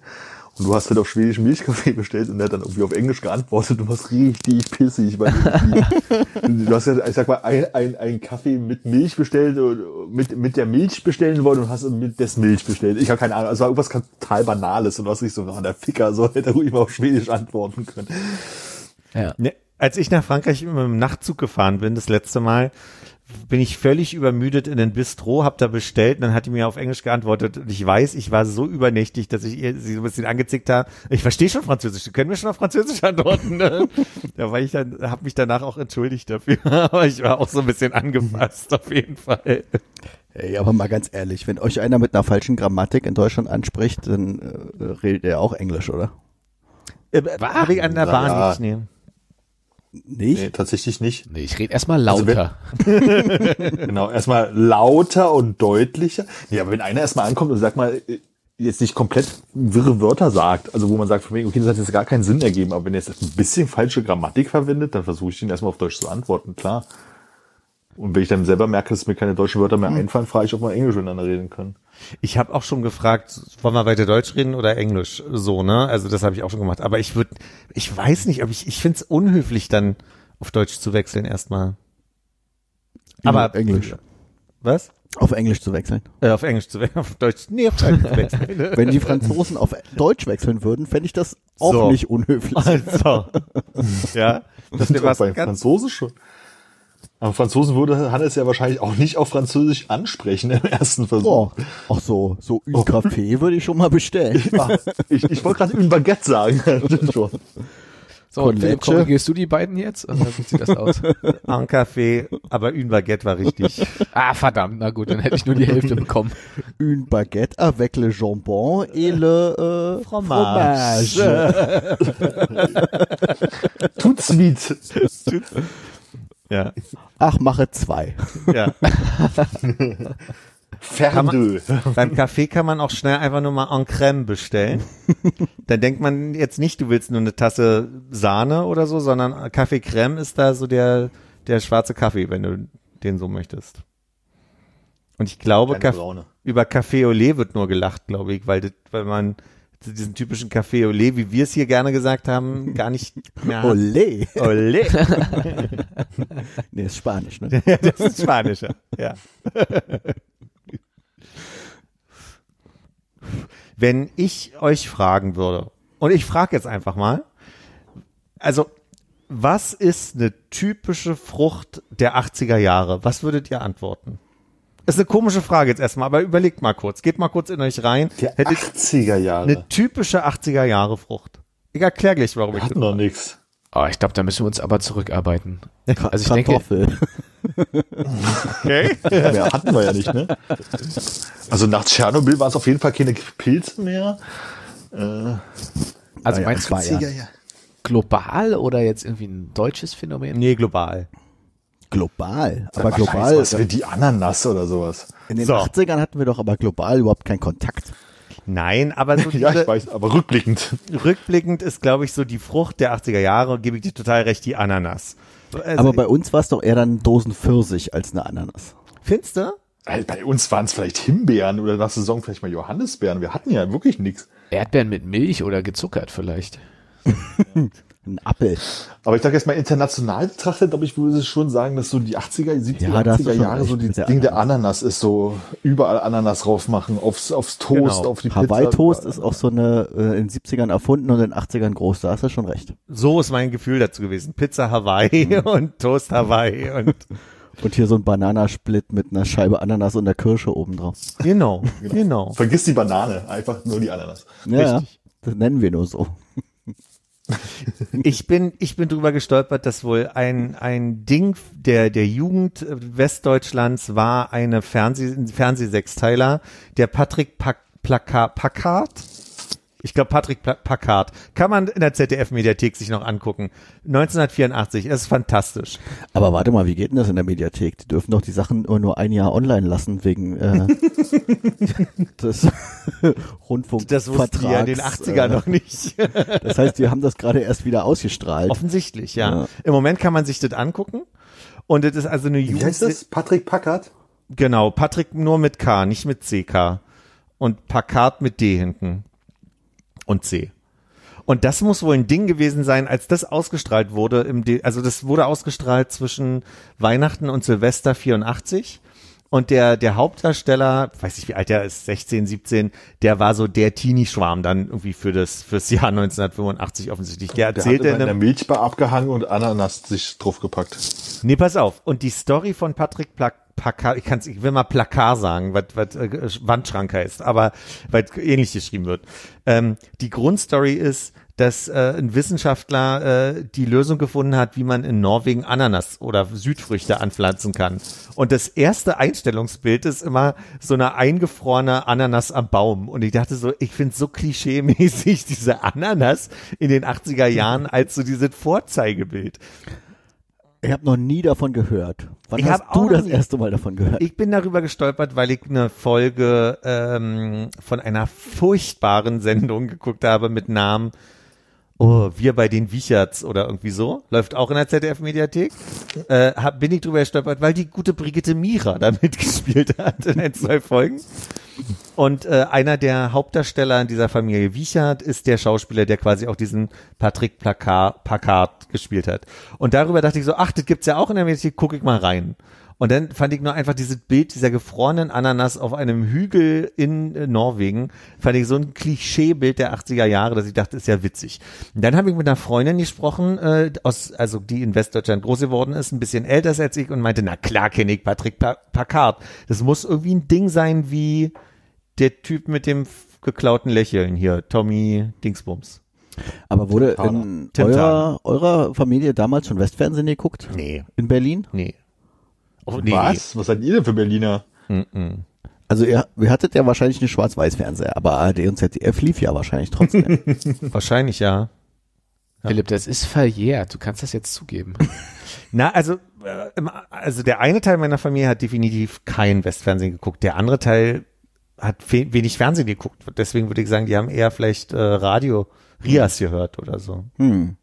Und du hast halt auf Schwedisch Milchkaffee bestellt und der hat dann irgendwie auf Englisch geantwortet und warst richtig pissig, weil du hast ja, ich sag mal, ein, ein, ein Kaffee mit Milch bestellt, und mit, mit der Milch bestellen wollen und hast mit des Milch bestellt. Ich habe keine Ahnung, also war irgendwas total Banales und du hast nicht so, oh, der Ficker, so hätte er ruhig mal auf Schwedisch antworten können. Ja. Ne, als ich nach Frankreich mit dem Nachtzug gefahren bin, das letzte Mal, bin ich völlig übermüdet in den Bistro, hab da bestellt und dann hat die mir auf Englisch geantwortet und ich weiß, ich war so übernächtig, dass ich ihr sie so ein bisschen angezickt habe. Ich verstehe schon Französisch, Sie können mir schon auf Französisch antworten. Ne? da war ich dann, habe mich danach auch entschuldigt dafür, [LAUGHS] aber ich war auch so ein bisschen angefasst auf jeden Fall. Ey, aber mal ganz ehrlich, wenn euch einer mit einer falschen Grammatik in Deutschland anspricht, dann äh, redet er auch Englisch, oder? Äh, Habe ich an der Bahn ja. nicht nehmen. Nicht? Nee, tatsächlich nicht. Nee, ich rede erstmal Also lauter. [LAUGHS] Genau, erstmal lauter und deutlicher. Ja, aber wenn einer erstmal ankommt und sagt mal, äh, jetzt nicht komplett wirre Wörter sagt, also wo man sagt, von wegen, okay, das hat jetzt gar keinen Sinn ergeben, aber wenn er jetzt ein bisschen falsche Grammatik verwendet, dann versuche ich den erstmal auf Deutsch zu antworten, klar. Und wenn ich dann selber merke, dass mir keine deutschen Wörter mehr einfallen, frage ich, ob wir Englisch miteinander reden können. Ich habe auch schon gefragt, wollen wir weiter Deutsch reden oder Englisch? So, ne? Also das habe ich auch schon gemacht. Aber ich würde, ich weiß nicht, ob ich, ich finde es unhöflich, dann auf Deutsch zu wechseln erstmal. Aber Auf Englisch. Was? Auf Englisch zu wechseln. Äh, auf Englisch zu wechseln, [LAUGHS] auf Deutsch, nee, auf Deutsch zu wechseln. [LAUGHS] Wenn die Franzosen auf Deutsch wechseln würden, fände ich das auch So. nicht unhöflich. [LAUGHS] also, ja, das wäre was bei ganz, Franzose schon. Aber Franzosen würde Hannes ja wahrscheinlich auch nicht auf Französisch ansprechen im ersten Versuch. Oh, ach so, so [LAUGHS] ein Kaffee würde ich schon mal bestellen. Ah, ich, ich wollte gerade ein Baguette sagen. [LAUGHS] So, und Philipp, korrigierst du die beiden jetzt? Oder wie sieht das aus? [LAUGHS] un Café, aber une Baguette war richtig. ah, verdammt, na gut, dann hätte ich nur die Hälfte bekommen. Une baguette avec le jambon et le äh, Fromage. fromage. Tut sweet. Ja, Ach, mache zwei. ja. [LAUGHS] Ferdö. Beim Kaffee kann man auch schnell einfach nur mal en crème bestellen. [LAUGHS] Dann denkt man jetzt nicht, du willst nur eine Tasse Sahne oder so, sondern Kaffee Crème ist da so der, der schwarze Kaffee, wenn du den so möchtest. Und ich glaube, Kaff- über Café au lait wird nur gelacht, glaube ich, weil, das, weil man diesen typischen Café lait, wie wir es hier gerne gesagt haben, gar nicht mehr. Olé. Olé. [LAUGHS] Nee, ist Spanisch, ne? [LAUGHS] das ist Spanischer, ja. Wenn ich euch fragen würde, und ich frage jetzt einfach mal, also, was ist eine typische Frucht der 80er Jahre? Was würdet ihr antworten? Ist eine komische Frage jetzt erstmal, aber überlegt mal kurz. Geht mal kurz in euch rein. Der Hättet 80er Jahre. eine typische 80er Jahre Frucht. Ich erkläre gleich, warum Wir ich hatten das noch nix. Oh, ich glaube, da müssen wir uns aber zurückarbeiten. Also ich denke, Kartoffel. [LAUGHS] Okay. Mehr hatten wir ja nicht, ne? Also nach Tschernobyl waren es auf jeden Fall keine Pilze mehr. Äh, also Ah ja, meinst du ja. global oder jetzt irgendwie ein deutsches Phänomen? Nee, global. Global. Aber global. Was für die Ananas oder sowas. In den So. 80ern hatten wir doch aber global überhaupt keinen Kontakt. Nein, aber so [LAUGHS] Ja, diese, ich weiß, aber rückblickend. rückblickend ist, glaube ich, so die Frucht der 80er Jahre, gebe ich dir total recht, die Ananas. Also, Aber bei uns war es doch eher dann Dosen Pfirsich als eine Ananas. findest du? Bei uns waren es vielleicht Himbeeren oder nach Saison vielleicht mal Johannisbeeren. Wir hatten ja wirklich nichts. Erdbeeren mit Milch oder gezuckert vielleicht. [LAUGHS] Ein Appel. Aber ich sage jetzt mal international betrachtet, glaube ich, würde ich schon sagen, dass so die 80er, 70er, Ja, da hast du 80er schon Jahre so die Ding der Ananas ist so überall Ananas drauf machen, aufs, aufs Toast, Genau. auf die Pizza. Hawaii-Toast ist auch so eine äh, in den 70ern erfunden und in den 80ern groß. Da hast du schon recht. So ist mein Gefühl dazu gewesen. Pizza Hawaii [LAUGHS] und Toast Hawaii und [LAUGHS] Und hier so ein Bananasplit mit einer Scheibe Ananas und der Kirsche oben drauf. genau, [LAUGHS] genau. Vergiss die Banane, einfach nur die Ananas. Ja, ja, Richtig. das nennen wir nur so. Ich bin, ich bin drüber gestolpert, dass wohl ein, ein Ding der, der Jugend Westdeutschlands war eine Fernseh, Fernsehsechsteiler, der Patrick Pack, Plaka, Packard. Ich glaube, Patrick Packard. Kann man in der ZDF-Mediathek sich noch angucken. 1984. Das ist fantastisch. Aber warte mal, wie geht denn das in der Mediathek? Die dürfen doch die Sachen nur, nur ein Jahr online lassen wegen äh, [LAUGHS] des Rundfunk. Das wussten die ja in den 80ern äh, noch nicht. [LAUGHS] Das heißt, wir haben das gerade erst wieder ausgestrahlt. Offensichtlich, ja. Ja. Im Moment kann man sich das angucken. Und das ist also eine Wie heißt Jugend. das? Patrick Packard? Genau, Patrick nur mit K, nicht mit CK. Und Packard mit D hinten. Und C. Und das muss wohl ein Ding gewesen sein, als das ausgestrahlt wurde. Im De also das wurde ausgestrahlt zwischen Weihnachten und Silvester 84. Und der, der Hauptdarsteller, weiß ich wie alt der ist, 16, 17, der war so der Teenie-Schwarm dann irgendwie für das, fürs Jahr 1985 offensichtlich. Der Der hat erzählte in der Milchbar abgehangen und Ananas sich draufgepackt. Nee, pass auf. Und die Story von Patrick Pla Packard, ich kann's, ich will mal Plakar sagen, was, was äh, Wandschrank heißt, aber weil ähnlich geschrieben wird. Ähm, die Grundstory ist, dass äh, ein Wissenschaftler äh, die Lösung gefunden hat, wie man in Norwegen Ananas oder Südfrüchte anpflanzen kann. Und das erste Einstellungsbild ist immer so eine eingefrorene Ananas am Baum. Und ich dachte so, ich finde so klischee-mäßig [LAUGHS] diese Ananas in den 80er Jahren als so dieses Vorzeigebild. Ich habe noch nie davon gehört. Wann Ich hast du das nie- erste Mal davon gehört? Ich bin darüber gestolpert, weil ich eine Folge ähm, von einer furchtbaren Sendung geguckt habe mit Namen Oh, wir bei den Wicherts oder irgendwie so. Läuft auch in der ZDF-Mediathek. Äh, bin ich drüber gestolpert, weil die gute Brigitte Mira da [LAUGHS] mitgespielt hat in ein, zwei Folgen. Und äh, einer der Hauptdarsteller in dieser Familie Wiechert ist der Schauspieler, der quasi auch diesen Patrick Packard gespielt hat. Und darüber dachte ich so, ach, das gibt's ja auch in der Mediathek, guck ich mal rein. Und dann fand ich nur einfach dieses Bild dieser gefrorenen Ananas auf einem Hügel in äh, Norwegen, fand ich so ein Klischeebild der 80er Jahre, dass ich dachte, ist ja witzig. Und dann habe ich mit einer Freundin gesprochen, äh, aus, also die in Westdeutschland groß geworden ist, ein bisschen älter als ich und meinte, na klar kenne ich Patrick pa Packard. Das muss irgendwie ein Ding sein wie der Typ mit dem geklauten Lächeln hier, Tommy Dingsbums. Aber wurde in eurer, eurer Familie damals schon Westfernsehen geguckt? Nee, In Berlin? nee. Oh, nee. Was? Was seid ihr denn für Berliner? Mm-mm. Also ihr, ihr hattet ja wahrscheinlich einen Schwarz-Weiß-Fernseher, aber ARD und ZDF lief ja wahrscheinlich trotzdem. [LAUGHS] Wahrscheinlich ja. Philipp, das ist verjährt. Du kannst das jetzt zugeben. [LAUGHS] Na, also, äh, also der eine Teil meiner Familie hat definitiv kein Westfernsehen geguckt. Der andere Teil hat wenig Fernsehen geguckt. Deswegen würde ich sagen, die haben eher vielleicht äh, Radio Rias gehört oder so. hm.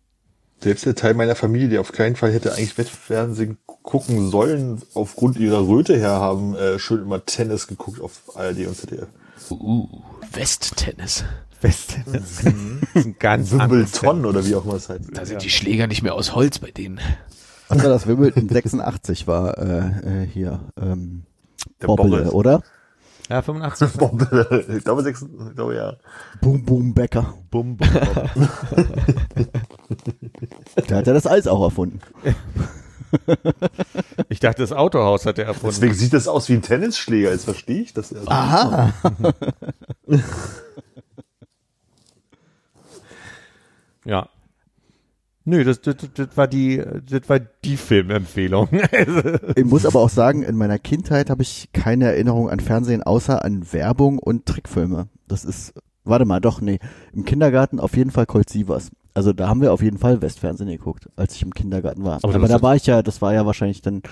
Selbst der Teil meiner Familie, der auf keinen Fall hätte eigentlich Wettfernsehen gucken sollen, aufgrund ihrer Röte her, haben äh, schön immer Tennis geguckt auf ARD und ZDF. Uh, Westtennis. Westtennis. Das [LAUGHS] ist ein ganz Wimbledon oder wie auch immer es heißt. Da sind die Schläger nicht mehr aus Holz bei denen. Also das Wimbledon 86 war äh, äh, hier ähm, Der Bobble, oder? Ja, 85. [LAUGHS] Bob, ich glaube, sechs, ich glaube ja. Boom Boom Becker. Bum, bum. Der hat ja das Eis auch erfunden. [LAUGHS] [LAUGHS] Ich dachte, das Autohaus hat er erfunden. Deswegen sieht das aus wie ein Tennisschläger, jetzt verstehe ich das. erst. Aha. [LAUGHS] Ja. Nö, das, das, das war die, das war die Filmempfehlung. [LAUGHS] Ich muss aber auch sagen, in meiner Kindheit habe ich keine Erinnerung an Fernsehen außer an Werbung und Trickfilme. Das ist, warte mal, doch, nee. Im Kindergarten auf jeden Fall Colt Sievers. Also da haben wir auf jeden Fall Westfernsehen geguckt, als ich im Kindergarten war. Aber Aber, da war ich ja, das war ja wahrscheinlich dann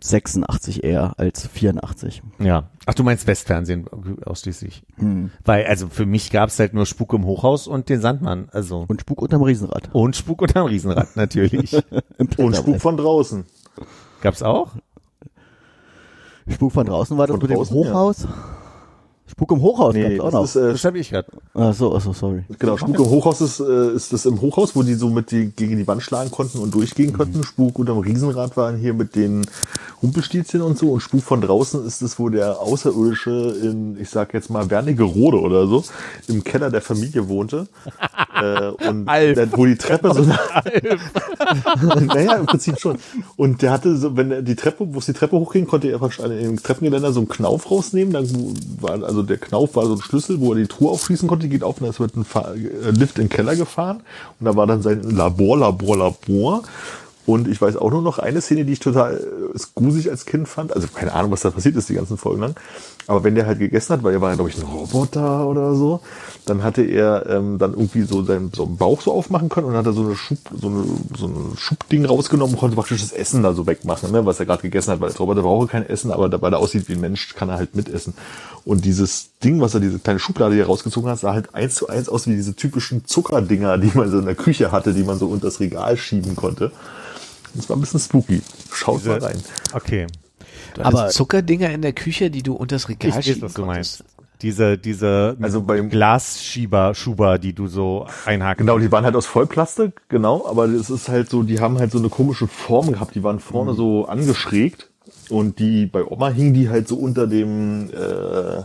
86 eher als 84. ja. Ach, du meinst Westfernsehen ausschließlich. Hm. Weil, also für mich gab's halt nur Spuk im Hochhaus und den Sandmann. Also. Und Spuk unterm Riesenrad. Und Spuk unterm Riesenrad, natürlich. [LAUGHS] Und. Spuk von draußen. Gab's auch? Spuk von draußen war das Von mit dem draußen, ja. Spuk im Hochhaus Nee, gab's auch das noch. ist, äh, Das habe ich gerade. Ach so, ach so, sorry. Genau, Spuk im Hochhaus ist, äh, ist das im Hochhaus, wo die so mit die gegen die Wand schlagen konnten und durchgehen konnten. Spuk unterm Riesenrad waren hier mit den Humpelstilzchen und so. Und Spuk von draußen ist es, wo der Außerirdische in, ich sag jetzt mal, Wernigerode oder so, im Keller der Familie wohnte. [LAUGHS] äh, und Alf. dann, wo die Treppe so [LAUGHS] [LAUGHS] naja, im Prinzip schon. Und der hatte so, wenn er die Treppe, wo es die Treppe hochging, konnte er einfach im Treppengeländer so einen Knauf rausnehmen. Dann war, also der Knauf war so ein Schlüssel, wo er die Truhe aufschließen konnte, die geht auf und dann wird ein Fahr äh, Lift in den Keller gefahren. Und da war dann sein Labor, Labor, Labor. Und ich weiß auch nur noch eine Szene, die ich total äh, gruselig als Kind fand. Also keine Ahnung, was da passiert ist, die ganzen Folgen lang. Aber wenn der halt gegessen hat, weil er war ja, glaube ich, ein Roboter oder so, dann hatte er ähm, dann irgendwie so seinen so Bauch so aufmachen können und hat er so eine Schub, so, eine, so ein Schubding rausgenommen und konnte praktisch das Essen da so wegmachen, ne, was er gerade gegessen hat, weil als Roboter braucht er kein Essen, aber weil er aussieht wie ein Mensch, kann er halt mitessen. Und dieses Ding, was er diese kleine Schublade hier rausgezogen hat, sah halt eins zu eins aus wie diese typischen Zuckerdinger, die man so in der Küche hatte, die man so unter das Regal schieben konnte. Das war ein bisschen spooky. Schaut mal rein. Okay. Du Aber- Zuckerdinger in der Küche, die du unters Regal Ich weiß, was du meinst. Diese, diese Also beim- Glasschieber, Schuber, die du so einhaken. Genau, die waren halt aus Vollplastik, genau, aber das ist halt so, die haben halt so eine komische Form gehabt, die waren vorne so angeschrägt und die, bei Oma hingen die halt so unter dem, äh,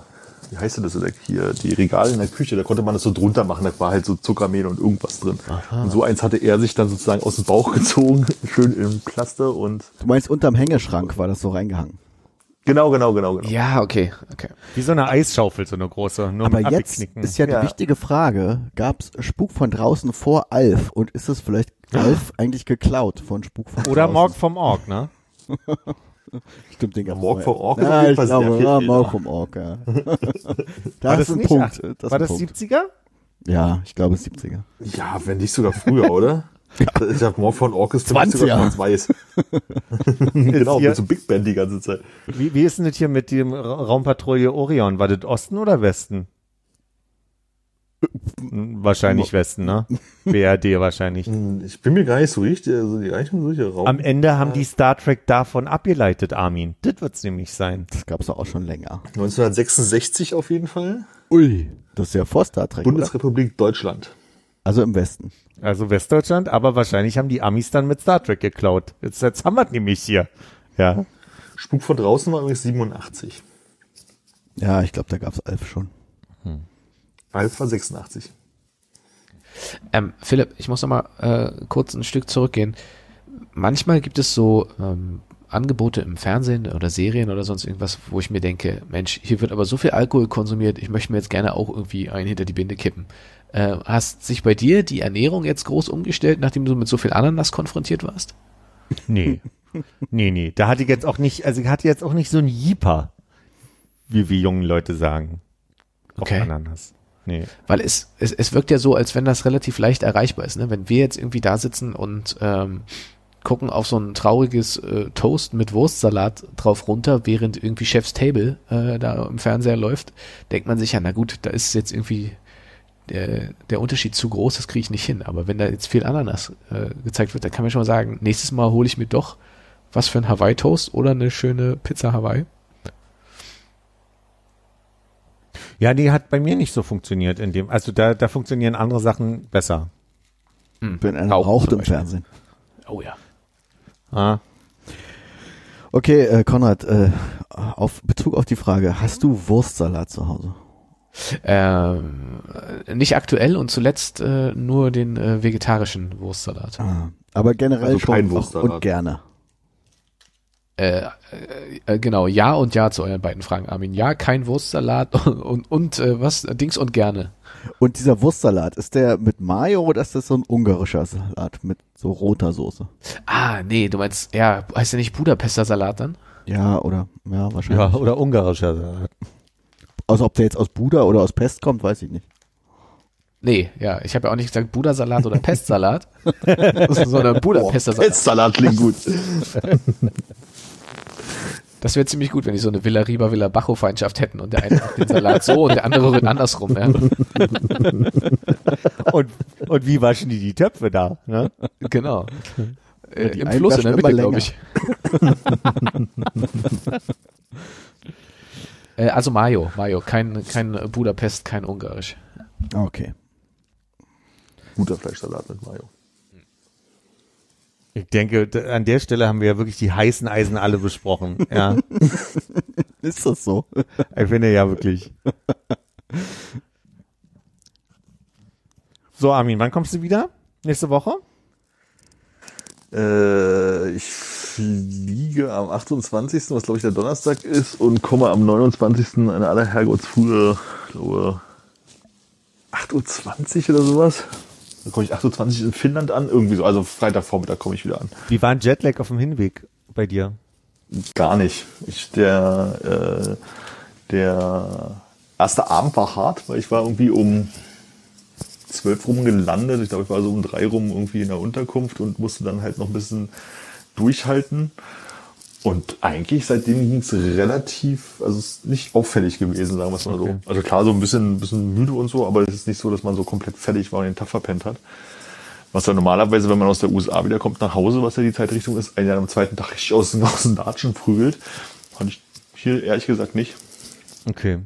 wie heißt denn das oder hier, die Regale in der Küche, da konnte man das so drunter machen, da war halt so Zuckermehl und irgendwas drin. Und so eins hatte er sich dann sozusagen aus dem Bauch [LAUGHS] gezogen, schön im Plaster und, Du meinst, unterm Hängeschrank war das so reingehangen. genau, genau, genau, genau. Ja, okay, okay. Wie so eine Eisschaufel, so eine große. Nur Aber mit jetzt ist ja die Ja. wichtige Frage, gab's Spuk von draußen vor Alf und ist es vielleicht Alf [LAUGHS] eigentlich geklaut von Spuk von Oder draußen? Morg vom Org, ne? [LAUGHS] [LAUGHS] Stimmt, den gab's Morg vorher. vom Org ist auf Ja, ich glaube, ja. Morg vom Org, ja. da War ist das ein nicht? Punkt. Das war das ein Punkt. 70er? Ja, ich glaube 70er. Ja, wenn nicht sogar früher, oder? [LAUGHS] Ja. Ich hab Morg von Ork ist für mich 20er. sogar schwarz-weiß. [LAUGHS] genau, hier- mit so Big Band die ganze Zeit. Wie, wie ist denn das hier mit dem Ra- Raumpatrouille Orion? War das Osten oder Westen? Wahrscheinlich Westen, ne? BRD wahrscheinlich. [LAUGHS] Hm, Ich bin mir gar nicht so richtig, also die eigentlich so sicher. Raum. Am Ende haben die Star Trek davon abgeleitet, Armin. Das wird's nämlich sein. Das gab's doch auch schon länger. 1966 auf jeden Fall. Ui. Das ist ja vor Star Trek, oder? Bundesrepublik Deutschland. Also im Westen. Also Westdeutschland, aber wahrscheinlich haben die Amis dann mit Star Trek geklaut. Jetzt, jetzt haben wir nämlich hier. Ja. Spuk von draußen war übrigens 87. Ja, ich glaube, da gab's Alf schon. Alpha 86. Ähm, Philipp, ich muss noch mal äh, kurz ein Stück zurückgehen. Manchmal gibt es so ähm, Angebote im Fernsehen oder Serien oder sonst irgendwas, wo ich mir denke, Mensch, hier wird aber so viel Alkohol konsumiert, ich möchte mir jetzt gerne auch irgendwie einen hinter die Binde kippen. Äh, hast sich bei dir die Ernährung jetzt groß umgestellt, nachdem du mit so viel Ananas konfrontiert warst? Nee. nee, nee. Da hatte ich jetzt auch nicht, also ich hatte jetzt auch nicht so ein Jeeper, wie wir jungen Leute sagen. Auf Okay. Ananas. Nee. Weil es, es, es wirkt ja so, als wenn das relativ leicht erreichbar ist. Ne? Wenn wir jetzt irgendwie da sitzen und ähm, gucken auf so ein trauriges äh, Toast mit Wurstsalat drauf runter, während irgendwie Chef's Table äh, da im Fernseher läuft, denkt man sich ja, na gut, da ist jetzt irgendwie der, der Unterschied zu groß, das kriege ich nicht hin. Aber wenn da jetzt viel Ananas äh, gezeigt wird, dann kann man schon mal sagen, nächstes Mal hole ich mir doch was für ein Hawaii-Toast oder eine schöne Pizza Hawaii. Ja, die hat bei mir nicht so funktioniert in dem, also da, da funktionieren andere Sachen besser. Wenn einer Rauchen raucht im. Fernsehen. Oh ja. Ah. Okay, äh, Konrad, äh, auf Bezug auf die Frage, hast du Wurstsalat zu Hause? Ähm, nicht aktuell und zuletzt äh, nur den äh, vegetarischen Wurstsalat. Ah, aber generell Also schon kein auch Wurstsalat. und gerne. Äh, äh, genau, ja und ja zu euren beiden Fragen, Armin. Ja, kein Wurstsalat [LAUGHS] und, und, und äh, was? Dings und gerne. Und dieser Wurstsalat, ist der mit Mayo oder ist das so ein ungarischer Salat mit so roter Soße? Ah, nee, du meinst, ja, heißt der nicht Budapester Salat dann? Ja, oder, ja, wahrscheinlich. Ja, oder ungarischer Salat. Also ob der jetzt aus Buda oder aus Pest kommt, weiß ich nicht. Nee, ja, ich habe ja auch nicht gesagt Budasalat oder Pestsalat, [LAUGHS] sondern [LAUGHS] Budapester Salat. Salat klingt gut. Das wäre ziemlich gut, wenn die so eine Villa Riba Villa Bajo Feindschaft hätten und der eine macht den Salat so und der andere rührt andersrum. Ja. [LAUGHS] Und, und wie waschen die die Töpfe da? Ne? Genau. Äh, die Im Fluss in der Mitte, glaube ich. [LAUGHS] äh, also Mayo, Mayo, kein, kein Budapest, kein Ungarisch. Okay. Guter Fleischsalat mit Mayo. Ich denke, an der Stelle haben wir ja wirklich die heißen Eisen alle besprochen. Ja, [LAUGHS] Ist das so? ich finde ja wirklich. So, Armin, wann kommst du wieder? Nächste Woche? Äh, ich fliege am 28., was glaube ich der Donnerstag ist, und komme am 29. eine aller Herrgottsfrühe, glaube 8.20 Uhr oder sowas. Da komme ich 8.20 Uhr in Finnland an, irgendwie so. Also Freitagvormittag komme ich wieder an. Wie war ein Jetlag auf dem Hinweg bei dir? Gar nicht. Ich, der, äh, der erste Abend war hart, weil ich war irgendwie um zwölf rum gelandet. Ich glaube, ich war so um drei rum irgendwie in der Unterkunft und musste dann halt noch ein bisschen durchhalten. Und eigentlich seitdem ging es relativ, also es ist nicht auffällig gewesen, sagen wir es mal Okay. so. Also klar, so ein bisschen, ein bisschen müde und so, aber es ist nicht so, dass man so komplett fertig war und den Tag verpennt hat. Was ja normalerweise, wenn man aus der USA wiederkommt nach Hause, was ja die Zeitrichtung ist, einen ja am zweiten Tag richtig aus, den- [LAUGHS] aus den Latschen prügelt. Fand ich hier ehrlich gesagt nicht. Okay.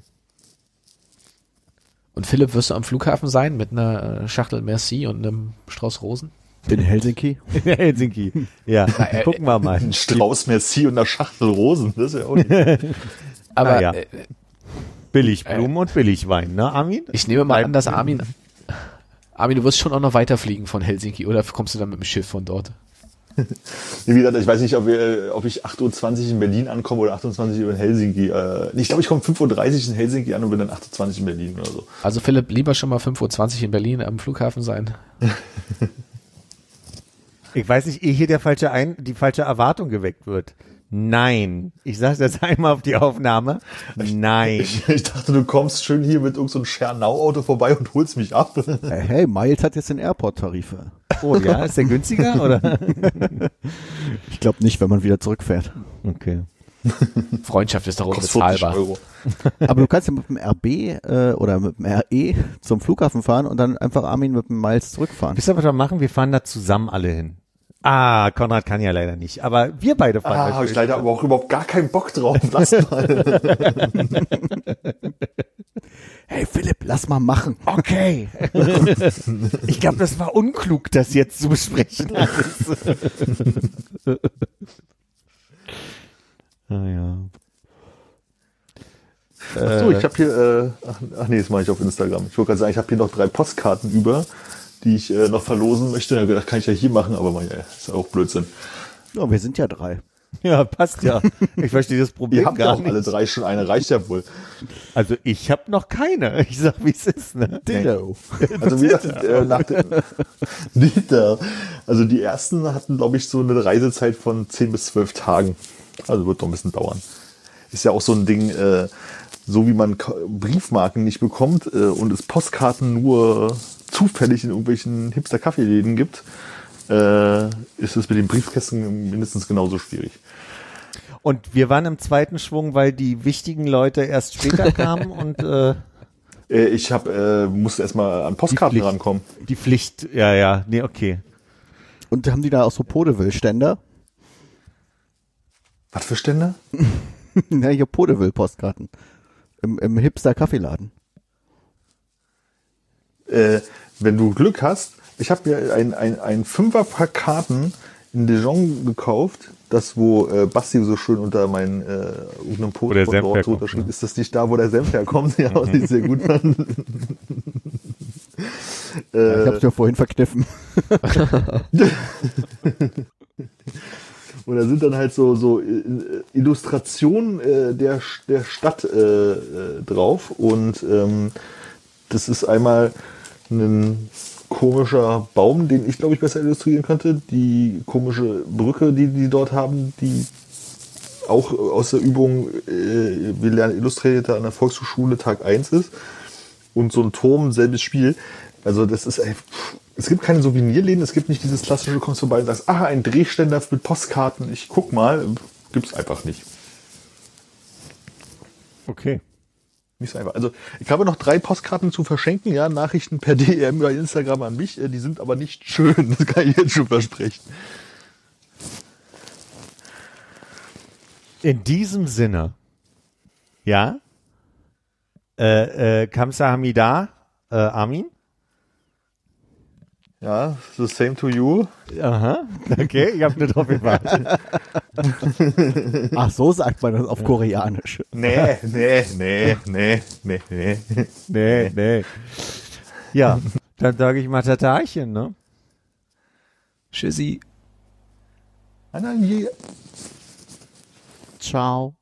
Und Philipp, wirst du am Flughafen sein mit einer äh, Schachtel Merci und einem Strauß Rosen? In Helsinki? Helsinki. Ja, äh, gucken wir mal. Ein Strauß Merci und eine Schachtel Rosen, das ist ja auch nicht. [LAUGHS] Aber Ah, ja. äh, Billigblumen und Billigwein, ne, Armin? ich nehme mal Bleib- an, dass Armin, Armin, du wirst schon auch noch weiterfliegen von Helsinki oder kommst du dann mit dem Schiff von dort? Wie gesagt, ich weiß nicht, ob, wir, ob ich 8.20 Uhr in Berlin ankomme oder 28 Uhr in Helsinki. Äh, ich glaube, ich komme 5.30 Uhr in Helsinki an und bin dann 28 in Berlin oder so. Also Philipp, lieber schon mal 5.20 Uhr in Berlin am Flughafen sein. [LAUGHS] Ich weiß nicht, ehe hier der falsche Ein die falsche Erwartung geweckt wird. Nein. Ich sage jetzt [LAUGHS] einmal auf die Aufnahme. Nein. Ich, ich dachte, du kommst schön hier mit irgendeinem so Schernau-Auto vorbei und holst mich ab. Äh, hey, Miles hat jetzt den Airport-Tarife. Oh ja, ist der günstiger oder? [LAUGHS] Ich glaube nicht, wenn man wieder zurückfährt. Okay. Freundschaft ist doch Kostet 40 unbezahlbar. Euro. [LAUGHS] Aber du kannst ja mit dem RB äh, oder mit dem RE zum Flughafen fahren und dann einfach Armin mit dem Miles zurückfahren. Wisst ihr, was wir machen? Wir fahren da zusammen alle hin. Ah, Konrad kann ja leider nicht. Aber wir beide fahren. Ah, habe ich leider aber auch überhaupt gar keinen Bock drauf. Lass mal. [LAUGHS] Hey Philipp, lass mal machen. Okay. [LAUGHS] ich glaube, das war unklug, das jetzt zu besprechen. alles. [LAUGHS] ah, ja. Ach so, ich habe hier, äh, ach, ach nee, das mache ich auf Instagram. Ich wollte gerade sagen, ich habe hier noch drei Postkarten über, die ich äh, noch verlosen möchte. Ja, das kann ich ja hier machen, aber mein, ja, ist ja auch Blödsinn. Ja, wir sind ja drei. Ja, passt ja. Ich verstehe das Problem Ihr habt ja gar auch nicht. alle drei schon eine, reicht ja wohl. Also ich habe noch keine. Ich sag, wie es ist. Ne? Dildo. Also wie gesagt, äh, nach dem, [LAUGHS] Dieter. Also die ersten hatten, glaube ich, so eine Reisezeit von 10 bis 12 Tagen. Also wird noch ein bisschen dauern. Ist ja auch so ein Ding, äh, so wie man Briefmarken nicht bekommt äh, und es Postkarten nur zufällig in irgendwelchen Hipster-Kaffeeläden gibt, äh, ist es mit den Briefkästen mindestens genauso schwierig. Und wir waren im zweiten Schwung, weil die wichtigen Leute erst später [LAUGHS] kamen und äh, Äh, ich hab, äh, musste erstmal an Postkarten Pflicht. rankommen. die Pflicht, ja, ja, nee, okay. Und haben die da auch so Podeville-Ständer? Was für Stände? [LAUGHS] ja, hier Podeville-Postkarten. Im, im Hipster-Kaffeeladen. Äh, wenn du Glück hast, ich habe mir ein, ein, ein Fünferpack Karten in Dijon gekauft, das wo äh, Basti so schön unter meinen äh, irgendeinem Post herkommt, ne? Ist das nicht da, wo der Senf herkommt? [LAUGHS] Ja, [LAUGHS] sieht sehr gut an. Ja, ich hab's mir vorhin verkniffen. [LAUGHS] Und da sind dann halt so, so äh, Illustrationen äh, der, der Stadt äh, äh, drauf. Und ähm, das ist einmal ein komischer Baum, den ich glaube ich besser illustrieren könnte. Die komische Brücke, die die dort haben, die auch aus der Übung äh, Wir lernen Illustrator an der Volkshochschule Tag 1 ist. Und so ein Turm, selbes Spiel. Also das ist, ey, es gibt keine Souvenirläden, es gibt nicht dieses klassische, kommst vorbei und sagst, ah, ein Drehständer mit Postkarten, ich guck mal, gibt's einfach nicht. Okay. Nicht so einfach. Also ich habe noch drei Postkarten zu verschenken, ja, Nachrichten per [LAUGHS] DM bei Instagram an mich, äh, die sind aber nicht schön, [LAUGHS] das kann ich jetzt schon versprechen. In diesem Sinne, ja, äh, äh, Kamsahamida, äh, Armin. Ja, the same to you. Aha, okay, ich habe nur drauf gewartet. [LAUGHS] Ach, so sagt man das auf Koreanisch. Nee, nee, nee, nee, nee, nee. Nee, nee. Ja, dann sage ich mal Tatarchen, ne? Tschüssi. Ciao.